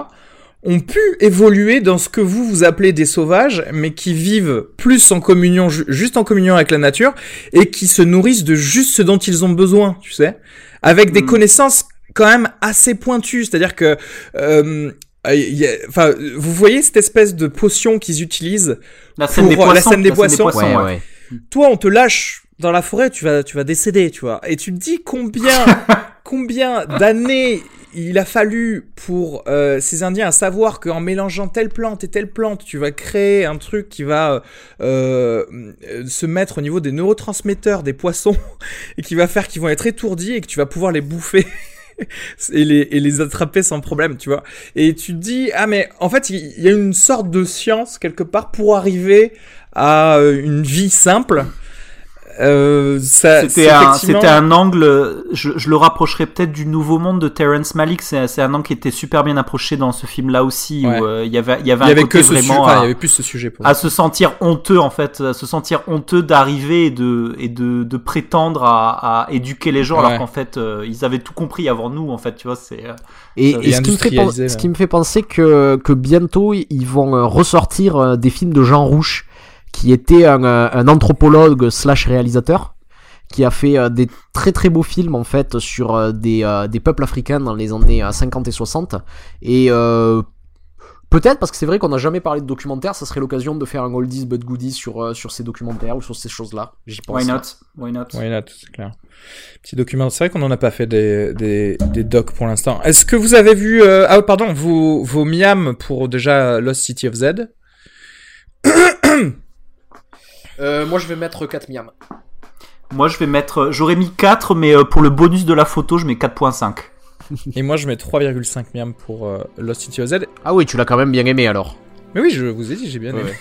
ont pu évoluer dans ce que vous vous appelez des sauvages, mais qui vivent plus en communion, ju- juste en communion avec la nature, et qui se nourrissent de juste ce dont ils ont besoin, tu sais, avec des Mm. connaissances quand même assez pointues, c'est-à-dire que, euh, euh, il y a- enfin, vous voyez cette espèce de potion qu'ils utilisent. La scène Pour, des euh, la poissons. scène des poissons. Ouais, ouais. ouais. Toi, on te lâche dans la forêt, tu vas, tu vas décéder, tu vois. Et tu te dis combien, combien d'années il a fallu pour euh, ces Indiens à savoir qu'en mélangeant telle plante et telle plante, tu vas créer un truc qui va euh, euh, se mettre au niveau des neurotransmetteurs des poissons et qui va faire qu'ils vont être étourdis et que tu vas pouvoir les bouffer. et les, et les attraper sans problème, tu vois. Et tu te dis, ah mais en fait, il y a une sorte de science quelque part pour arriver à euh, une vie simple. Euh, ça, C'était un, effectivement- un angle, je, je le rapprocherais peut-être du Nouveau Monde de Terrence Malick. C'est c'est un angle qui était super bien approché dans ce film-là aussi, Ouais. où euh, il y avait, il y avait un côté que ce sujet, vraiment enfin, il à, y avait plus ce sujet pour à se sentir honteux en fait, à se sentir honteux d'arriver et de et de, de prétendre à, à éduquer les gens Ouais. alors qu'en fait euh, ils avaient tout compris avant nous en fait, tu vois. C'est euh, Et, et ce, qui me fait industrialisé, pen- ce qui me fait penser que, que bientôt ils vont euh, ressortir euh, des films de Jean Rouche, qui était un, euh, un anthropologue slash réalisateur, qui a fait euh, des très très beaux films en fait sur euh, des, euh, des peuples africains dans les années euh, 50 et 60. Et euh, peut-être parce que c'est vrai qu'on n'a jamais parlé de documentaire, ça serait l'occasion de faire un oldies but goodies sur, euh, sur ces documentaires ou sur ces choses-là. J'y pense. why not, why not? Ouais, là, c'est clair. Petit document. C'est vrai qu'on n'en a pas fait des, des, des docs pour l'instant. Est-ce que vous avez vu, euh, ah, pardon, vos, vos miams pour déjà Lost City of Z? Euh, moi je vais mettre 4 miams. Moi je vais mettre, j'aurais mis 4 mais euh, pour le bonus de la photo je mets 4.5. Et moi, je mets 3,5 miams pour euh, Lost City of Z. Ah oui, tu l'as quand même bien aimé alors. Mais oui, je vous ai dit, j'ai bien aimé. ouais.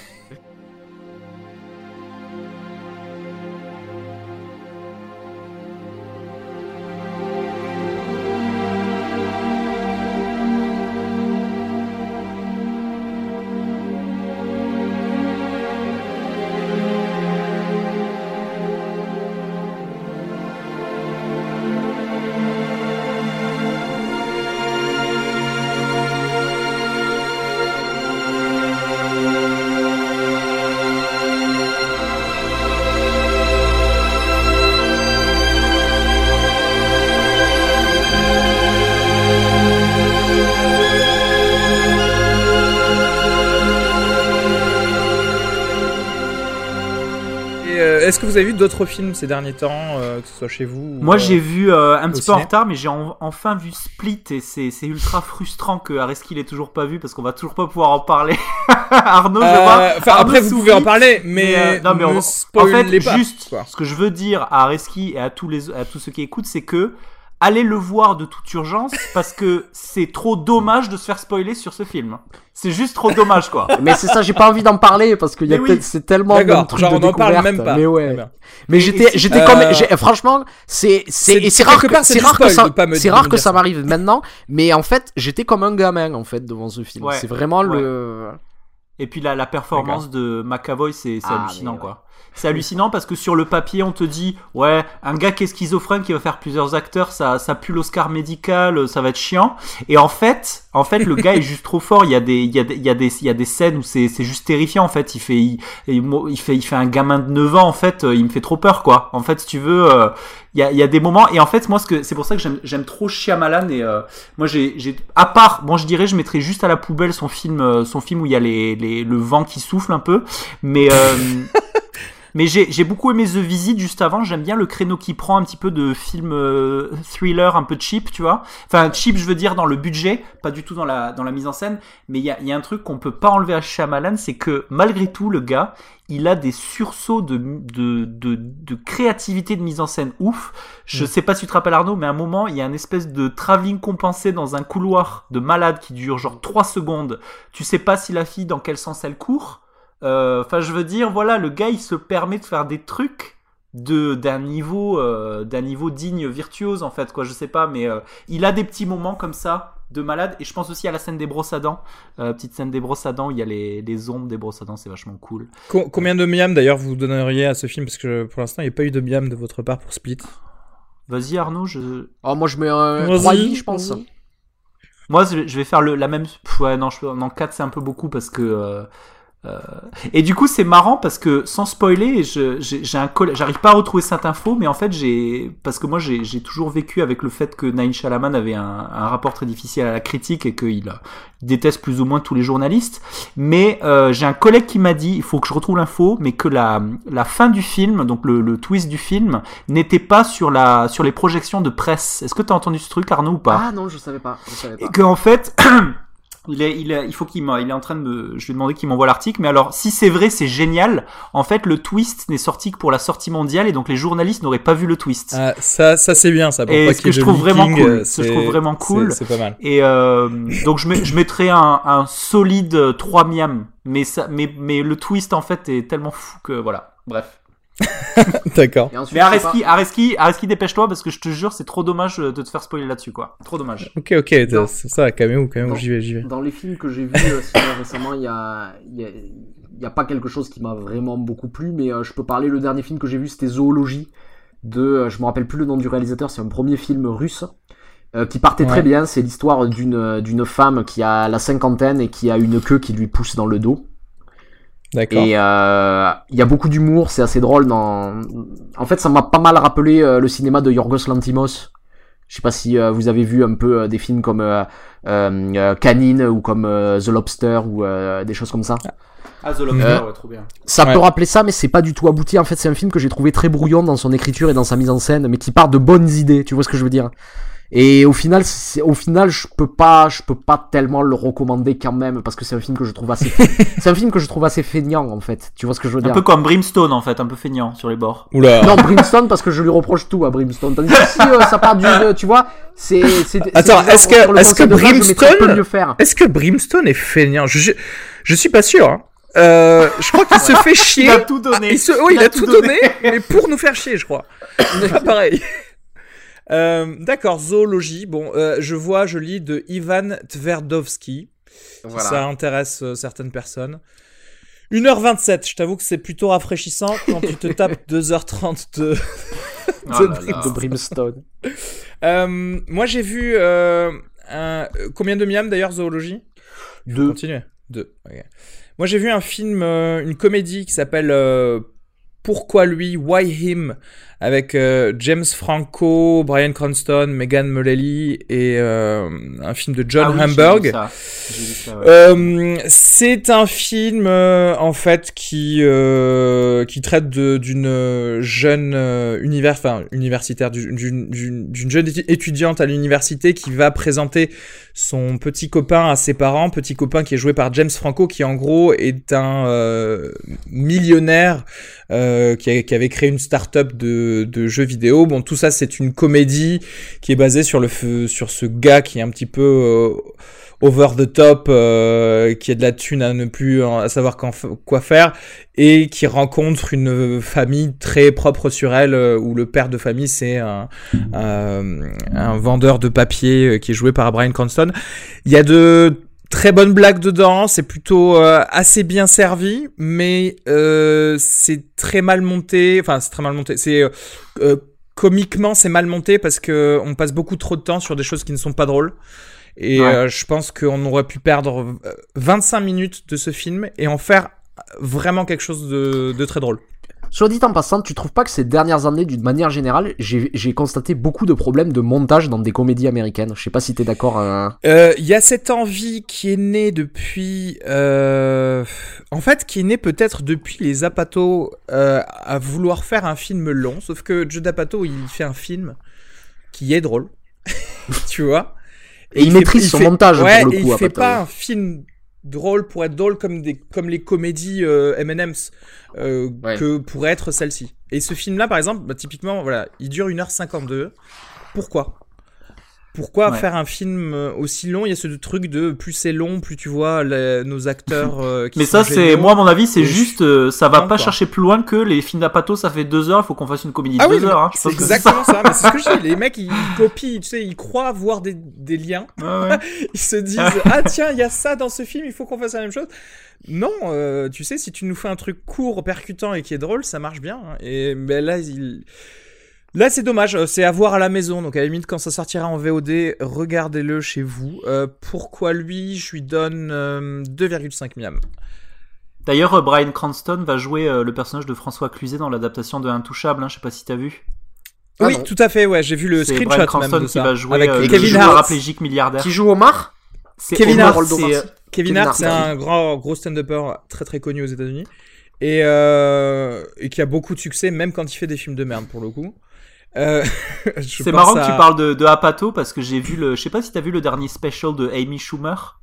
Est-ce que vous avez vu d'autres films ces derniers temps, euh, que ce soit chez vous ou, Moi euh, j'ai vu euh, un petit peu en retard mais j'ai en- enfin vu Split et c'est ultra frustrant que Areski l'ait toujours pas vu parce qu'on va toujours pas pouvoir en parler. Arnaud je vois. enfin, après, vous pouvez en parler, mais, non, mais on- en fait, pas. juste quoi. ce que je veux dire à Areski et à tous les à tous ceux qui écoutent, c'est que allez le voir de toute urgence parce que c'est trop dommage de se faire spoiler sur ce film. C'est juste trop dommage quoi. Mais c'est ça, j'ai pas envie d'en parler parce qu'il y a Mais oui. peut-être c'est tellement trucs genre de on n'en parle même pas. Mais ouais. Mais j'étais j'étais euh, comme j'ai- franchement, c'est c'est c'est- et c'est quelque rare que c'est rare que ça c'est rare que ça m'arrive maintenant, mais en fait, j'étais comme un gamin en fait devant ce film. Ouais. C'est vraiment Ouais. le Et puis la, la performance de McAvoy, c'est c'est Ah, hallucinant ouais. quoi. C'est hallucinant parce que sur le papier, on te dit ouais, un gars qui est schizophrène qui va faire plusieurs acteurs, ça, ça pue l'Oscar médical, ça va être chiant. Et en fait, en fait, le gars est juste trop fort. Il y a des, il y a des, il y a des, scènes où c'est, c'est juste terrifiant en fait. Il fait, il, fait, il fait un gamin de 9 ans en fait. Il me fait trop peur quoi. En fait, si tu veux, euh, il y a, y a des moments. Et en fait, moi, ce que, c'est pour ça que j'aime, trop Shyamalan. Et euh, moi, j'ai, à part, bon, je dirais, je mettrais juste à la poubelle son film, euh, son film où il y a les, les, le vent qui souffle un peu. Mais euh, mais j'ai beaucoup aimé The Visit juste avant. J'aime bien le créneau qui prend un petit peu de film euh, thriller un peu cheap, tu vois. Enfin cheap, je veux dire dans le budget, pas du tout dans la dans la mise en scène. Mais il y a, y a un truc qu'on peut pas enlever à Shyamalan, c'est que malgré tout, le gars, il a des sursauts de de de, de créativité de mise en scène ouf. Je sais pas si tu te rappelles Arnaud, mais à un moment, il y a une espèce de travelling compensé dans un couloir de malade qui dure genre 3 secondes. Tu sais pas si la fille dans quel sens elle court. Euh, Enfin, je veux dire, voilà, le gars, il se permet de faire des trucs de d'un niveau euh, d'un niveau digne virtuose en fait quoi je sais pas mais euh, il a des petits moments comme ça de malade et je pense aussi à la scène des brosses à dents euh, petite scène des brosses à dents où il y a les, les ombres des brosses à dents c'est vachement cool Co- combien de miams d'ailleurs vous donneriez à ce film? Parce que pour l'instant, il n'y a pas eu de miam de votre part pour Split. vas-y Arnaud je Oh, moi je mets un Vas-y. 3,5 je pense. Moi, je je vais faire le, la même. Pff, Ouais, non, je, non 4 c'est un peu beaucoup parce que. Euh, Et du coup, c'est marrant parce que sans spoiler, j'arrive pas à retrouver cette info, mais en fait, j'ai parce que moi, j'ai toujours vécu avec le fait que Naïn Shalaman avait un, un rapport très difficile à la critique et qu'il déteste plus ou moins tous les journalistes. Mais euh, j'ai un collègue qui m'a dit, il faut que je retrouve l'info, mais que la, la fin du film, donc le, le twist du film, n'était pas sur la sur les projections de presse. Est-ce que tu as entendu ce truc, Arnaud, ou pas? Ah non, je savais pas. Je savais pas. et que en fait il est il est il faut qu'il m'a il est en train de me je lui ai demandé qu'il m'envoie l'article mais alors si c'est vrai c'est génial en fait le twist n'est sorti que pour la sortie mondiale et donc les journalistes n'auraient pas vu le twist Ah, ça, ça c'est bien, ça. Pour Et pas ce que je de trouve vraiment leaking, cool, ce que je trouve vraiment cool. C'est pas mal. et euh, donc je, mets, je mettrais un, un solide 3 miam mais ça mais mais le twist en fait est tellement fou que voilà bref D'accord. Mais sais pas- Areski Areski Areski dépêche-toi parce que je te jure c'est trop dommage de te faire spoiler là-dessus quoi trop dommage Ok, ok, Non. c'est ça, Caméo, Caméo, j'y vais, j'y vais. Dans les films que j'ai vus euh, récemment, il y a, il y, a, il y a pas quelque chose qui m'a vraiment beaucoup plu, mais euh, je peux parler. Le dernier film que j'ai vu, c'était Zoologie. De, euh, je me rappelle plus le nom du réalisateur. C'est un premier film russe euh, qui partait Ouais. très bien. C'est l'histoire d'une euh, d'une femme qui a la cinquantaine et qui a une queue qui lui pousse dans le dos. D'accord. Et euh, il y a beaucoup d'humour, c'est assez drôle. Dans... En fait, ça m'a pas mal rappelé euh, le cinéma de Yorgos Lantimos. Je sais pas si euh, vous avez vu un peu euh, des films comme euh, euh, euh, Canine ou comme euh, The Lobster ou euh, des choses comme ça. ah The Lobster, Euh, ouais trop bien Ça Ouais. peut rappeler ça, mais c'est pas du tout abouti. En fait, c'est un film que j'ai trouvé très brouillon dans son écriture et dans sa mise en scène, mais qui part de bonnes idées. Tu vois ce que je veux dire? Et au final, au final, je peux pas, je peux pas tellement le recommander quand même parce que c'est un film que je trouve assez, c'est un film que je trouve assez feignant en fait. Tu vois ce que je veux un dire? peu comme Brimstone en fait un peu feignant sur les bords Oula. Non, Brimstone parce que je lui reproche tout à Brimstone. Tandis que si euh, ça part du, euh, tu vois, c'est, Attends, est-ce que- est-ce que Brimstone- Est-ce que Brimstone est feignant? Je, je, je suis pas sûr. Hein. Euh, je crois qu'il se fait chier. il a tout donné Il se... Oui, il, a, tout donné, mais pour nous faire chier, je crois. Pas pareil. Euh, D'accord, zoologie. Bon, euh, je vois, je lis de Ivan Tverdovski. Ça intéresse euh, certaines personnes. 1h27, je t'avoue que c'est plutôt rafraîchissant quand tu te tapes 2h30 de, Oh de là là. Brimstone. de Brimstone. Euh, moi j'ai vu un... combien de miam d'ailleurs zoologie? Deux. Continue. Deux. ok. Moi j'ai vu un film, euh, une comédie qui s'appelle euh, Pourquoi lui, Why Him, avec euh, James Franco, Brian Cranston, Megan Mullally et euh, un film de John Ah oui, ouais. Euh, c'est un film euh, en fait qui euh, qui traite d'une jeune euh, univers, enfin universitaire, du- d'une jeune étu- étudiante à l'université qui va présenter son petit copain à ses parents, petit copain qui est joué par James Franco, qui en gros est un euh, millionnaire euh, qui, qui avait créé une start-up de, de jeux vidéo. Bon, tout ça c'est une comédie qui est basée sur le sur ce gars qui est un petit peu euh, over the top, euh, qui a de la thune à ne plus euh, à savoir quoi faire, et qui rencontre une famille très propre sur elle, euh, où le père de famille c'est un, vendeur de papier euh, qui est joué par Brian Cranston. Il y a de très bonnes blagues dedans, c'est plutôt euh, assez bien servi, mais euh, c'est très mal monté, enfin c'est très mal monté, c'est... comiquement c'est mal monté parce que on passe beaucoup trop de temps sur des choses qui ne sont pas drôles. Et Ouais. euh, je pense qu'on aurait pu perdre euh, 25 minutes de ce film et en faire vraiment quelque chose de, de très drôle. Soit dit en passant, tu trouves pas que ces dernières années, d'une manière générale, j'ai constaté beaucoup de problèmes de montage dans des comédies américaines. Je sais pas si t'es d'accord. euh, Euh, Il y a cette envie qui est née depuis... euh, en fait, qui est née peut-être depuis les Apatow euh, à vouloir faire un film long. Sauf que Joe D'Apato, il fait un film qui est drôle. tu vois? Et il maîtrise son montage, Ouais, pour le et coup, il fait pas un film drôle pour être drôle comme, des, comme les comédies euh, M&M's euh, Ouais. que pourrait être celle-ci. Et ce film-là, par exemple, bah, typiquement, voilà, il dure 1h52. Pourquoi? Pourquoi Ouais. faire un film euh, aussi long? Il y a ce truc de plus c'est long, plus tu vois les- nos acteurs. euh, qui Mais sont ça, c'est moi, à mon avis, c'est juste, euh, ça va pas quoi. chercher plus loin que les films d'Apato. Ça fait deux heures, il faut qu'on fasse une comédie de Ah oui, deux heures. Hein, c'est exactement ça. Mais c'est ce que je dis. Les mecs, ils, ils copient, tu sais, ils croient voir des, des liens. ça. Ouais, ouais. Ils se disent ah tiens, il y a ça dans ce film, il faut qu'on fasse la même chose. Non, euh, tu sais, si tu nous fais un truc court, percutant et qui est drôle, ça marche bien. hein. Et ben là, il Là, c'est dommage, euh, c'est à voir à la maison. Donc, à la limite, quand ça sortira en VOD, regardez-le chez vous. Euh, pourquoi lui Je lui donne euh, 2,5 miam. D'ailleurs, euh, Brian Cranston va jouer euh, le personnage de François Cluzet dans l'adaptation de Intouchable. Hein, je sais pas si t'as vu. Ah oui, non. tout à fait, ouais, j'ai vu le C'est screenshot Brian même Cranston de qui ça. va jouer avec euh, Kevin Hart. paraplégique milliardaire. Qui joue Omar C'est Kevin Hart, Kevin Kevin Hart, c'est un grand gros stand-upper très très connu aux États-Unis et, euh, et qui a beaucoup de succès, même quand il fait des films de merde pour le coup. Euh, C'est marrant à- que tu parles de, de Apato parce que j'ai vu le. Je sais pas si t'as vu le dernier special de Amy Schumer.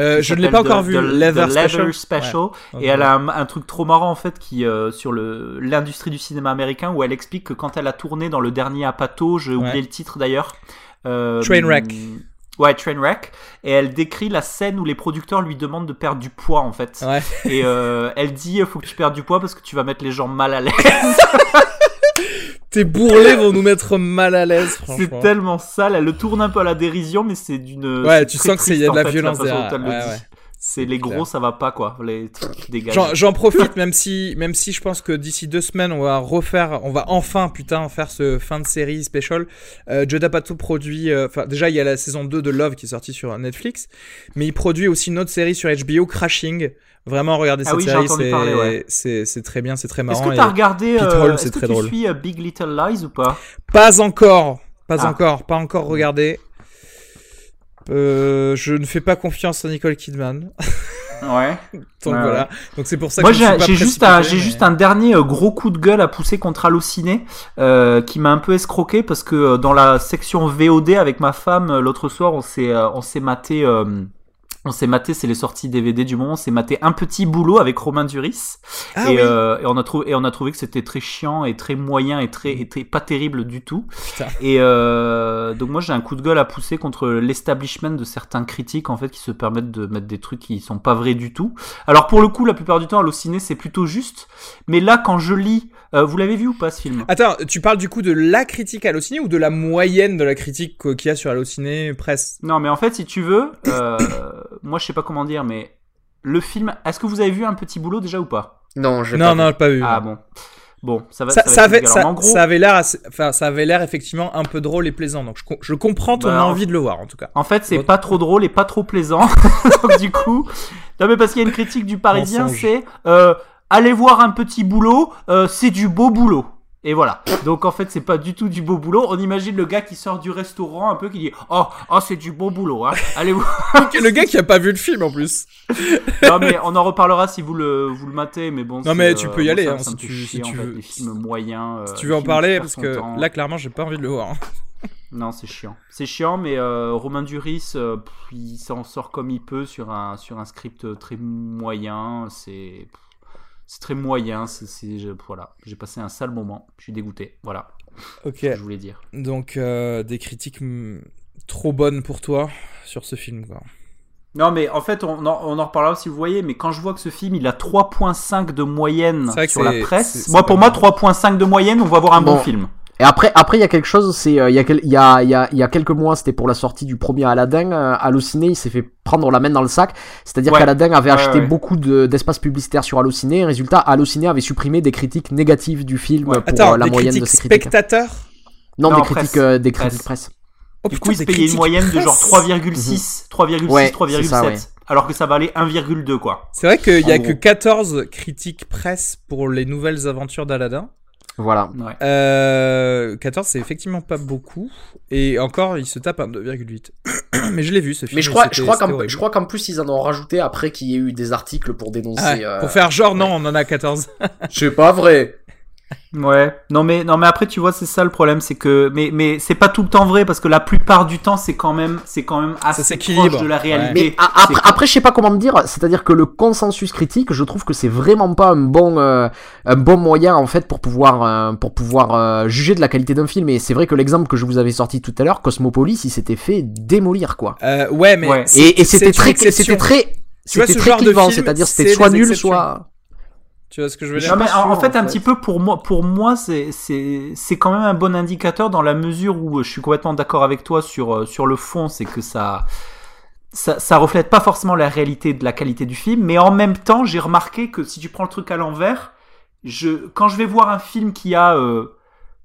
Euh, je ne l'ai pas encore The- vu. The- Leather The Special. Special. Ouais. Et elle a un, un truc trop marrant en fait qui euh, sur le l'industrie du cinéma américain où elle explique que quand elle a tourné dans le dernier Apato, j'ai oublié Ouais. le titre d'ailleurs. Euh, Trainwreck. Ouais, Trainwreck. Et elle décrit la scène où les producteurs lui demandent de perdre du poids en fait. Ouais. Et euh, elle dit faut que tu perdes du poids parce que tu vas mettre les gens mal à l'aise. Tes bourrelets vont nous mettre mal à l'aise, C'est franchement. tellement sale. Elle le tourne un peu à la dérision, mais c'est d'une. Ouais, c'est tu sens que c'est- il y a de la fait, violence dont derrière. ouais. C'est les gros, ça va pas quoi. Les trucs qui dégagent. J'en, profite, même si, même si je pense que d'ici deux semaines, on va refaire, on va enfin, putain, faire ce fin de série special. Euh, Joe D'Apato produit, euh, enfin, déjà, il y a la saison 2 de Love qui est sortie sur Netflix, mais il produit aussi une autre série sur HBO, Crashing. Vraiment, regardez Ah cette oui, série, entendu c'est, ouais. très bien, c'est très Est-ce marrant. que t'as regardé euh, Est-ce c'est que très tu drôle. suis euh, Big Little Lies ou pas? Pas encore, pas Ah. encore, pas encore regardé. Euh, je ne fais pas confiance à Nicole Kidman. Ouais. Donc Ouais, voilà. Donc c'est pour ça que Moi, je j'ai juste, un, j'ai mais- juste un dernier euh, gros coup de gueule à pousser contre Allociné euh, qui m'a un peu escroqué parce que dans la section VOD avec ma femme l'autre soir, on s'est on s'est maté. euh, on s'est maté, c'est les sorties DVD du moment. On s'est maté un petit boulot avec Romain Duris Ah et, oui. euh, et on a trouvé et on a trouvé que c'était très chiant et très moyen et très, et très pas terrible du tout. Putain. Et euh, donc moi j'ai un coup de gueule à pousser contre l'establishment de certains critiques en fait qui se permettent de mettre des trucs qui sont pas vrais du tout. Alors pour le coup la plupart du temps Allociné c'est plutôt juste, mais là quand je lis, euh, vous l'avez vu ou pas ce film? Attends, tu parles du coup de la critique Allociné ou de la moyenne de la critique qu'il y a sur Allociné Presse? Non mais en fait si tu veux, euh, moi je sais pas comment dire mais le film, est-ce que vous avez vu un petit boulot déjà ou pas? Non, j'ai Non, pas non, vu. pas vu. Ah bon. Bon, ça va. Ça, va ça être avait, Alors, gros, ça avait l'air, assez- enfin, ça avait l'air effectivement un peu drôle et plaisant. Donc je, com- je comprends ton Bah, envie de le voir en tout cas. En fait, c'est Votre- pas trop drôle et pas trop plaisant. Donc du coup, non mais parce qu'il y a une critique du Parisien, c'est euh, allez voir un petit boulot, euh, c'est du beau boulot. Et voilà. Donc en fait, c'est pas du tout du beau boulot. On imagine le gars qui sort du restaurant un peu qui dit oh oh c'est du beau boulot. Hein. Allez voir. le gars qui a pas vu le film en plus. non mais on en reparlera si vous le vous le matez. Mais bon. Non, mais tu peux y moi, aller, hein, si tu- si en tu fait, veux. Les films moyens. Si euh, tu veux en parler, parce que là clairement j'ai pas envie de le voir. hein. Non, c'est chiant. C'est chiant, mais euh, Romain Duris, euh, il s'en sort comme il peut sur un, sur un script très moyen. C'est c'est très moyen. C'est voilà, j'ai passé un sale moment. Je suis dégoûté. Voilà, Ok. ce que je voulais dire. Donc euh, des critiques trop bonnes pour toi sur ce film quoi. Non, mais en fait, on en, on en reparlera si vous voyez. Mais quand je vois que ce film, il a 3.5 de moyenne sur la presse, moi, pour moi, 3.5 de moyenne, on va voir un bon, Bon. film. Et après, après, il y a quelque chose, c'est, euh, il y a, il y a, il y a, y a quelques mois, c'était pour la sortie du premier Aladdin, euh, Allociné, il s'est fait prendre la main dans le sac. C'est-à-dire Ouais. qu'Aladdin avait Ouais, acheté ouais. beaucoup de, d'espace publicitaire sur Allociné. Résultat, Allociné avait supprimé des critiques négatives du film Ouais. pour Attends, euh, la des moyenne de ses critiques. spectateurs. Non, Non, des presse. critiques, euh, des critiques Presse. presse. Oh, Du putain, coup, il se des payait une moyenne de genre presse. 3,6, 3,6, Ouais, 3,7. c'est ça, ouais. Alors que ça va aller 1,2 quoi. C'est vrai qu'il y a que gros. 14 critiques presse pour les nouvelles aventures d'Aladin. Voilà. Ouais. Euh, 14, c'est effectivement pas beaucoup. Et encore, il se tape un 2,8. Mais je l'ai vu ce film. Mais je crois, je crois qu'en, horrible. je crois qu'en plus ils en ont rajouté après qu'il y ait eu des articles pour dénoncer. Ah ouais, euh, Pour faire genre, non, on en a 14. C'est pas vrai. Ouais. Non mais non mais après tu vois c'est ça le problème c'est que mais mais c'est pas tout le temps vrai parce que la plupart du temps c'est quand même c'est quand même assez proche de la Ouais. réalité. Mais a- après, après, je sais pas comment me dire. C'est-à-dire que le consensus critique, je trouve que c'est vraiment pas un bon, euh, un bon moyen en fait pour pouvoir, euh, pour pouvoir euh, juger de la qualité d'un film. Et c'est vrai que l'exemple que je vous avais sorti tout à l'heure, Cosmopolis, il s'était fait démolir quoi. Euh, ouais, mais. Ouais. Et, c'était très, c'était très, c'était très clivant. C'est-à-dire c'était soit nul, exceptions. soit. Tu vois ce que je veux Non, dire? mais en, fait, en un petit peu pour moi, pour moi, c'est c'est c'est quand même un bon indicateur dans la mesure où euh, je suis complètement d'accord avec toi sur euh, sur le fond, c'est que ça ça ça reflète pas forcément la réalité de la qualité du film, mais en même temps, j'ai remarqué que si tu prends le truc à l'envers, je quand je vais voir un film qui a euh,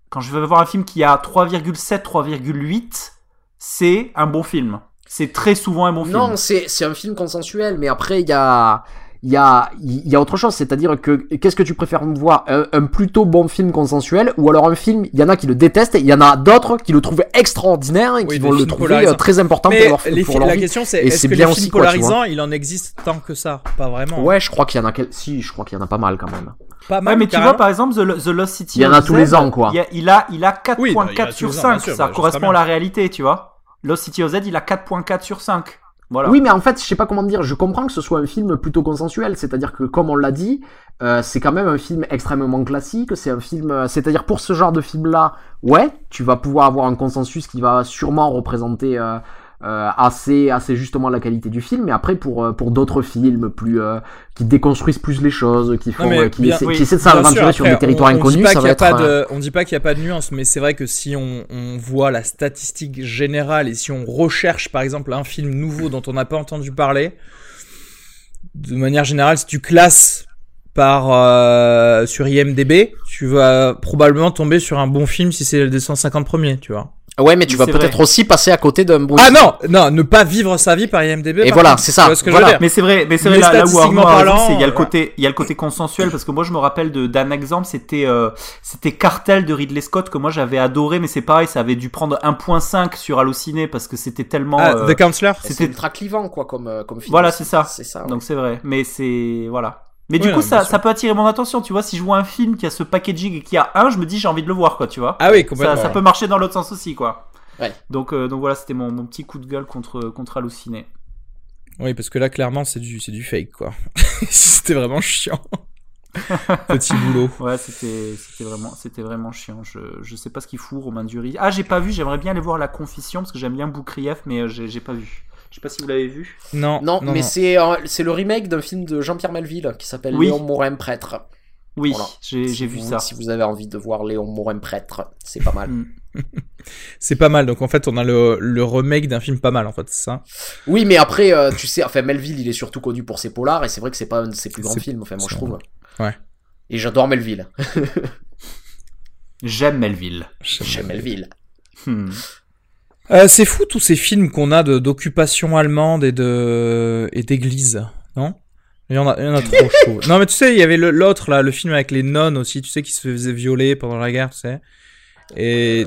Quand je vais voir un film qui a 3,7, 3,8, c'est un bon film. C'est très souvent un bon film. Non, c'est c'est un film consensuel, mais après il y a il y a il y a autre chose, c'est-à-dire que qu'est-ce que tu préfères voir un, un plutôt bon film consensuel ou alors un film il y en a qui le détestent et il y en a d'autres qui le trouvent extraordinaire et qui vont le trouver euh, très important Mais pour leur, les pour leur la vie. question c'est est-ce que bien les aussi, films quoi, vois. polarisants, il en existe tant que ça? Pas vraiment. Ouais, je crois qu'il y en a quel... si, je crois qu'il y en a pas mal quand même. Pas Ouais, mal, mais tu vois, par exemple, The, The Lost City. Il y en a of tous les ans, quoi. Il, a, il a, il a 4.4 Oui, non, il y en a tous sur les ans, 5. bien sûr, ça bah, correspond à la réalité, tu vois. Lost City of Z, il a 4.4 sur 5. Oui, mais en fait, je sais pas comment dire. Je comprends que ce soit un film plutôt consensuel, c'est-à-dire que, comme on l'a dit, euh, c'est quand même un film extrêmement classique. C'est un film, euh, c'est-à-dire pour ce genre de film-là, ouais, tu vas pouvoir avoir un consensus qui va sûrement représenter euh, assez, assez justement la qualité du film. Mais après, pour euh, pour d'autres films plus euh, qui déconstruisent plus les choses, qui font, euh, qui, bien- essaient, oui, qui essaient de s'aventurer sur des territoires on- on dit inconnus, pas ça va a être. pas euh, de- on dit pas qu'il n'y a pas de nuance, mais c'est vrai que si on, on voit la statistique générale et si on recherche par exemple un film nouveau dont on n'a pas entendu parler, de manière générale, si tu classes par euh, sur IMDb, tu vas probablement tomber sur un bon film si c'est le des 150 premiers, tu vois. Ouais, mais tu Mais vas peut-être aussi passer à côté d'un bon. Ah non, non, ne pas vivre sa vie par IMDb. Et par voilà, c'est ça, ce que voilà. je veux dire Mais c'est vrai, mais c'est Mais vrai, là, là où parlant, c'est il y a le euh, côté, il y a le côté consensuel parce que moi je me rappelle de- d'un exemple, c'était euh, c'était Cartel de Ridley Scott que moi j'avais adoré, mais c'est pareil, ça avait dû prendre 1.5 sur Allociné parce que c'était tellement. Ah, euh, The Counselor c'était- ultra clivant, quoi, comme, euh, comme film. Voilà, c'est ça. C'est ça. Donc c'est vrai, mais c'est voilà. Mais du Oui, coup, non, ça, ça peut attirer mon attention, tu vois. Si je vois un film qui a ce packaging et qui a un, je me dis j'ai envie de le voir, quoi, tu vois. Ah oui, ça, complètement. ça peut marcher dans l'autre sens aussi, quoi. Ouais. Donc, euh, donc voilà, c'était mon, mon petit coup de gueule contre contre Allociné. Oui, parce que là, clairement, c'est du, c'est du fake, quoi. C'était vraiment chiant. Petit boulot. Ouais, c'était c'était vraiment c'était vraiment chiant. Je je sais pas ce qu'il fout Romain Dury. Ah, j'ai pas vu. J'aimerais bien aller voir La Confession parce que j'aime bien Boukrieff, mais euh, j'ai j'ai pas vu. Je sais pas si vous l'avez vu. Non, Non, mais c'est euh, c'est le remake d'un film de Jean-Pierre Melville qui s'appelle Oui. Léon Morin prêtre. Oui, Voilà. j'ai Si vu vous- ça. Si vous avez envie de voir Léon Morin prêtre, c'est pas mal. Mm. c'est pas mal. Donc en fait, on a le, le remake d'un film pas mal, en fait, c'est ça? Oui, mais après, euh, tu sais, enfin Melville, il est surtout connu pour ses polars et c'est vrai que c'est pas un de ses plus grands films. Enfin, moi je trouve. Ouais. Et j'adore Melville. J'aime Melville. J'aime Melville. Hmm. Euh, c'est fou tous ces films qu'on a de d'occupation allemande et de et d'église, non? Il y, en a, il y en a trop chaud. Non mais tu sais, il y avait le- l'autre là, le film avec les nonnes aussi, tu sais, qui se faisaient violer pendant la guerre, tu sais. Et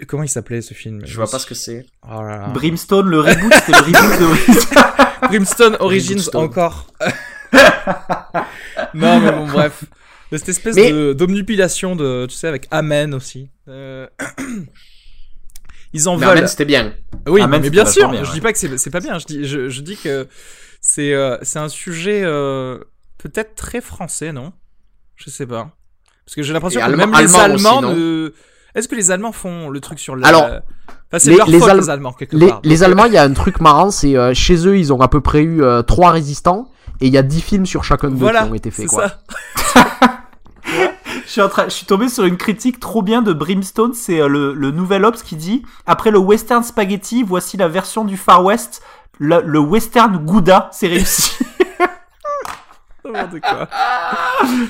tu- comment il s'appelait ce film? Je vois pas ce que c'est. Oh là là. Brimstone, le reboot, c'était le reboot de Brimstone Origins Brimstone. encore. non mais bon bref. De cette espèce Mais- de d'omnipilation de, tu sais, avec Amen aussi. Euh, Ils en Mais veulent. C'était bien. Oui, Amen, mais bien sûr. bien, je ouais. dis pas que c'est pas bien. Je dis je, je dis que c'est euh, c'est un sujet euh, peut-être très français, non? Je sais pas. Parce que j'ai l'impression que allemand- même les aussi, Allemands ne... Est-ce que les Allemands font le truc sur la Alors, Enfin, c'est les- leur les faute Allem- les Allemands quelque Les, part. les Allemands, il y a un truc marrant, c'est euh, chez eux, ils ont à peu près eu trois résistants et il y a 10 films sur chacun d'eux voilà, qui ont été faits. c'est Quoi. ça. Je suis, en train, je suis tombé sur une critique trop bien de Brimstone, c'est euh, le, le nouvel Ops qui dit Après le western spaghetti, voici la version du Far West, le, le western Gouda, c'est réussi. Quoi.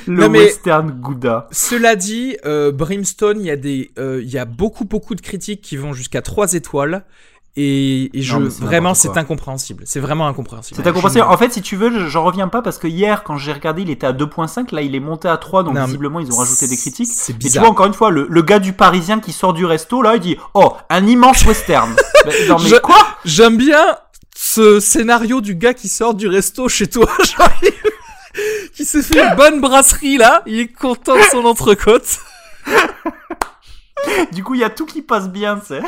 le Non, mais- western Gouda. Cela dit, euh, Brimstone, il y a des, euh, il y a beaucoup beaucoup de critiques qui vont jusqu'à 3 étoiles. Et, et je, Non, vraiment, c'est incompréhensible. C'est vraiment incompréhensible. C'est incompréhensible. En fait, si tu veux, je- j'en reviens pas parce que hier, quand j'ai regardé, il était à 2.5, là il est monté à 3, donc Non, visiblement ils ont rajouté des critiques. C'est Et tu bizarre. vois, encore une fois, le, le gars du Parisien qui sort du resto, là, il dit Oh, un immense western. Non, mais Je- quoi? J'aime bien ce scénario du gars qui sort du resto chez toi, qui s'est fait une bonne brasserie là, il est content de son entrecôte. Du coup, il y a tout qui passe bien, tu sais.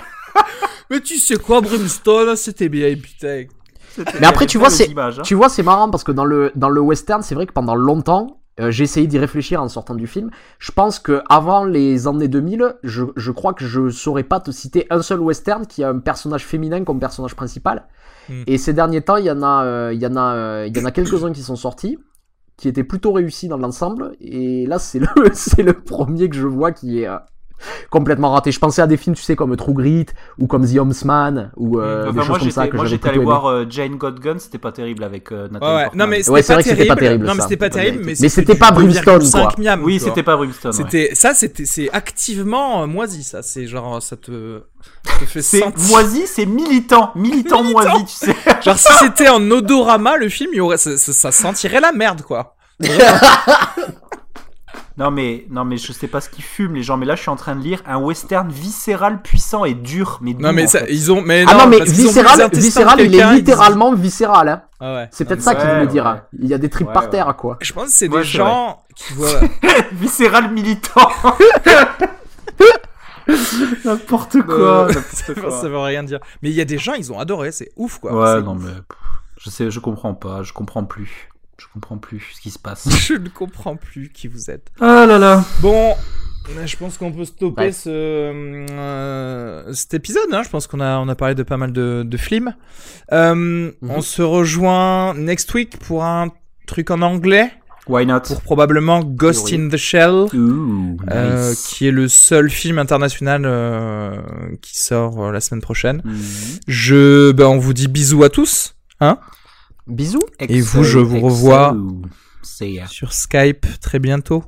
Mais tu sais quoi, Brimstone, c'était bien, putain. Mais après, tu vois, c'est, hein. tu vois, c'est marrant parce que dans le, dans le western, c'est vrai que pendant longtemps, euh, j'ai essayé d'y réfléchir en sortant du film. Je pense que avant les années 2000, je, je crois que je saurais pas te citer un seul western qui a un personnage féminin comme personnage principal. Hmm. Et ces derniers temps, il y en a, euh, il y en a, euh, il y en a quelques-uns qui sont sortis, qui étaient plutôt réussis dans l'ensemble. Et là, c'est le, c'est le premier que je vois qui est, euh, complètement raté. Je pensais à des films, tu sais, comme True Grit ou comme The Homesman ou euh, Enfin, des choses comme ça j'étais, que moi, j'étais allé voir euh, Jane Got Gun, c'était pas terrible avec euh, Nathalie Ouais. Non, mais c'était Ouais, pas, vrai que c'était pas terrible. Non, mais c'était pas terrible, mais c'était pas Brimstone, 2,5 quoi. miam, Oui, c'était pas Brimstone. ouais. C'était ça, c'était c'est activement euh, moisi, ça. C'est genre ça te, ça te fait C'est sentir. moisi, c'est militant, militant, Militant. moisi, tu sais. Genre si c'était en odorama le film, il aurait ça, ça- ça sentirait la merde quoi. Non mais, non mais je sais pas ce qu'ils fument les gens, mais là je suis en train de lire un western viscéral, puissant et dur, mais Non mais ça, ils ont mais Ah non, mais viscéral, il est ils littéralement viscéral. Hein. Ah ouais. C'est peut-être ça qu'il voulait dire. hein. Il y a des tripes Ouais, par ouais. terre, quoi. Je pense que c'est Ouais, des gens qui voient. viscéral militant. N'importe quoi. Euh, quoi. ça veut rien dire. Mais il y a des gens, ils ont adoré, c'est ouf quoi. Ouais, non ouf. mais je sais, je comprends pas, je comprends plus, je comprends plus ce qui se passe. Je ne comprends plus qui vous êtes. Ah là là. Bon, je pense qu'on peut stopper Ouais. ce, euh, cet épisode. Hein. Je pense qu'on a, on a parlé de pas mal de, de films. Euh, On se rejoint next week pour un truc en anglais, Why not? pour probablement Ghost Oui. in the Shell. Euh, qui est le seul film international euh, qui sort euh, la semaine prochaine. Mhm. Je, ben, on vous dit bisous à tous, hein, Bisous. Et vous, je vous revois. Sur Skype très bientôt.